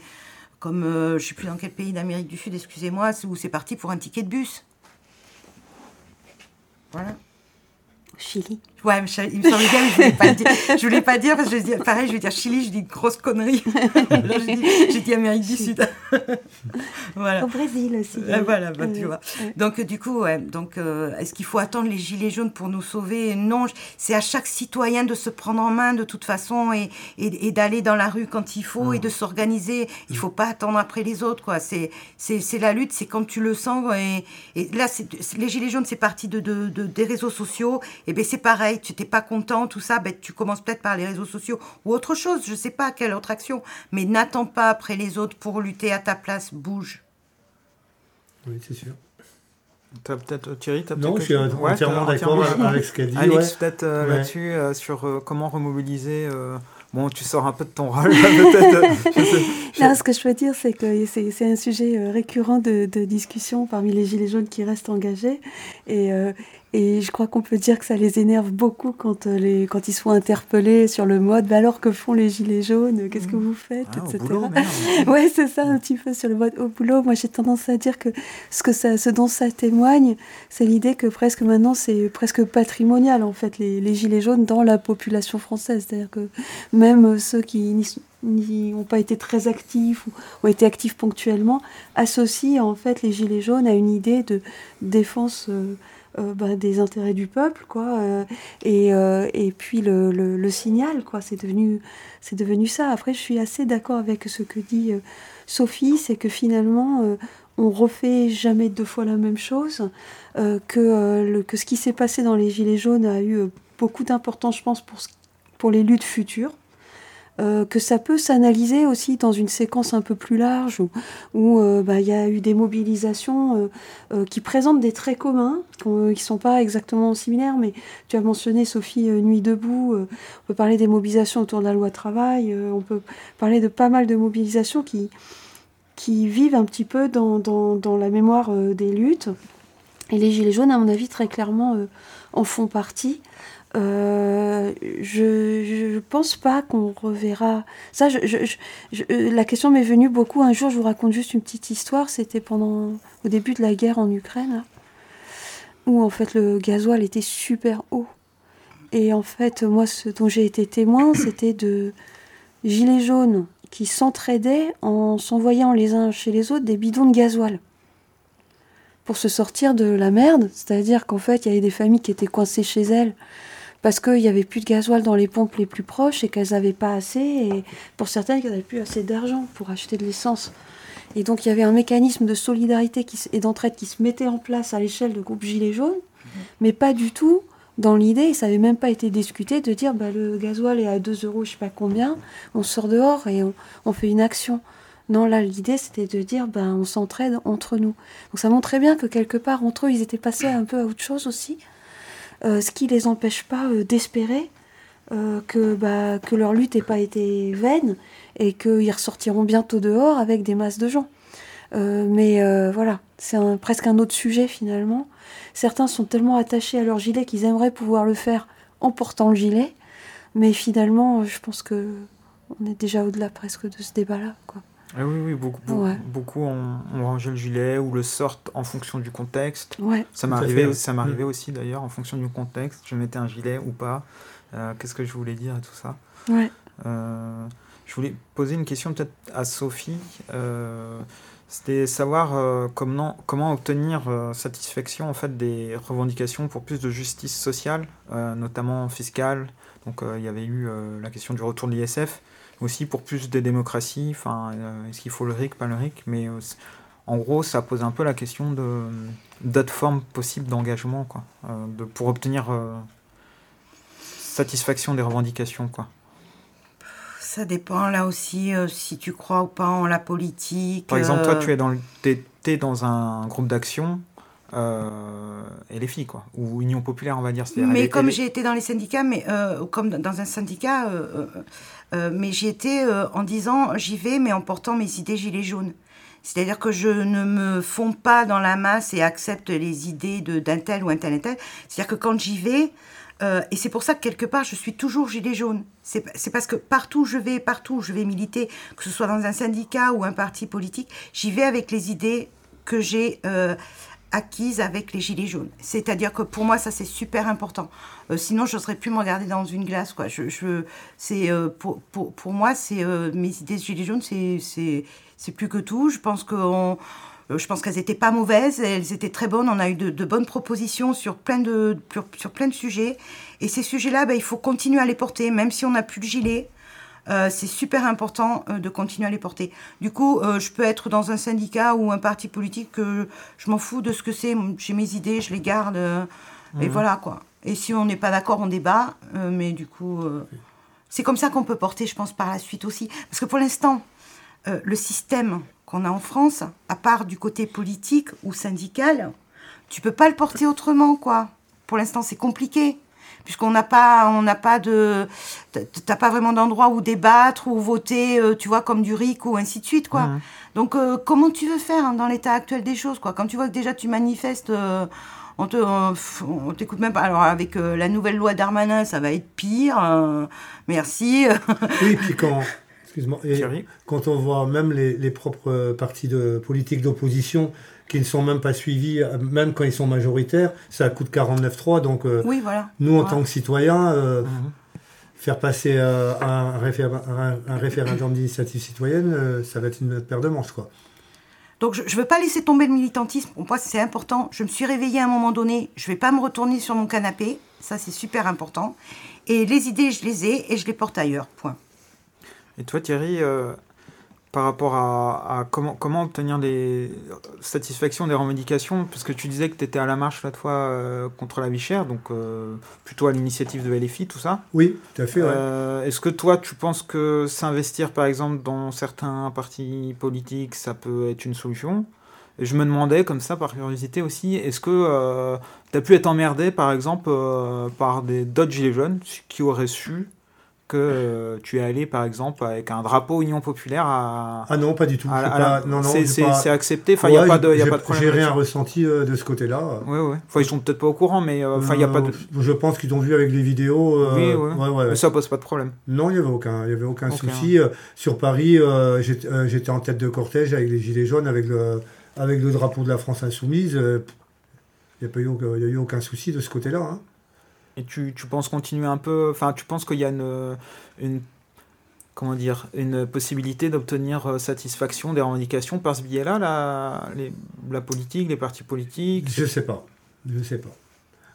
Speaker 8: comme euh, je ne sais plus dans quel pays d'Amérique du Sud, excusez-moi, où c'est parti pour un ticket de bus. Voilà.
Speaker 7: Chili.
Speaker 8: Ouais, il me semblait bien, mais je voulais pas le dire. Je voulais pas dire parce que je dis, pareil, je vais dire Chili, je dis grosse connerie. j'ai dit, Amérique du Sud.
Speaker 7: voilà. Au Brésil aussi.
Speaker 8: voilà, bah, tu vois. Donc du coup, ouais, donc euh, est-ce qu'il faut attendre les gilets jaunes pour nous sauver? Non, c'est à chaque citoyen de se prendre en main de toute façon et, et, d'aller dans la rue quand il faut et de s'organiser. Il faut pas attendre après les autres, quoi. C'est c'est la lutte, c'est quand tu le sens et, et là, les gilets jaunes, c'est parti de, de, de, des réseaux sociaux. Et ben c'est pareil tu n'étais pas content, tout ça, ben, tu commences peut-être par les réseaux sociaux ou autre chose, je ne sais pas quelle autre action, mais n'attends pas après les autres pour lutter à ta place, bouge.
Speaker 9: Oui, c'est sûr.
Speaker 5: As peut-être Thierry, as
Speaker 9: non, je suis entièrement d'accord avec ce qu'elle dit.
Speaker 5: Alex, peut-être euh, là-dessus euh, sur euh, comment remobiliser. Bon, tu sors un peu de ton rôle, peut-être.
Speaker 7: non, ce que je peux dire, c'est que c'est un sujet récurrent de, de, discussion parmi les Gilets jaunes qui restent engagés. Et, et je crois qu'on peut dire que ça les énerve beaucoup quand, euh, les, quand ils sont interpellés sur le mode bah alors que font les gilets jaunes, qu'est-ce que vous faites, ah, etc. ouais, c'est ça un petit peu sur le mode au boulot. Moi j'ai tendance à dire que ce, que ça, ce dont ça témoigne, c'est l'idée que presque maintenant c'est presque patrimonial en fait les, les, gilets jaunes dans la population française. C'est-à-dire que même ceux qui n'ont pas été très actifs ou ont été actifs ponctuellement associent en fait les gilets jaunes à une idée de défense. Euh, euh, bah, des intérêts du peuple, quoi. Euh, et, euh, et puis le, signal, quoi. C'est devenu, c'est devenu ça. Après, je suis assez d'accord avec ce que dit Sophie, c'est que finalement, on refait jamais deux fois la même chose, que, que ce qui s'est passé dans les Gilets jaunes a eu beaucoup d'importance, je pense, pour, pour les luttes futures. Euh, que ça peut s'analyser aussi dans une séquence un peu plus large où euh, bah, il y a eu des mobilisations euh, qui présentent des traits communs, qui ne sont pas exactement similaires, mais tu as mentionné, Sophie, Nuit debout, on peut parler des mobilisations autour de la loi travail, on peut parler de pas mal de mobilisations qui, vivent un petit peu dans, dans la mémoire des luttes. Et les Gilets jaunes, à mon avis, très clairement, en font partie. Euh, je ne pense pas qu'on reverra. Ça, euh, la question m'est venue beaucoup. Un jour, je vous raconte juste une petite histoire. C'était pendant au début de la guerre en Ukraine, où en fait le gasoil était super haut. Et en fait, moi, ce dont j'ai été témoin, c'était de gilets jaunes qui s'entraidaient en s'envoyant les uns chez les autres des bidons de gasoil pour se sortir de la merde. C'est-à-dire qu'en fait, il y avait des familles qui étaient coincées chez elles parce qu'il n'y avait plus de gasoil dans les pompes les plus proches et qu'elles n'avaient pas assez, et pour certaines, qu'elles n'avaient plus assez d'argent pour acheter de l'essence. Et donc il y avait un mécanisme de solidarité qui, et d'entraide qui se mettait en place à l'échelle de groupe Gilets jaunes, mais pas du tout dans l'idée, et ça n'avait même pas été discuté, de dire bah, le gasoil est à 2 euros, je sais pas combien, on sort dehors et on, fait une action. Non, là, l'idée, c'était de dire, ben, on s'entraide entre nous. Donc ça montrait bien que quelque part, entre eux, ils étaient passés un peu à autre chose aussi. Euh, ce qui les empêche pas euh, d'espérer euh, que, bah, que leur lutte n'ait pas été vaine et qu'ils ressortiront bientôt dehors avec des masses de gens. mais voilà, c'est presque un autre sujet finalement. Certains sont tellement attachés à leur gilet qu'ils aimeraient pouvoir le faire en portant le gilet, mais finalement, je pense que on est déjà au-delà presque de ce débat-là. Quoi.
Speaker 5: Ah oui, oui, beaucoup, beaucoup, ont, rangé le gilet ou le sortent en fonction du contexte.
Speaker 7: Ouais.
Speaker 5: Ça m'arrivait, ça m'arrivait mm. aussi d'ailleurs en fonction du contexte. Je mettais un gilet ou pas. Euh, qu'est-ce que je voulais dire et tout ça?
Speaker 7: Ouais.
Speaker 5: Euh, je voulais poser une question peut-être à Sophie. Euh, C'était savoir euh, comment, comment obtenir euh, satisfaction en fait, des revendications pour plus de justice sociale, euh, notamment fiscale. Donc il y avait eu la question du retour de l'ISF, aussi pour plus de démocratie. Enfin, est-ce qu'il faut le RIC, pas le RIC Mais en gros, ça pose un peu la question de d'autres formes possibles d'engagement, quoi, de, pour obtenir satisfaction des revendications, quoi.
Speaker 8: Ça dépend là aussi euh, si tu crois ou pas en la politique.
Speaker 5: Par exemple, toi, euh, tu es dans, es, dans un groupe d'action euh, et les filles, quoi, ou Union Populaire, on va dire.
Speaker 8: Mais comme j'ai été dans les syndicats, mais comme dans un syndicat, mais j'y étais en disant j'y vais, mais en portant mes idées gilets jaunes. C'est-à-dire que je ne me fonds pas dans la masse et accepte les idées d'un tel ou un tel un tel. C'est-à-dire que quand j'y vais, euh, et c'est pour ça que quelque part, je suis toujours gilet jaune. C'est parce que partout où je vais, partout où je vais militer, que ce soit dans un syndicat ou un parti politique, j'y vais avec les idées que j'ai euh, acquises avec les gilets jaunes. C'est-à-dire que pour moi, ça c'est super important. Euh, sinon, je ne serais plus me regarder dans une glace. Quoi. Je, c'est pour, pour, pour, moi, c'est mes idées de gilets jaunes, c'est plus que tout. Je pense qu'on euh, je pense qu'elles n'étaient pas mauvaises, elles étaient très bonnes. On a eu de, bonnes propositions sur plein de, sur, plein de sujets. Et ces sujets-là, ben, il faut continuer à les porter, même si on n'a plus le gilet. Euh, c'est super important euh, de continuer à les porter. Du coup, je peux être dans un syndicat ou un parti politique, je m'en fous de ce que c'est. J'ai mes idées, je les garde. Et mhm. voilà, quoi. Et si on n'est pas d'accord, on débat. mais du coup, c'est comme ça qu'on peut porter, je pense, par la suite aussi. Parce que pour l'instant, le système qu'on a en France, à part du côté politique ou syndical, tu peux pas le porter autrement, quoi. Pour l'instant, c'est compliqué puisqu'on n'a pas on n'a pas de t'as pas vraiment d'endroit où débattre ou voter euh, tu vois comme du RIC ou ainsi de suite quoi. Donc euh, comment tu veux faire hein, dans l'état actuel des choses quoi? Quand tu vois que déjà tu manifestes euh, on te on, t'écoute même pas. Alors avec la nouvelle loi Darmanin ça va être pire merci.
Speaker 9: Oui puis quand Excuse-moi. Et quand on voit même les, propres partis de politique d'opposition qui ne sont même pas suivis, même quand ils sont majoritaires, ça coûte 49,3. Donc, euh,
Speaker 8: oui, voilà.
Speaker 9: nous, en tant que citoyens, euh, mhm. faire passer euh, un, un, référendum d'initiative citoyenne, ça va être une paire de manches. Quoi.
Speaker 8: Donc, je ne veux pas laisser tomber le militantisme. Pour moi, c'est important. Je me suis réveillée à un moment donné. Je ne vais pas me retourner sur mon canapé. Ça, c'est super important. Et les idées, je les ai et je les porte ailleurs. Point.
Speaker 5: Et toi, Thierry, euh, par rapport à, comment, comment obtenir des satisfactions des revendications, parce que tu disais que tu étais à la marche la fois euh, contre la vie chère, donc euh, plutôt à l'initiative de LFI, tout ça.
Speaker 9: Oui, tout à fait.
Speaker 5: Est-ce que toi, tu penses que s'investir, par exemple, dans certains partis politiques, ça peut être une solution? Et je me demandais, comme ça, par curiosité aussi, est-ce que tu as pu être emmerdé, par exemple, par des d'autres gilets jaunes qui auraient su que euh, tu es allé, par exemple, avec un drapeau Union Populaire à...
Speaker 9: Ah non, pas du tout.
Speaker 5: C'est accepté, il n'y a, pas de, y a pas de problème.
Speaker 9: J'ai rien ressenti euh, de ce côté-là.
Speaker 5: Oui, oui. Enfin, ils sont peut-être pas au courant, mais euh, enfin, il y a pas de...
Speaker 9: Je pense qu'ils ont vu avec les vidéos.
Speaker 5: oui, oui. mais ça pose pas de problème.
Speaker 9: Non, il n'y avait aucun, y avait aucun souci. Sur Paris, j'étais en tête de cortège avec les Gilets jaunes, avec le, avec le drapeau de la France Insoumise. Il n'y a, a, eu aucun souci de ce côté-là. Hein.
Speaker 5: Et tu, tu, penses continuer un peu, enfin, tu penses qu'il y a une, comment dire, une possibilité d'obtenir euh, satisfaction des revendications par ce biais-là, la, la politique, les partis politiques?
Speaker 9: Je sais pas, je sais pas.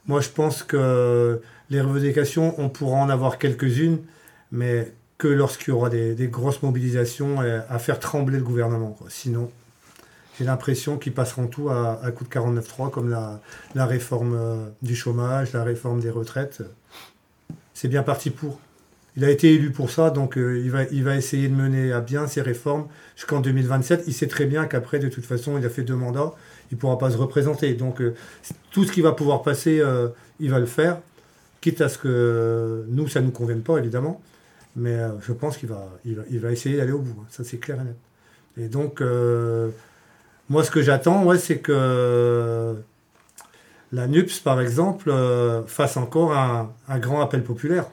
Speaker 9: Moi, je pense que les revendications, on pourra en avoir quelques-unes, mais que lorsqu'il y aura des, grosses mobilisations à faire trembler le gouvernement. Sinon, j'ai l'impression qu'ils passeront tout à, coup de 49.3, comme la, réforme euh, du chômage, la réforme des retraites. C'est bien parti pour. Il a été élu pour ça, donc euh, il, va, il va essayer de mener à bien ces réformes jusqu'en 2027. Il sait très bien qu'après, de toute façon, il a fait deux mandats, il ne pourra pas se représenter. Donc euh, tout ce qui va pouvoir passer, il va le faire, quitte à ce que nous, ça ne nous convienne pas, évidemment. Mais je pense qu'il va, il va, il va essayer d'aller au bout. Hein. Ça, c'est clair et net. Et donc, moi, ce que j'attends, ouais, c'est que la NUPS, par exemple, euh, fasse encore un, grand appel populaire.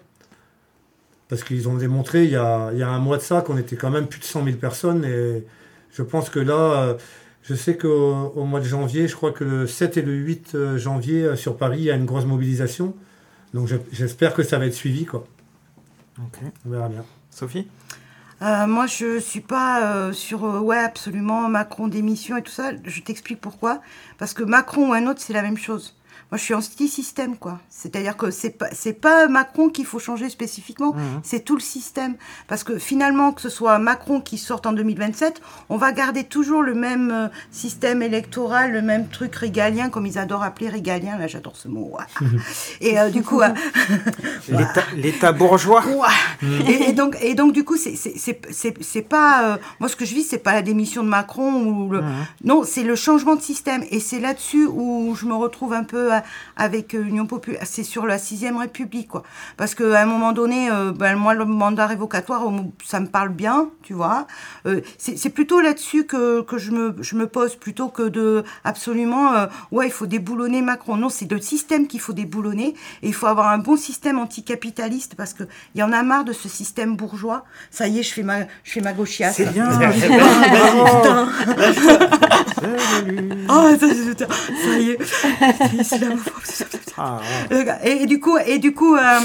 Speaker 9: Parce qu'ils ont démontré il y, a, un mois de ça qu'on était quand même plus de 100 000 personnes. Et je pense que là, euh, je sais qu'au mois de janvier, je crois que le 7 et le 8 euh, janvier, sur Paris, il y a une grosse mobilisation. Donc j'espère que ça va être suivi. Quoi.
Speaker 5: Ok.
Speaker 9: On verra bien.
Speaker 5: Sophie?
Speaker 8: Euh, moi, je suis pas euh, sur euh, ouais absolument Macron démission et tout ça. Je t'explique pourquoi. Parce que Macron ou un autre, c'est la même chose. Moi, je suis anti-système, quoi. C'est-à-dire que c'est pas, c'est pas Macron qu'il faut changer spécifiquement,
Speaker 5: Mhm.
Speaker 8: c'est tout le système. Parce que finalement, que ce soit Macron qui sorte en 2027, on va garder toujours le même euh, système électoral, le même truc régalien, comme ils adorent appeler régalien. Là, j'adore ce mot. Et euh, du coup, euh,
Speaker 5: L'état- bourgeois.
Speaker 8: Ouah.
Speaker 5: Mm.
Speaker 8: Et, et donc, et donc, du coup, c'est- c'est pas. euh, moi, ce que je vis, c'est pas la démission de Macron ou le. Non, c'est le changement de système. Et c'est là-dessus où je me retrouve un peu euh, avec euh, Union Populaire. C'est sur la sixième République, quoi. Parce qu'à un moment donné, euh, ben, moi, le mandat révocatoire, ça me parle bien, tu vois. Euh, c'est c'est plutôt là-dessus que, que je, me, je me pose, plutôt que de absolument. euh, ouais, il faut déboulonner Macron. Non, c'est le système qu'il faut déboulonner. Et il faut avoir un bon système anticapitaliste parce qu'il y en a marre de ce système bourgeois. Ça y est, je fais ma, je fais ma gauchiasse.
Speaker 5: C'est bien.
Speaker 8: Oh, ça, y est.
Speaker 5: Ah, ouais.
Speaker 8: Et, et du coup, et du coup, euh,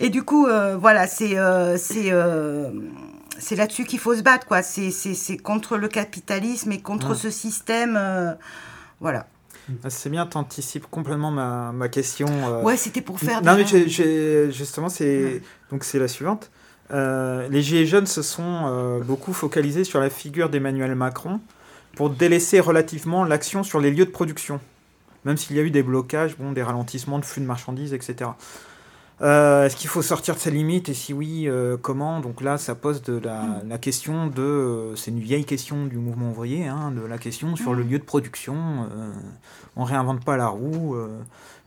Speaker 8: et du coup, euh, voilà, c'est, euh, c'est, c'est là-dessus qu'il faut se battre, quoi. C'est, c'est, c'est contre le capitalisme et contre
Speaker 5: Ouais.
Speaker 8: ce système, voilà.
Speaker 5: Ah, C'est bien, t'anticipes complètement ma, ma question.
Speaker 8: Ouais, c'était pour faire
Speaker 5: Non, mais justement, c'est donc c'est la suivante. Les Gilets jaunes se sont beaucoup focalisés sur la figure d'Emmanuel Macron pour délaisser relativement l'action sur les lieux de production, même s'il y a eu des blocages, bon, des ralentissements de flux de marchandises, etc. Euh, Est-ce qu'il faut sortir de ses limites? Et si oui, euh, comment? Donc là, ça pose de la, question de. euh, c'est une vieille question du mouvement ouvrier, hein, de la question sur le lieu de production. on réinvente pas la roue.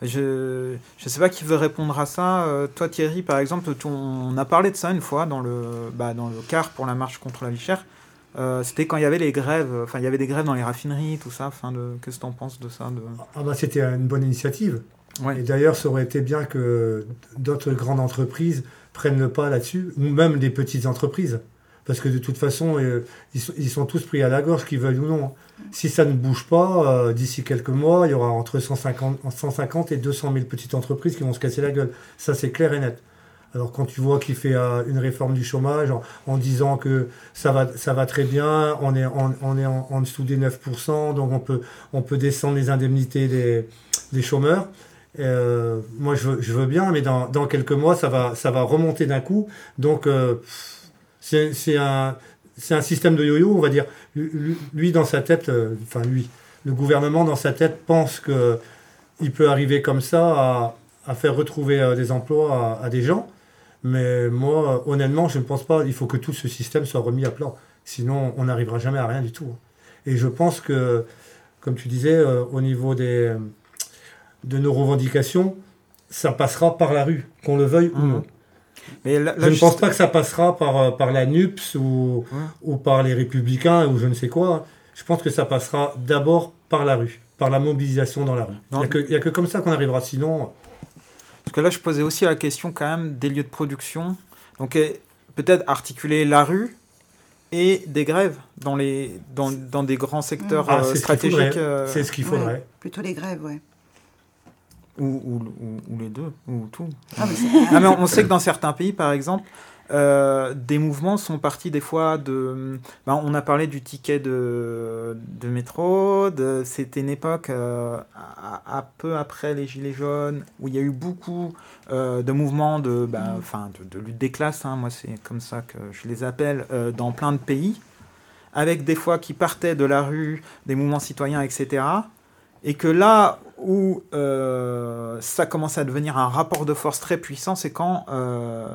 Speaker 5: je ne sais pas qui veut répondre à ça. Toi, Thierry, par exemple, on a parlé de ça une fois dans le, bah, dans le car pour la marche contre la vie chère. Euh, C'était quand il y avait les grèves, enfin il y avait des grèves dans les raffineries, tout ça. Enfin, de, qu'est-ce que tu en penses de ça de...
Speaker 9: Ah bah, c'était une bonne initiative.
Speaker 5: Ouais.
Speaker 9: Et d'ailleurs, ça aurait été bien que d'autres grandes entreprises prennent le pas là-dessus, ou même des petites entreprises. Parce que de toute façon, euh, ils, sont, ils sont tous pris à la gorge, qu'ils veuillent ou non. Si ça ne bouge pas, euh, d'ici quelques mois, il y aura entre 150, 150 et 200 000 petites entreprises qui vont se casser la gueule. Ça, c'est clair et net. Alors quand tu vois qu'il fait une réforme du chômage en, disant que ça va, ça va très bien, on est, on est en, dessous des 9%, donc on peut, on peut descendre les indemnités des, des chômeurs. Euh, moi, je veux, bien, mais dans, dans quelques mois, ça va, ça va remonter d'un coup. Donc, euh, c'est un, un système de yo-yo, on va dire. Lui, dans sa tête, euh, enfin lui, le gouvernement dans sa tête pense que il peut arriver comme ça à, à faire retrouver des emplois à des gens. Mais moi, euh, honnêtement, je ne pense pas. Il faut que tout ce système soit remis à plat. Sinon, on n'arrivera jamais à rien du tout. Et je pense que, comme tu disais, euh, au niveau des, de nos revendications, ça passera par la rue, qu'on le veuille ou non.
Speaker 5: Mais là- là,
Speaker 9: je ne
Speaker 5: juste-
Speaker 9: pense pas que ça passera par, euh, par la NUPS ou, ou par les Républicains ou je ne sais quoi. Je pense que ça passera d'abord par la rue, par la mobilisation dans la rue. Il n'y a, a que comme ça qu'on arrivera. Sinon,
Speaker 5: Parce que là, je posais aussi la question quand même des lieux de production. Donc peut-être articuler la rue et des grèves dans, les, dans, dans des grands secteurs
Speaker 9: Ah,
Speaker 5: euh,
Speaker 9: c'est ce qu'il
Speaker 5: stratégiques.
Speaker 9: faudrait.
Speaker 5: euh,
Speaker 9: C'est ce qu'il faudrait. Ouais,
Speaker 8: plutôt les grèves, ouais.
Speaker 5: Ou, ou, ou- ou les deux, ou tout.
Speaker 8: Ah, mais
Speaker 5: Ah, mais on sait que dans certains pays, par exemple, euh, des mouvements sont partis des fois de... ben, on a parlé du ticket de, de métro, de- c'était une époque euh, à, à peu après les Gilets jaunes, où il y a eu beaucoup euh, de mouvements de, ben, de lutte des classes, hein, moi c'est comme ça que je les appelle, euh, dans plein de pays, avec des fois qui partaient de la rue, des mouvements citoyens, etc. Et que là où euh, ça commence à devenir un rapport de force très puissant, c'est quand euh,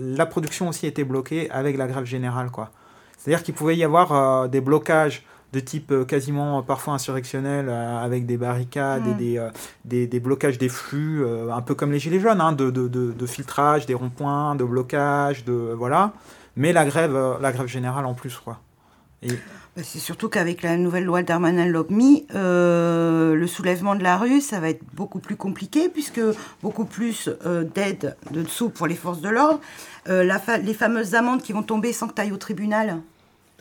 Speaker 5: la production aussi était bloquée avec la grève générale. quoi. C'est-à-dire qu'il pouvait y avoir euh, des blocages de type quasiment parfois insurrectionnel avec des barricades et
Speaker 8: Mm.
Speaker 5: des, des, des blocages des flux, un peu comme les gilets jaunes, hein, de, de, de, de filtrage, des ronds-points, de blocage, de voilà. Mais la grève, la grève générale en plus, quoi. Et
Speaker 8: C'est surtout qu'avec la nouvelle loi Darmanin-Lopmi, euh, le soulèvement de la rue, ça va être beaucoup plus compliqué, puisque beaucoup plus euh, d'aide de dessous pour les forces de l'ordre. Euh, fa- les fameuses amendes qui vont tomber sans que tu ailles au tribunal.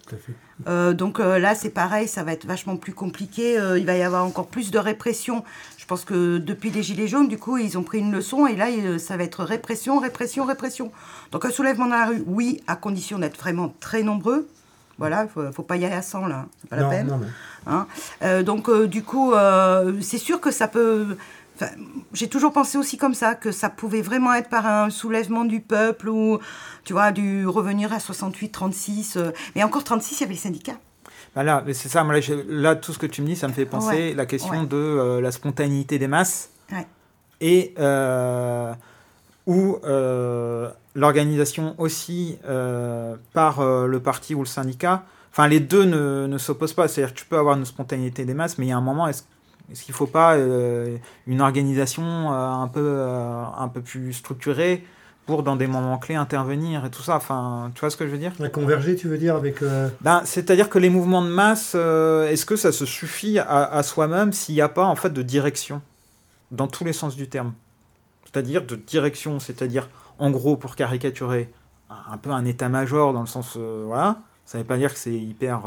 Speaker 9: Tout à fait.
Speaker 8: Euh, donc là, c'est pareil, ça va être vachement plus compliqué. Il va y avoir encore plus de répression. Je pense que depuis les Gilets jaunes, du coup, ils ont pris une leçon et là, ça va être répression, répression, répression. Donc un soulèvement dans la rue, oui, à condition d'être vraiment très nombreux. Voilà, il ne faut, pas y aller à 100 là, c'est pas la peine. Hein euh, donc du coup, c'est sûr que ça peut j'ai toujours pensé aussi comme ça, que ça pouvait vraiment être par un soulèvement du peuple ou, tu vois, du revenir à 68, 36. Euh, mais encore 36, il y avait les syndicats.
Speaker 5: Bah là, c'est ça, là, tout ce que tu me dis, ça me fait penser la question de euh, la spontanéité des masses et euh, ou l'organisation aussi par le parti ou le syndicat. Enfin, les deux ne, ne s'opposent pas. C'est-à-dire que tu peux avoir une spontanéité des masses, mais il y a un moment, est-ce qu'il ne faut pas euh, une organisation euh, un, peu, euh, un peu plus structurée pour, dans des moments clés, intervenir et tout ça? Enfin, tu vois ce que je veux dire?
Speaker 9: La converger, tu veux dire, avec...
Speaker 5: Ben, C'est-à-dire que les mouvements de masse, est-ce que ça se suffit à, soi-même s'il n'y a pas, en fait, de direction? Dans tous les sens du terme. C'est-à-dire de direction, c'est-à-dire, en gros, pour caricaturer, un peu un état-major dans le sens... voilà. Ça ne veut pas dire que c'est hyper...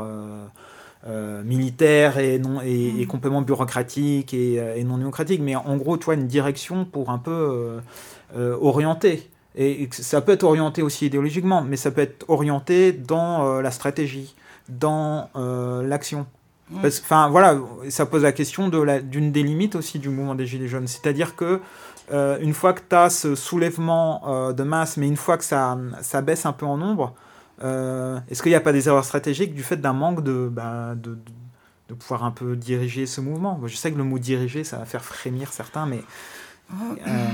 Speaker 5: Euh, militaire et, non, et, mm. complètement bureaucratique euh, et, non démocratique, mais en gros, toi, une direction pour un peu euh, orienter. Et, ça peut être orienté aussi idéologiquement, mais ça peut être orienté dans la stratégie, dans l'action. Mm. Enfin, voilà, ça pose la question d'une des limites aussi du mouvement des Gilets jaunes. C'est-à-dire que une fois que tu as ce soulèvement de masse, mais une fois que ça, ça baisse un peu en nombre, euh, est-ce qu'il n'y a pas des erreurs stratégiques du fait d'un manque de, bah, de, pouvoir un peu diriger ce mouvement? Je sais que le mot diriger, ça va faire frémir certains, mais...
Speaker 8: Euh,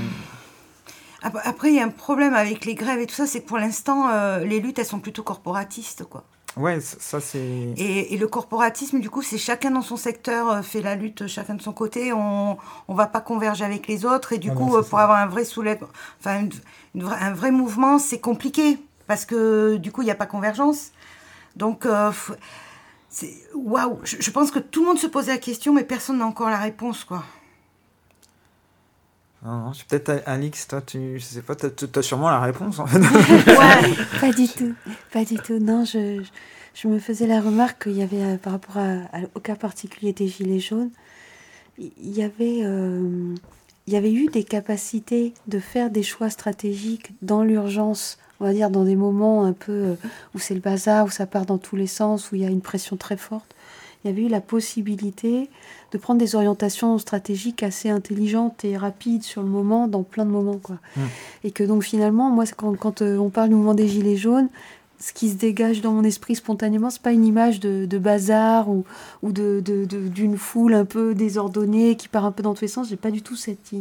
Speaker 8: après, il y a un problème avec les grèves et tout ça, c'est que pour l'instant, euh, les luttes, elles sont plutôt corporatistes, quoi.
Speaker 5: Ouais, ça c'est.
Speaker 8: Et, et, le corporatisme, du coup, c'est chacun dans son secteur fait la lutte, chacun de son côté. On ne va pas converger avec les autres. Et du coup, pour avoir un vrai soulèvement, enfin, un vrai mouvement, c'est compliqué parce que du coup, il n'y a pas convergence. Donc, euh, waouh, je, pense que tout le monde se posait la question, mais personne n'a encore la réponse, quoi.
Speaker 5: Non, non, peut-être Alix, toi, tu, je sais pas, tu as, sûrement la réponse en
Speaker 7: fait. ouais, pas du tout, pas du tout. Non, je, je me faisais la remarque qu'il y avait, euh, par rapport à, au cas particulier des Gilets jaunes, il y avait, euh, il y avait eu des capacités de faire des choix stratégiques dans l'urgence on va dire, dans des moments un peu euh, où c'est le bazar, où ça part dans tous les sens, où il y a une pression très forte, il y avait eu la possibilité de prendre des orientations stratégiques assez intelligentes et rapides sur le moment, dans plein de moments. Quoi. Mmh. Et que donc finalement, moi, quand, quand euh, on parle du mouvement des Gilets jaunes, ce qui se dégage dans mon esprit spontanément, c'est pas une image de, bazar ou, ou de, d'une foule un peu désordonnée qui part un peu dans tous les sens. J'ai pas du tout cette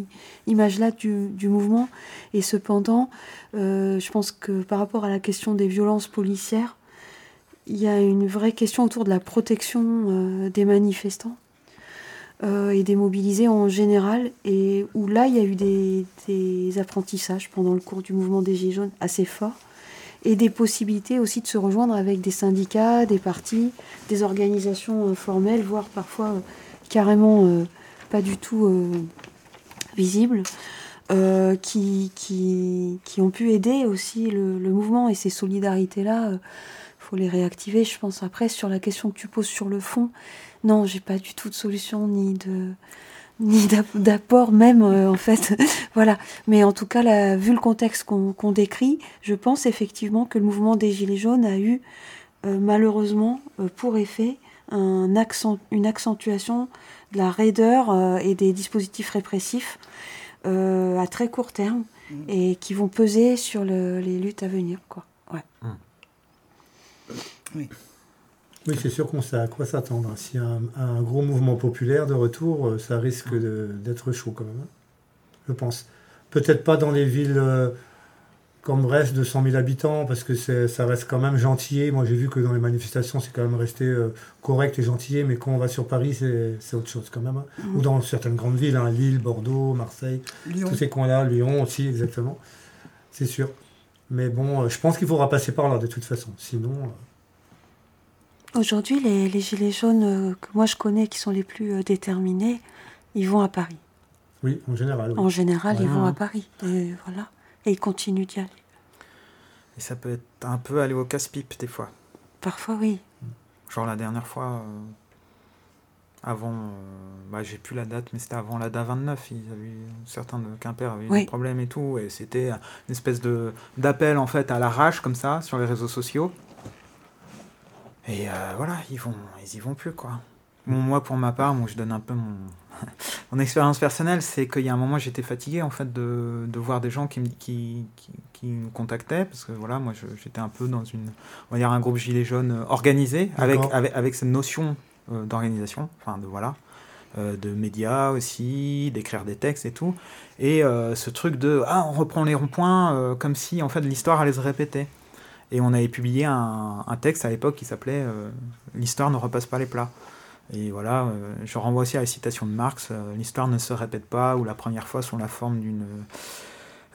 Speaker 7: image-là du, mouvement. Et cependant, euh, je pense que par rapport à la question des violences policières, il y a une vraie question autour de la protection euh, des manifestants euh, et des mobilisés en général. Et où là, il y a eu des, apprentissages pendant le cours du mouvement des Gilets jaunes assez forts et des possibilités aussi de se rejoindre avec des syndicats, des partis, des organisations euh, formelles, voire parfois euh, carrément pas du tout visibles, qui, qui, qui, ont pu aider aussi le mouvement et ces solidarités-là. Il faut les réactiver, je pense. Après, sur la question que tu poses sur le fond, non, j'ai pas du tout de solution ni de ni d'apport même euh, en fait voilà mais en tout cas là, vu le contexte qu'on décrit je pense effectivement que le mouvement des gilets jaunes a eu euh, malheureusement euh, pour effet un accent, une accentuation de la raideur et des dispositifs répressifs à très court terme mmh. et qui vont peser sur le, les luttes à venir quoi ouais. Mmh.
Speaker 9: oui oui, c'est sûr qu'on sait à quoi s'attendre. S'il y a un, gros mouvement populaire de retour, euh, ça risque d'être chaud quand même. Hein. Je pense. Peut-être pas dans les villes euh, comme Brest de 100 000 habitants, parce que ça reste quand même gentil. Moi, j'ai vu que dans les manifestations, c'est quand même resté euh, correct et gentil. Mais quand on va sur Paris, c'est autre chose quand même. Hein. Mmh. Ou dans certaines grandes villes, hein, Lille, Bordeaux, Marseille, tous ces coins-là, Lyon aussi, exactement. C'est sûr. Mais bon, je pense qu'il faudra passer par là de toute façon. Sinon.
Speaker 7: Aujourd'hui, les, gilets jaunes euh, que moi je connais, qui sont les plus euh, déterminés, ils vont à Paris.
Speaker 9: Oui, en général.
Speaker 7: En général, ils vont à Paris. Et voilà. Et ils continuent d'y aller.
Speaker 5: Et ça peut être un peu aller au casse-pipe des fois.
Speaker 7: Parfois, oui.
Speaker 5: Genre la dernière fois, euh, avant, bah, j'ai plus la date, mais c'était avant la DA 29. Ils avaient, certains de Quimper avaient eu des problèmes et tout, et c'était une espèce de d'appel en fait à l'arrache comme ça sur les réseaux sociaux. Et voilà, ils vont, ils y vont plus quoi. moi, pour ma part, moi, je donne un peu mon, mon expérience personnelle, c'est qu'il y a un moment, j'étais fatigué en fait de, de, voir des gens qui me, qui, qui, me contactaient parce que voilà, moi, j'étais un peu dans une, on va dire un groupe gilet jaune organisé avec, avec, avec cette notion euh, d'organisation, enfin de voilà, euh, de médias aussi, d'écrire des textes et tout, et euh, ce truc de ah on reprend les ronds-points comme si en fait l'histoire allait se répéter. Et on avait publié un, texte à l'époque qui s'appelait L'histoire ne repasse pas les plats. Et voilà, euh, je renvoie aussi à la citation de Marx, euh, l'histoire ne se répète pas, ou la première fois sous la forme d'une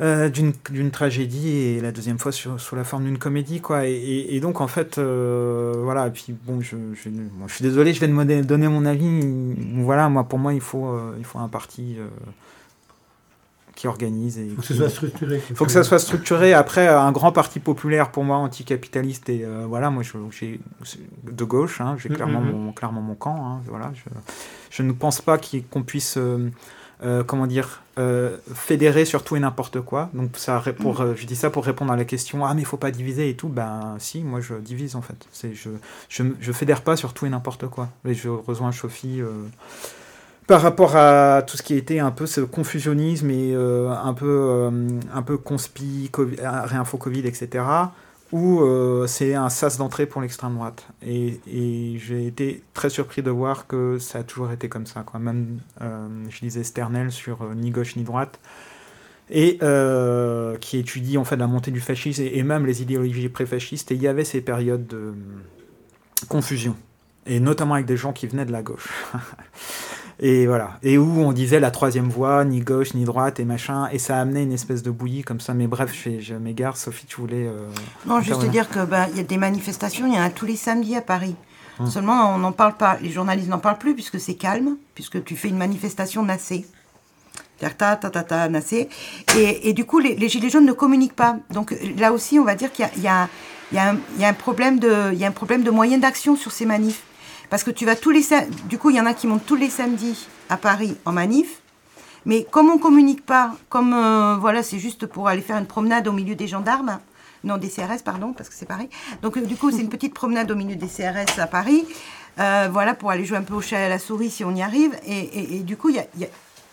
Speaker 5: euh, d'une tragédie et la deuxième fois sous la forme d'une comédie quoi et, donc en fait voilà et puis bon je, je, suis désolé je vais de donner mon avis voilà moi pour moi il faut il faut un parti qui organise. Il
Speaker 9: faut que ce soit structuré.
Speaker 5: Il faut que ça soit structuré. Après, un grand parti populaire pour moi, anticapitaliste, et euh, voilà, moi, j'ai de gauche, hein, j'ai mm, clairement, mm, mm. mon, clairement mon camp. Hein, voilà, je, je, ne pense pas qu'on puisse, euh, euh, comment dire, fédérer sur tout et n'importe quoi. Donc, ça, pour, je dis ça pour répondre à la question ah, mais il faut pas diviser et tout. Ben, si, moi, je divise en fait. Je, je, je fédère pas sur tout et n'importe quoi. Et je rejoins Sophie par rapport à tout ce qui était un peu ce confusionnisme et euh, un peu euh, un peu conspi, réinfo Covid, etc. Où euh, c'est un sas d'entrée pour l'extrême droite. Et, j'ai été très surpris de voir que ça a toujours été comme ça. Quoi. Même, je lisais Sternel sur ni gauche ni droite et qui étudie en fait la montée du fascisme et, et même les idéologies pré-fascistes. Et il y avait ces périodes de confusion, et notamment avec des gens qui venaient de la gauche. Et voilà. Et où on disait la troisième voie, ni gauche, ni droite, et machin. Et ça a amené une espèce de bouillie comme ça. Mais bref, je, je m'égare. Sophie, tu voulais. Euh,
Speaker 8: non, juste te dire qu'il bah, y a des manifestations, il y en a tous les samedis à Paris. Hum. Seulement, on n'en parle pas. Les journalistes n'en parlent plus puisque c'est calme, puisque tu fais une manifestation nassée. Ta, ta, ta, ta, nassée. Et, et, du coup, les, Gilets jaunes ne communiquent pas. Donc là aussi, on va dire qu'il y, y, y, y a, un problème de moyens d'action sur ces manifs. Parce que tu vas tous les du coup, il y en a qui montent tous les samedis à Paris en manif. Mais comme on communique pas, comme euh, voilà, c'est juste pour aller faire une promenade au milieu des gendarmes, non des CRS, pardon, parce que c'est pareil. Donc du coup, c'est une petite promenade au milieu des CRS à Paris, euh, voilà, pour aller jouer un peu au chat à la souris si on y arrive. Et, du coup, il n'y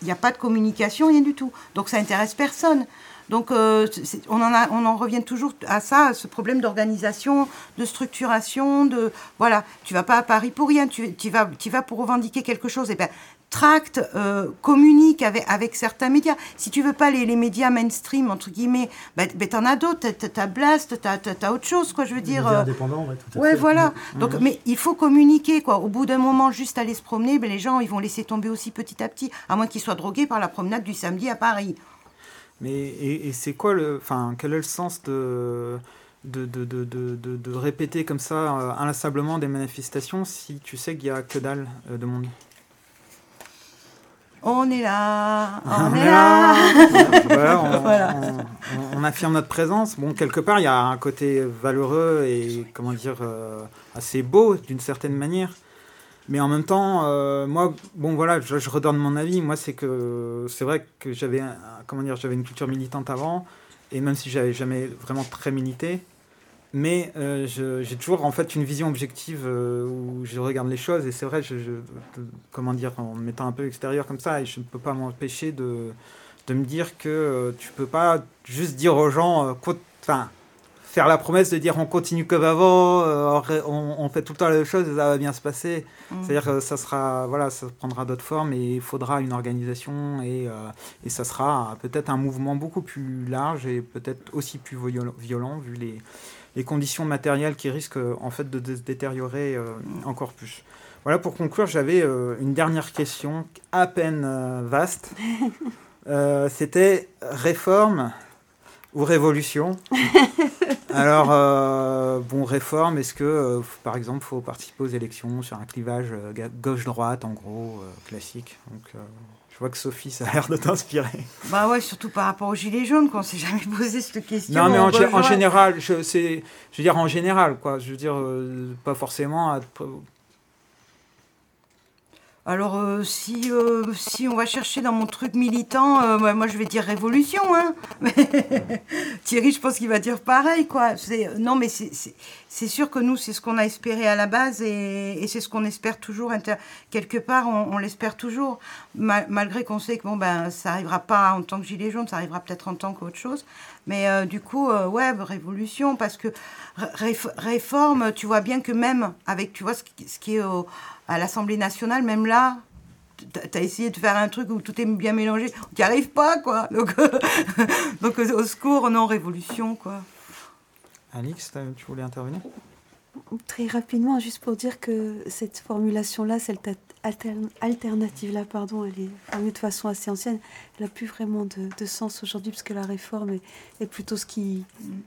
Speaker 8: y a, pas de communication, rien du tout. Donc ça intéresse personne. Donc euh, on, en on en revient toujours à ça, à ce problème d'organisation, de structuration, de voilà, tu vas pas à Paris pour rien, tu, tu vas, tu vas pour revendiquer quelque chose. Et eh ben tracte, euh, communique avec, avec certains médias. Si tu veux pas les, les médias mainstream, entre guillemets, ben, ben t'en as d'autres, t'as Blast, t'as as, autre chose, quoi, je veux dire.
Speaker 9: Euh, indépendants, ouais, tout
Speaker 8: à ouais, voilà. Mmh. Donc, mais il faut communiquer, quoi. Au bout d'un moment, juste aller se promener, ben, les gens, ils vont laisser tomber aussi petit à petit, à moins qu'ils soient drogués par la promenade du samedi à Paris.
Speaker 5: Mais et, c'est quoi le, enfin, quel est le sens de de, de, de, de, répéter comme ça euh, inlassablement des manifestations si tu sais qu'il y a que dalle euh, de monde?
Speaker 8: On est là, on, est là.
Speaker 5: on, affirme notre présence. Bon, quelque part, il y a un côté valeureux et comment dire euh, assez beau d'une certaine manière. Mais en même temps, euh, moi, bon voilà, je, redonne mon avis. Moi, c'est que c'est vrai que j'avais, comment dire, j'avais une culture militante avant, et même si j'avais jamais vraiment très milité, mais euh, j'ai toujours en fait une vision objective euh, où je regarde les choses. Et c'est vrai, je, comment dire, en me mettant un peu extérieur comme ça, et je ne peux pas m'empêcher de, de me dire que tu peux pas juste dire aux gens, enfin faire la promesse de dire on continue comme avant, euh, on, fait tout le temps la même chose et ça va bien se passer. Mm. C'est-à-dire que ça sera, voilà, ça prendra d'autres formes et il faudra une organisation et, euh, et ça sera peut-être un mouvement beaucoup plus large et peut-être aussi plus violent, vu les, les, conditions matérielles qui risquent en fait de se détériorer euh, encore plus. Voilà, pour conclure, j'avais une dernière question à peine vaste. C'était réforme ou révolution. Alors, euh, bon, réforme, est-ce que, euh, par exemple, faut participer aux élections sur un clivage euh, gauche-droite, en gros, classique? Donc, je vois que Sophie, ça a l'air de t'inspirer.
Speaker 8: Bah ouais, surtout par rapport aux Gilets jaunes, qu'on s'est jamais posé cette question.
Speaker 5: Non, mais en, général, je, je veux dire en général, quoi. Je veux dire, pas forcément
Speaker 8: alors, euh, si, euh, si on va chercher dans mon truc militant, euh, moi je vais dire révolution. Hein Thierry, je pense qu'il va dire pareil. quoi. Non, mais c'est sûr que nous, c'est ce qu'on a espéré à la base et, c'est ce qu'on espère toujours. Quelque part, on, l'espère toujours, malgré qu'on sait que bon, ben, ça n'arrivera pas en tant que gilet jaune, ça arrivera peut-être en tant qu'autre chose. Mais du coup, ouais, révolution, parce que réforme, tu vois bien que même avec, tu vois, ce qui est au à l'Assemblée nationale, même là, tu as essayé de faire un truc où tout est bien mélangé, tu n'y arrives pas, quoi. Donc, donc, au secours, non, révolution, quoi.
Speaker 5: Alix, tu voulais intervenir?
Speaker 7: Très rapidement, juste pour dire que cette formulation-là, cette alternative-là, pardon, elle est formulée de façon assez ancienne. Elle n'a plus vraiment de, sens aujourd'hui, parce que la réforme est, plutôt ce qui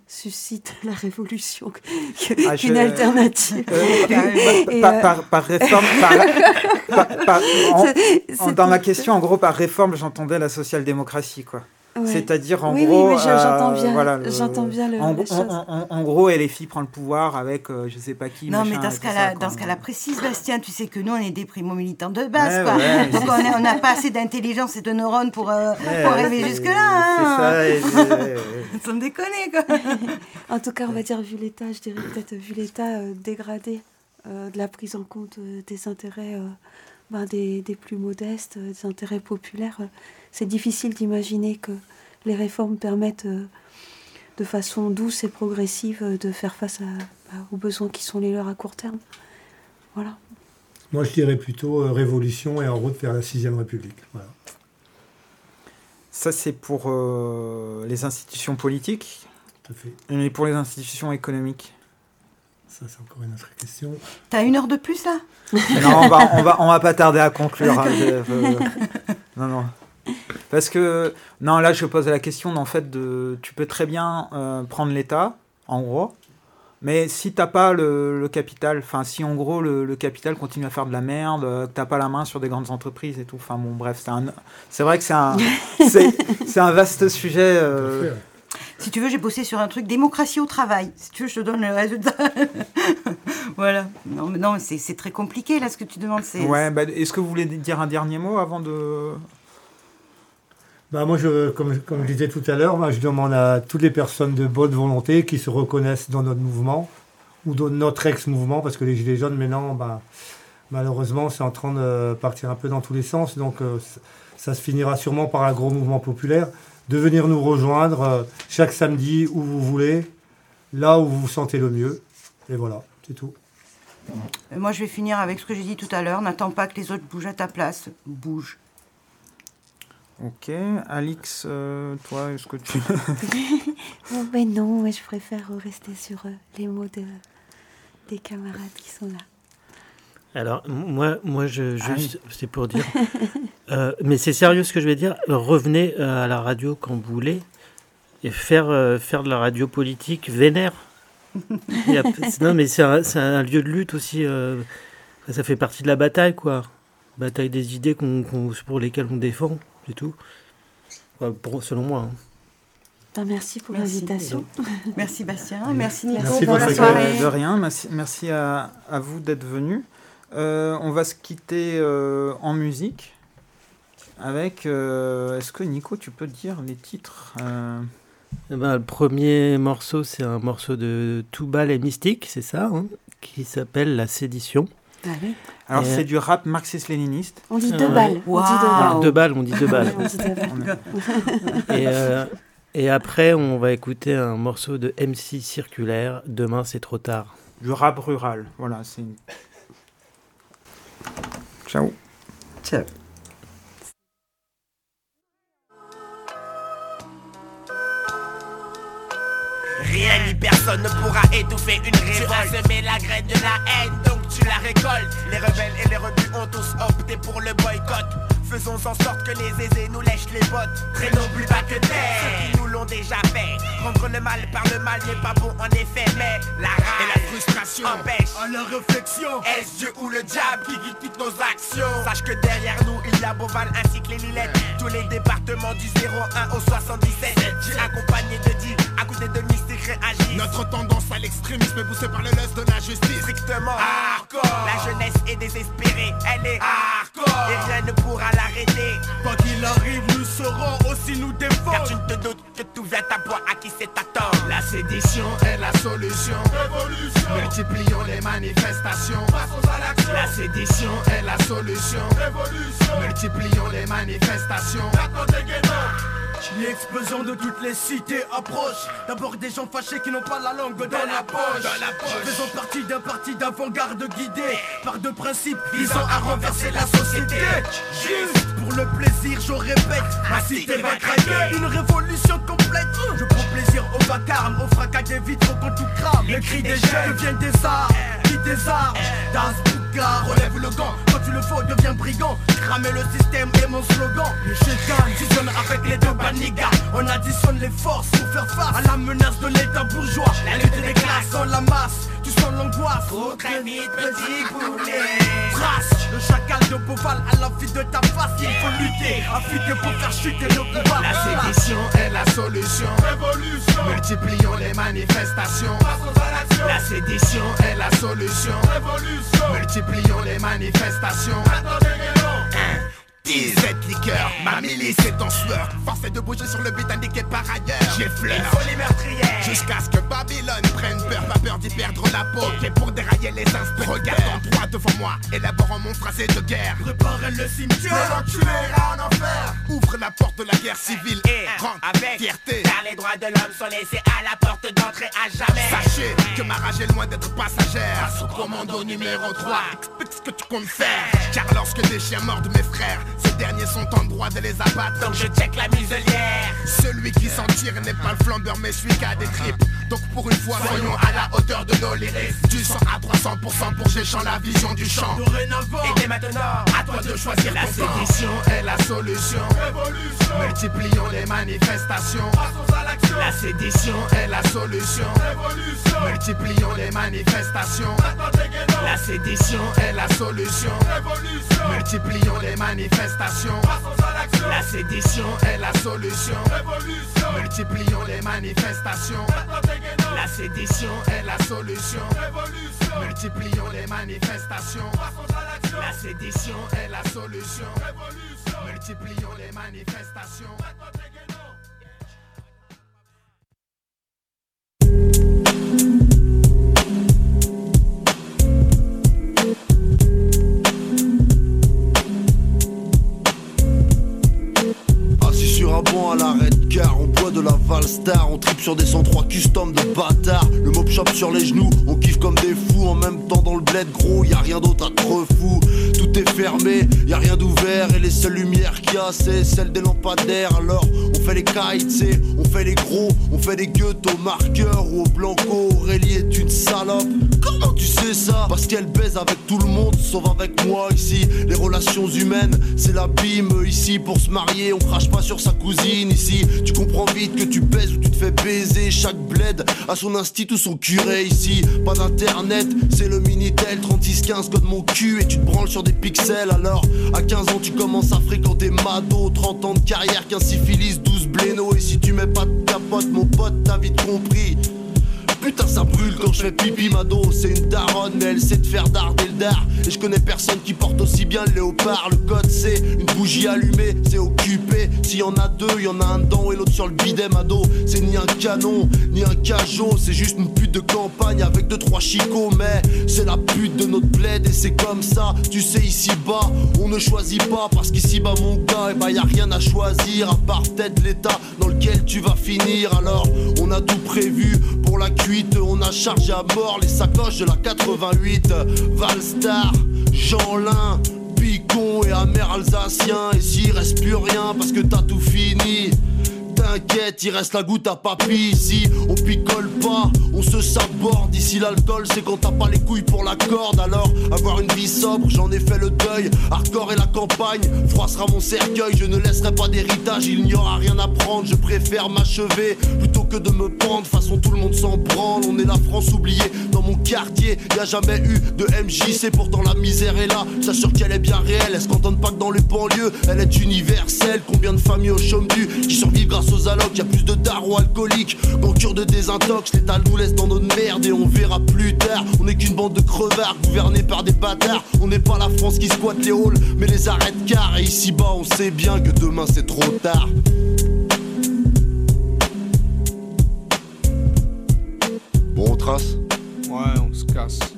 Speaker 7: suscite la révolution qu'une alternative.
Speaker 5: par, réforme, dans ma question, en gros, par réforme, j'entendais la social-démocratie, quoi. C'est-à-dire, en gros.
Speaker 7: Oui, j'entends bien. Voilà, j'entends bien le.
Speaker 5: En, en, en, gros, LFI prend le pouvoir avec euh, je sais pas qui.
Speaker 8: Non, mais dans ce cas-là, dans ce cas-là précis, Bastien, tu sais que nous, on est des primo-militants de base, quoi. Donc, on n'a pas assez d'intelligence et de neurones pour, euh, pour arriver jusque-là. Hein. C'est ça. Sans déconner, quoi.
Speaker 7: en tout cas, on va dire, vu l'État, je dirais peut-être, vu l'État euh, dégradé de la prise en compte des intérêts ben, des, des, plus modestes, des intérêts populaires c'est difficile d'imaginer que les réformes permettent euh, de façon douce et progressive euh, de faire face bah, aux besoins qui sont les leurs à court terme. Voilà.
Speaker 9: Moi, je dirais plutôt euh, révolution et en route vers la sixième République. Voilà.
Speaker 5: Ça, c'est pour les institutions politiques?
Speaker 9: Tout à fait.
Speaker 5: Et pour les institutions économiques?
Speaker 9: Ça, c'est encore une autre question.
Speaker 8: T'as une heure de plus, là?
Speaker 5: Non, on va, on va, on va pas tarder à conclure. Hein, non, non. Parce que, non, là, je pose la question, en fait, de, tu peux très bien euh, prendre l'État, en gros, mais si t'as pas le, capital, enfin, si en gros le, capital continue à faire de la merde, euh, que t'as pas la main sur des grandes entreprises et tout, enfin, bon, bref, c'est, vrai que c'est un, c'est, un vaste sujet. Euh.
Speaker 8: Si tu veux, j'ai bossé sur un truc démocratie au travail. Si tu veux, je te donne le résultat. voilà. Non, mais non, c'est, très compliqué là ce que tu demandes. C'est...
Speaker 5: Ouais, bah, est-ce que vous voulez dire un dernier mot avant de
Speaker 9: bah, moi, je, comme, comme je disais tout à l'heure, je demande à toutes les personnes de bonne volonté qui se reconnaissent dans notre mouvement ou dans notre ex-mouvement, parce que les Gilets jaunes, maintenant, bah, malheureusement, c'est en train de partir un peu dans tous les sens. Donc, euh, ça se finira sûrement par un gros mouvement populaire. De venir nous rejoindre euh, chaque samedi où vous voulez, là où vous vous sentez le mieux. Et voilà, c'est tout.
Speaker 8: Moi, je vais finir avec ce que j'ai dit tout à l'heure. N'attends pas que les autres bougent à ta place. Bouge.
Speaker 5: Ok, Alix, euh, toi, est-ce que tu...
Speaker 7: oh, ben non, je préfère rester sur euh, les mots de, des camarades qui sont là.
Speaker 6: Alors, moi, moi je, ah juste, c'est pour dire... Euh, mais c'est sérieux ce que je vais dire. Revenez à la radio quand vous voulez et faire, faire de la radio politique vénère. non, mais c'est un, un, lieu de lutte aussi. ça fait partie de la bataille, quoi. Bataille des idées pour lesquelles on défend du tout. selon moi. Hein.
Speaker 7: Ben, merci pour l'invitation.
Speaker 8: Merci Bastien, merci Nico
Speaker 5: merci pour la soirée. De rien, merci, à, vous d'être venus. Euh, on va se quitter euh, en musique avec. Euh, est-ce que Nico, tu peux dire les titres
Speaker 6: eh ben, Le premier morceau, c'est un morceau de Toubal et Mystique, c'est ça, hein, qui s'appelle La Sédition.
Speaker 7: Ah
Speaker 5: Alors, c'est du rap marxiste-léniniste.
Speaker 7: On dit deux balles.
Speaker 6: On dit deux balles. on dit deux balles. et, euh, et après, on va écouter un morceau de MC Circulaire, Demain c'est trop tard.
Speaker 5: Du rap rural, voilà. c'est Ciao.
Speaker 8: Ciao.
Speaker 1: Rien ni personne ne pourra étouffer une révolte. Tu as semé la graine de la haine, donc tu la récoltes. Les rebelles et les rebus ont tous opté pour le boycott. Faisons en sorte que les aisés nous lèchent les bottes. Traînons plus bas que terre. Ceux qui nous l'ont déjà fait. Prendre le mal par le mal n'est pas bon en effet, mais la rage et la frustration empêchent en leur réflexion. Est-ce Dieu ou le diable qui guide toutes nos actions? Sache que derrière nous il y a Beauval ainsi que les Lillettes. Tous les départements du 01 au 77. Accompagnés de 10 à côté de mystiques réagissent. Notre tendance à l'extrémisme est poussée par le lust de la justice. Strictement hardcore. La jeunesse est désespérée, elle est hardcore. ne pourra l'arrêter.
Speaker 13: Quand il arrive, nous serons aussi nous défendre.
Speaker 1: Car tu ne te doutes que tout vient à à qui c'est à tort.
Speaker 13: La sédition est la solution. Révolution. Multiplions les manifestations.
Speaker 1: Passons à l'action.
Speaker 13: La sédition est la solution.
Speaker 1: Révolution.
Speaker 13: Multiplions les manifestations.
Speaker 1: L'explosion de toutes les cités approche. D'abord des gens fâchés qui n'ont pas la langue dans, la, poche. Faisons partie d'un parti d'avant-garde guidé Par deux principes. Visant à renverser la société. Juste pour le plaisir je répète Ma cité va craquer. Une révolution complète. Je prends plaisir au vacarme Au fracas des vitres quand tout crame. Les cris des jeunes deviennent des arts Qui des armes Relève le gant. Quand tu le faut deviens brigand. Cramer le système est mon slogan. Le shaitan fusionne avec les deux banigas On additionne les forces pour faire face à la menace de l'état bourgeois. La lutte des classes dans la masse tu sens l'angoisse.
Speaker 13: Faut très vite petit poulet
Speaker 1: Trace le chacal de Boval à la vie de ta face. Il faut lutter, affûter pour faire chuter le pouvoir
Speaker 13: La sédition est la solution.
Speaker 1: Révolution.
Speaker 13: Multiplions les manifestations. La sédition est la solution.
Speaker 1: Révolution.
Speaker 13: Multiplions les manifestations.
Speaker 1: Attendez,
Speaker 13: Disette liqueur, ma milice est en sueur. Force de bouger sur le but indiqué par ailleurs. J'effleure,
Speaker 1: faut les meurtrières
Speaker 13: Jusqu'à ce que Babylone prenne peur. Pas peur d'y perdre la peau. Et pour dérailler les inspecteurs Regarde en droit devant moi, élaborant mon phrasé de guerre.
Speaker 1: Préparez le cimetière,
Speaker 13: l'enculé en enfer. Ouvre la porte de la guerre civile.
Speaker 1: Et
Speaker 13: rentre.
Speaker 1: avec
Speaker 13: fierté.
Speaker 1: Car les droits de l'homme sont laissés à la porte d'entrée à jamais.
Speaker 13: Sachez que ma rage est loin d'être passagère. Sous commando numéro 3 Explique ce que tu comptes faire. Car lorsque des chiens mordent mes frères ces derniers sont en droit de les abattre.
Speaker 1: Donc je check la muselière.
Speaker 13: Celui qui s'en tire n'est pas le flambeur mais celui qui a des tripes. Donc pour une fois soyons à la hauteur de nos lyrics Du 100 à 300% pour Géchant la vision du champ.
Speaker 1: Dorénavant Et dès maintenant
Speaker 13: à toi de choisir La sédition est la solution.
Speaker 1: Révolution.
Speaker 13: Multiplions les manifestations.
Speaker 1: Passons à l'action.
Speaker 13: La sédition est la solution.
Speaker 1: Révolution.
Speaker 13: Multiplions les manifestations. La sédition est la solution.
Speaker 1: Révolution.
Speaker 13: Multiplions les manifestations La sédition est la solution.
Speaker 1: Révolution.
Speaker 13: Multiplions les manifestations. La sédition est la solution.
Speaker 1: Révolution.
Speaker 13: Multiplions les manifestations. La sédition est la solution.
Speaker 1: Révolution.
Speaker 13: Multiplions les manifestations
Speaker 14: banc à l'arrêt de car On de la Valstar, on tripe sur des 103 custom de bâtards. Le mob shop sur les genoux, on kiffe comme des fous. En même temps dans le bled gros, y a rien d'autre à trop fou Tout est fermé, y a rien d'ouvert. Et les seules lumières qu'il y a c'est celles des lampadaires. Alors on fait les kites, on fait les gros On fait des gueux au marqueur ou au blanco. Aurélie est une salope. Comment tu sais ça? Parce qu'elle baise avec tout le monde sauf avec moi ici. Les relations humaines c'est l'abîme ici. Pour se marier on crache pas sur sa cousine ici. Tu comprends que tu baises ou tu te fais baiser. Chaque bled a son institut son curé ici. Pas d'internet, c'est le Minitel 3615 code mon cul et tu te branles sur des pixels. Alors, à 15 ans, tu commences à fréquenter Mado. 30 ans de carrière, 15 syphilis, 12 bléno. Et si tu mets pas de capote, mon pote, t'as vite compris. Putain ça brûle quand je fais pipi Mado C'est une daronne mais elle sait te faire darder le dar Et je connais personne qui porte aussi bien le léopard. Le code c'est une bougie allumée C'est occupé. S'il y en a deux y en a un dedans et l'autre sur le bidet Mado C'est ni un canon ni un cajot C'est juste une pute de campagne avec deux trois chicots. Mais c'est la pute de notre bled et c'est comme ça. Tu sais ici bas on ne choisit pas Parce qu'ici bas mon gars et eh bah y a rien à choisir À part peut-être l'état dans lequel tu vas finir. Alors on a tout prévu pour la on a chargé à mort les sacoches de la 88 Valstar, Jeanlin, Picon et amer alsacien. Et s'il reste plus rien parce que t'as tout fini Il reste la goutte à papy ici. On picole pas, on se saborde. Ici, l'alcool, c'est quand t'as pas les couilles pour la corde. Alors, avoir une vie sobre, j'en ai fait le deuil. Hardcore et la campagne, froid sera mon cercueil. Je ne laisserai pas d'héritage, il n'y aura rien à prendre. Je préfère m'achever plutôt que de me pendre. Façon, tout le monde s'en branle. On est la France oubliée dans mon quartier. Y a jamais eu de MJC, pourtant la misère est là. J'assure qu'elle est bien réelle. Elle se cantonne pas que dans les banlieues, elle est universelle. Combien de familles au chôme du qui survivent grâce aux allocs, y a plus de darons alcooliques qu'en cure de désintox. L'état nous veste dans notre merde et on verra plus tard. On est qu'une bande de crevards gouvernés par des bâtards. On n'est pas la France qui squatte les halls, mais les arrête car. Et ici bas, on sait bien que demain c'est trop tard. Bon, on trace?
Speaker 15: Ouais, on se casse.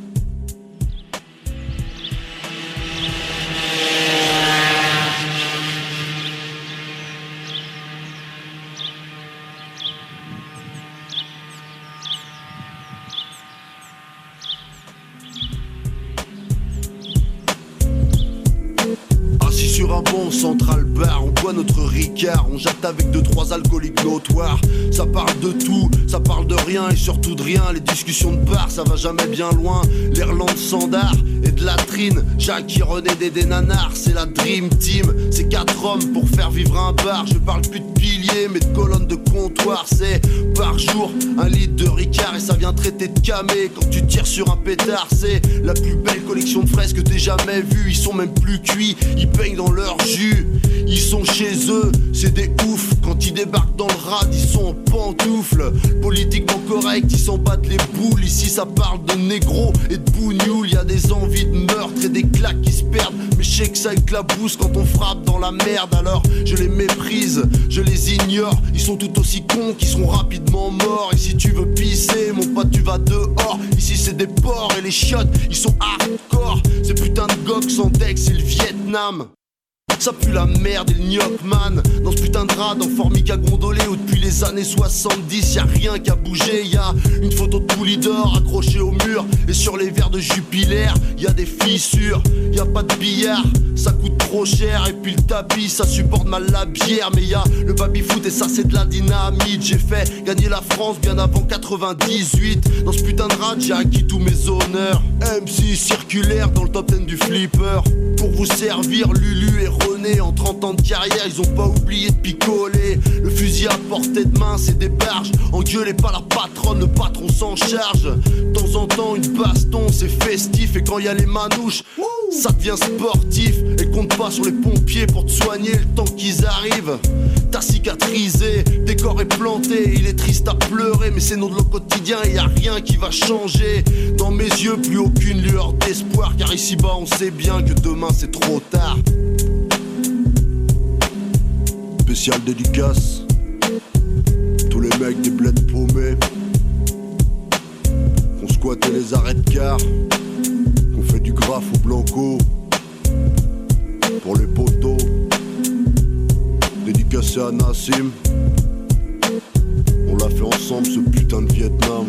Speaker 14: Avec deux trois alcooliques notoires. Ça parle de tout, ça parle de rien et surtout de rien. Les discussions de bar, ça va jamais bien loin. L'Irlande sandard et de la trine, Jacques René des nanars, c'est la dream team. C'est quatre hommes pour faire vivre un bar. Je parle plus de piliers mais de colonnes de comptoir. C'est par jour un litre de ricard et ça vient traiter de camé quand tu tires sur un pétard. C'est la plus belle collection de fraises que t'aies jamais vue. Ils sont même plus cuits, ils peignent dans leur jus. Ils sont chez eux, c'est des oufs. Quand ils débarquent dans le rad, ils sont en pantoufles. Politiquement correct, ils s'en battent les boules. Ici, ça parle de négro et de bougnoul. Y a des envies de meurtre et des claques qui se perdent. Mais je sais que ça éclabousse quand on frappe dans la merde. Alors je les méprise, je les ignore. Ils sont tout aussi cons qu'ils seront rapidement morts. Et si tu veux pisser, mon pote, tu vas dehors. Ici, c'est des porcs et les chiottes, ils sont hardcore. Ces putains de goks sans deck, c'est le Vietnam. Ça pue la merde et le gnoc man. Dans ce putain de rad en formica gondolé Où depuis les années 70 y a rien qui a bougé Y a une photo de Poulidor accrochée au mur. Et sur les verres de Jupiler y a des fissures. Y a pas de billard ça coûte trop cher. Et puis le tapis ça supporte mal la bière. Mais y a le baby foot et ça c'est de la dynamite. J'ai fait gagner la France bien avant 98 Dans ce putain de rad j'ai acquis tous mes honneurs. MC circulaire dans le top 10 du flipper. Pour vous servir Lulu et René En 30 ans de carrière ils ont pas oublié de picoler. Le fusil à portée de main c'est des barges. Engueulez pas la patronne, le patron s'en charge. De temps en temps une baston c'est festif. Et quand y a les manouches ça devient sportif. Et compte pas sur les pompiers pour te soigner le temps qu'ils arrivent. T'as cicatrisé, décor est planté, il est triste à pleurer, mais c'est notre quotidien. Et y a rien qui va changer. Dans mes yeux, plus aucune lueur d'espoir, car ici-bas on sait bien que demain c'est trop tard. Spécial dédicace, tous les mecs des bleds paumés, qu'on squattait les arrêts de car fait du graphe au blanco pour les poteaux. Dédicacé à Nassim. On l'a fait ensemble ce putain de Vietnam.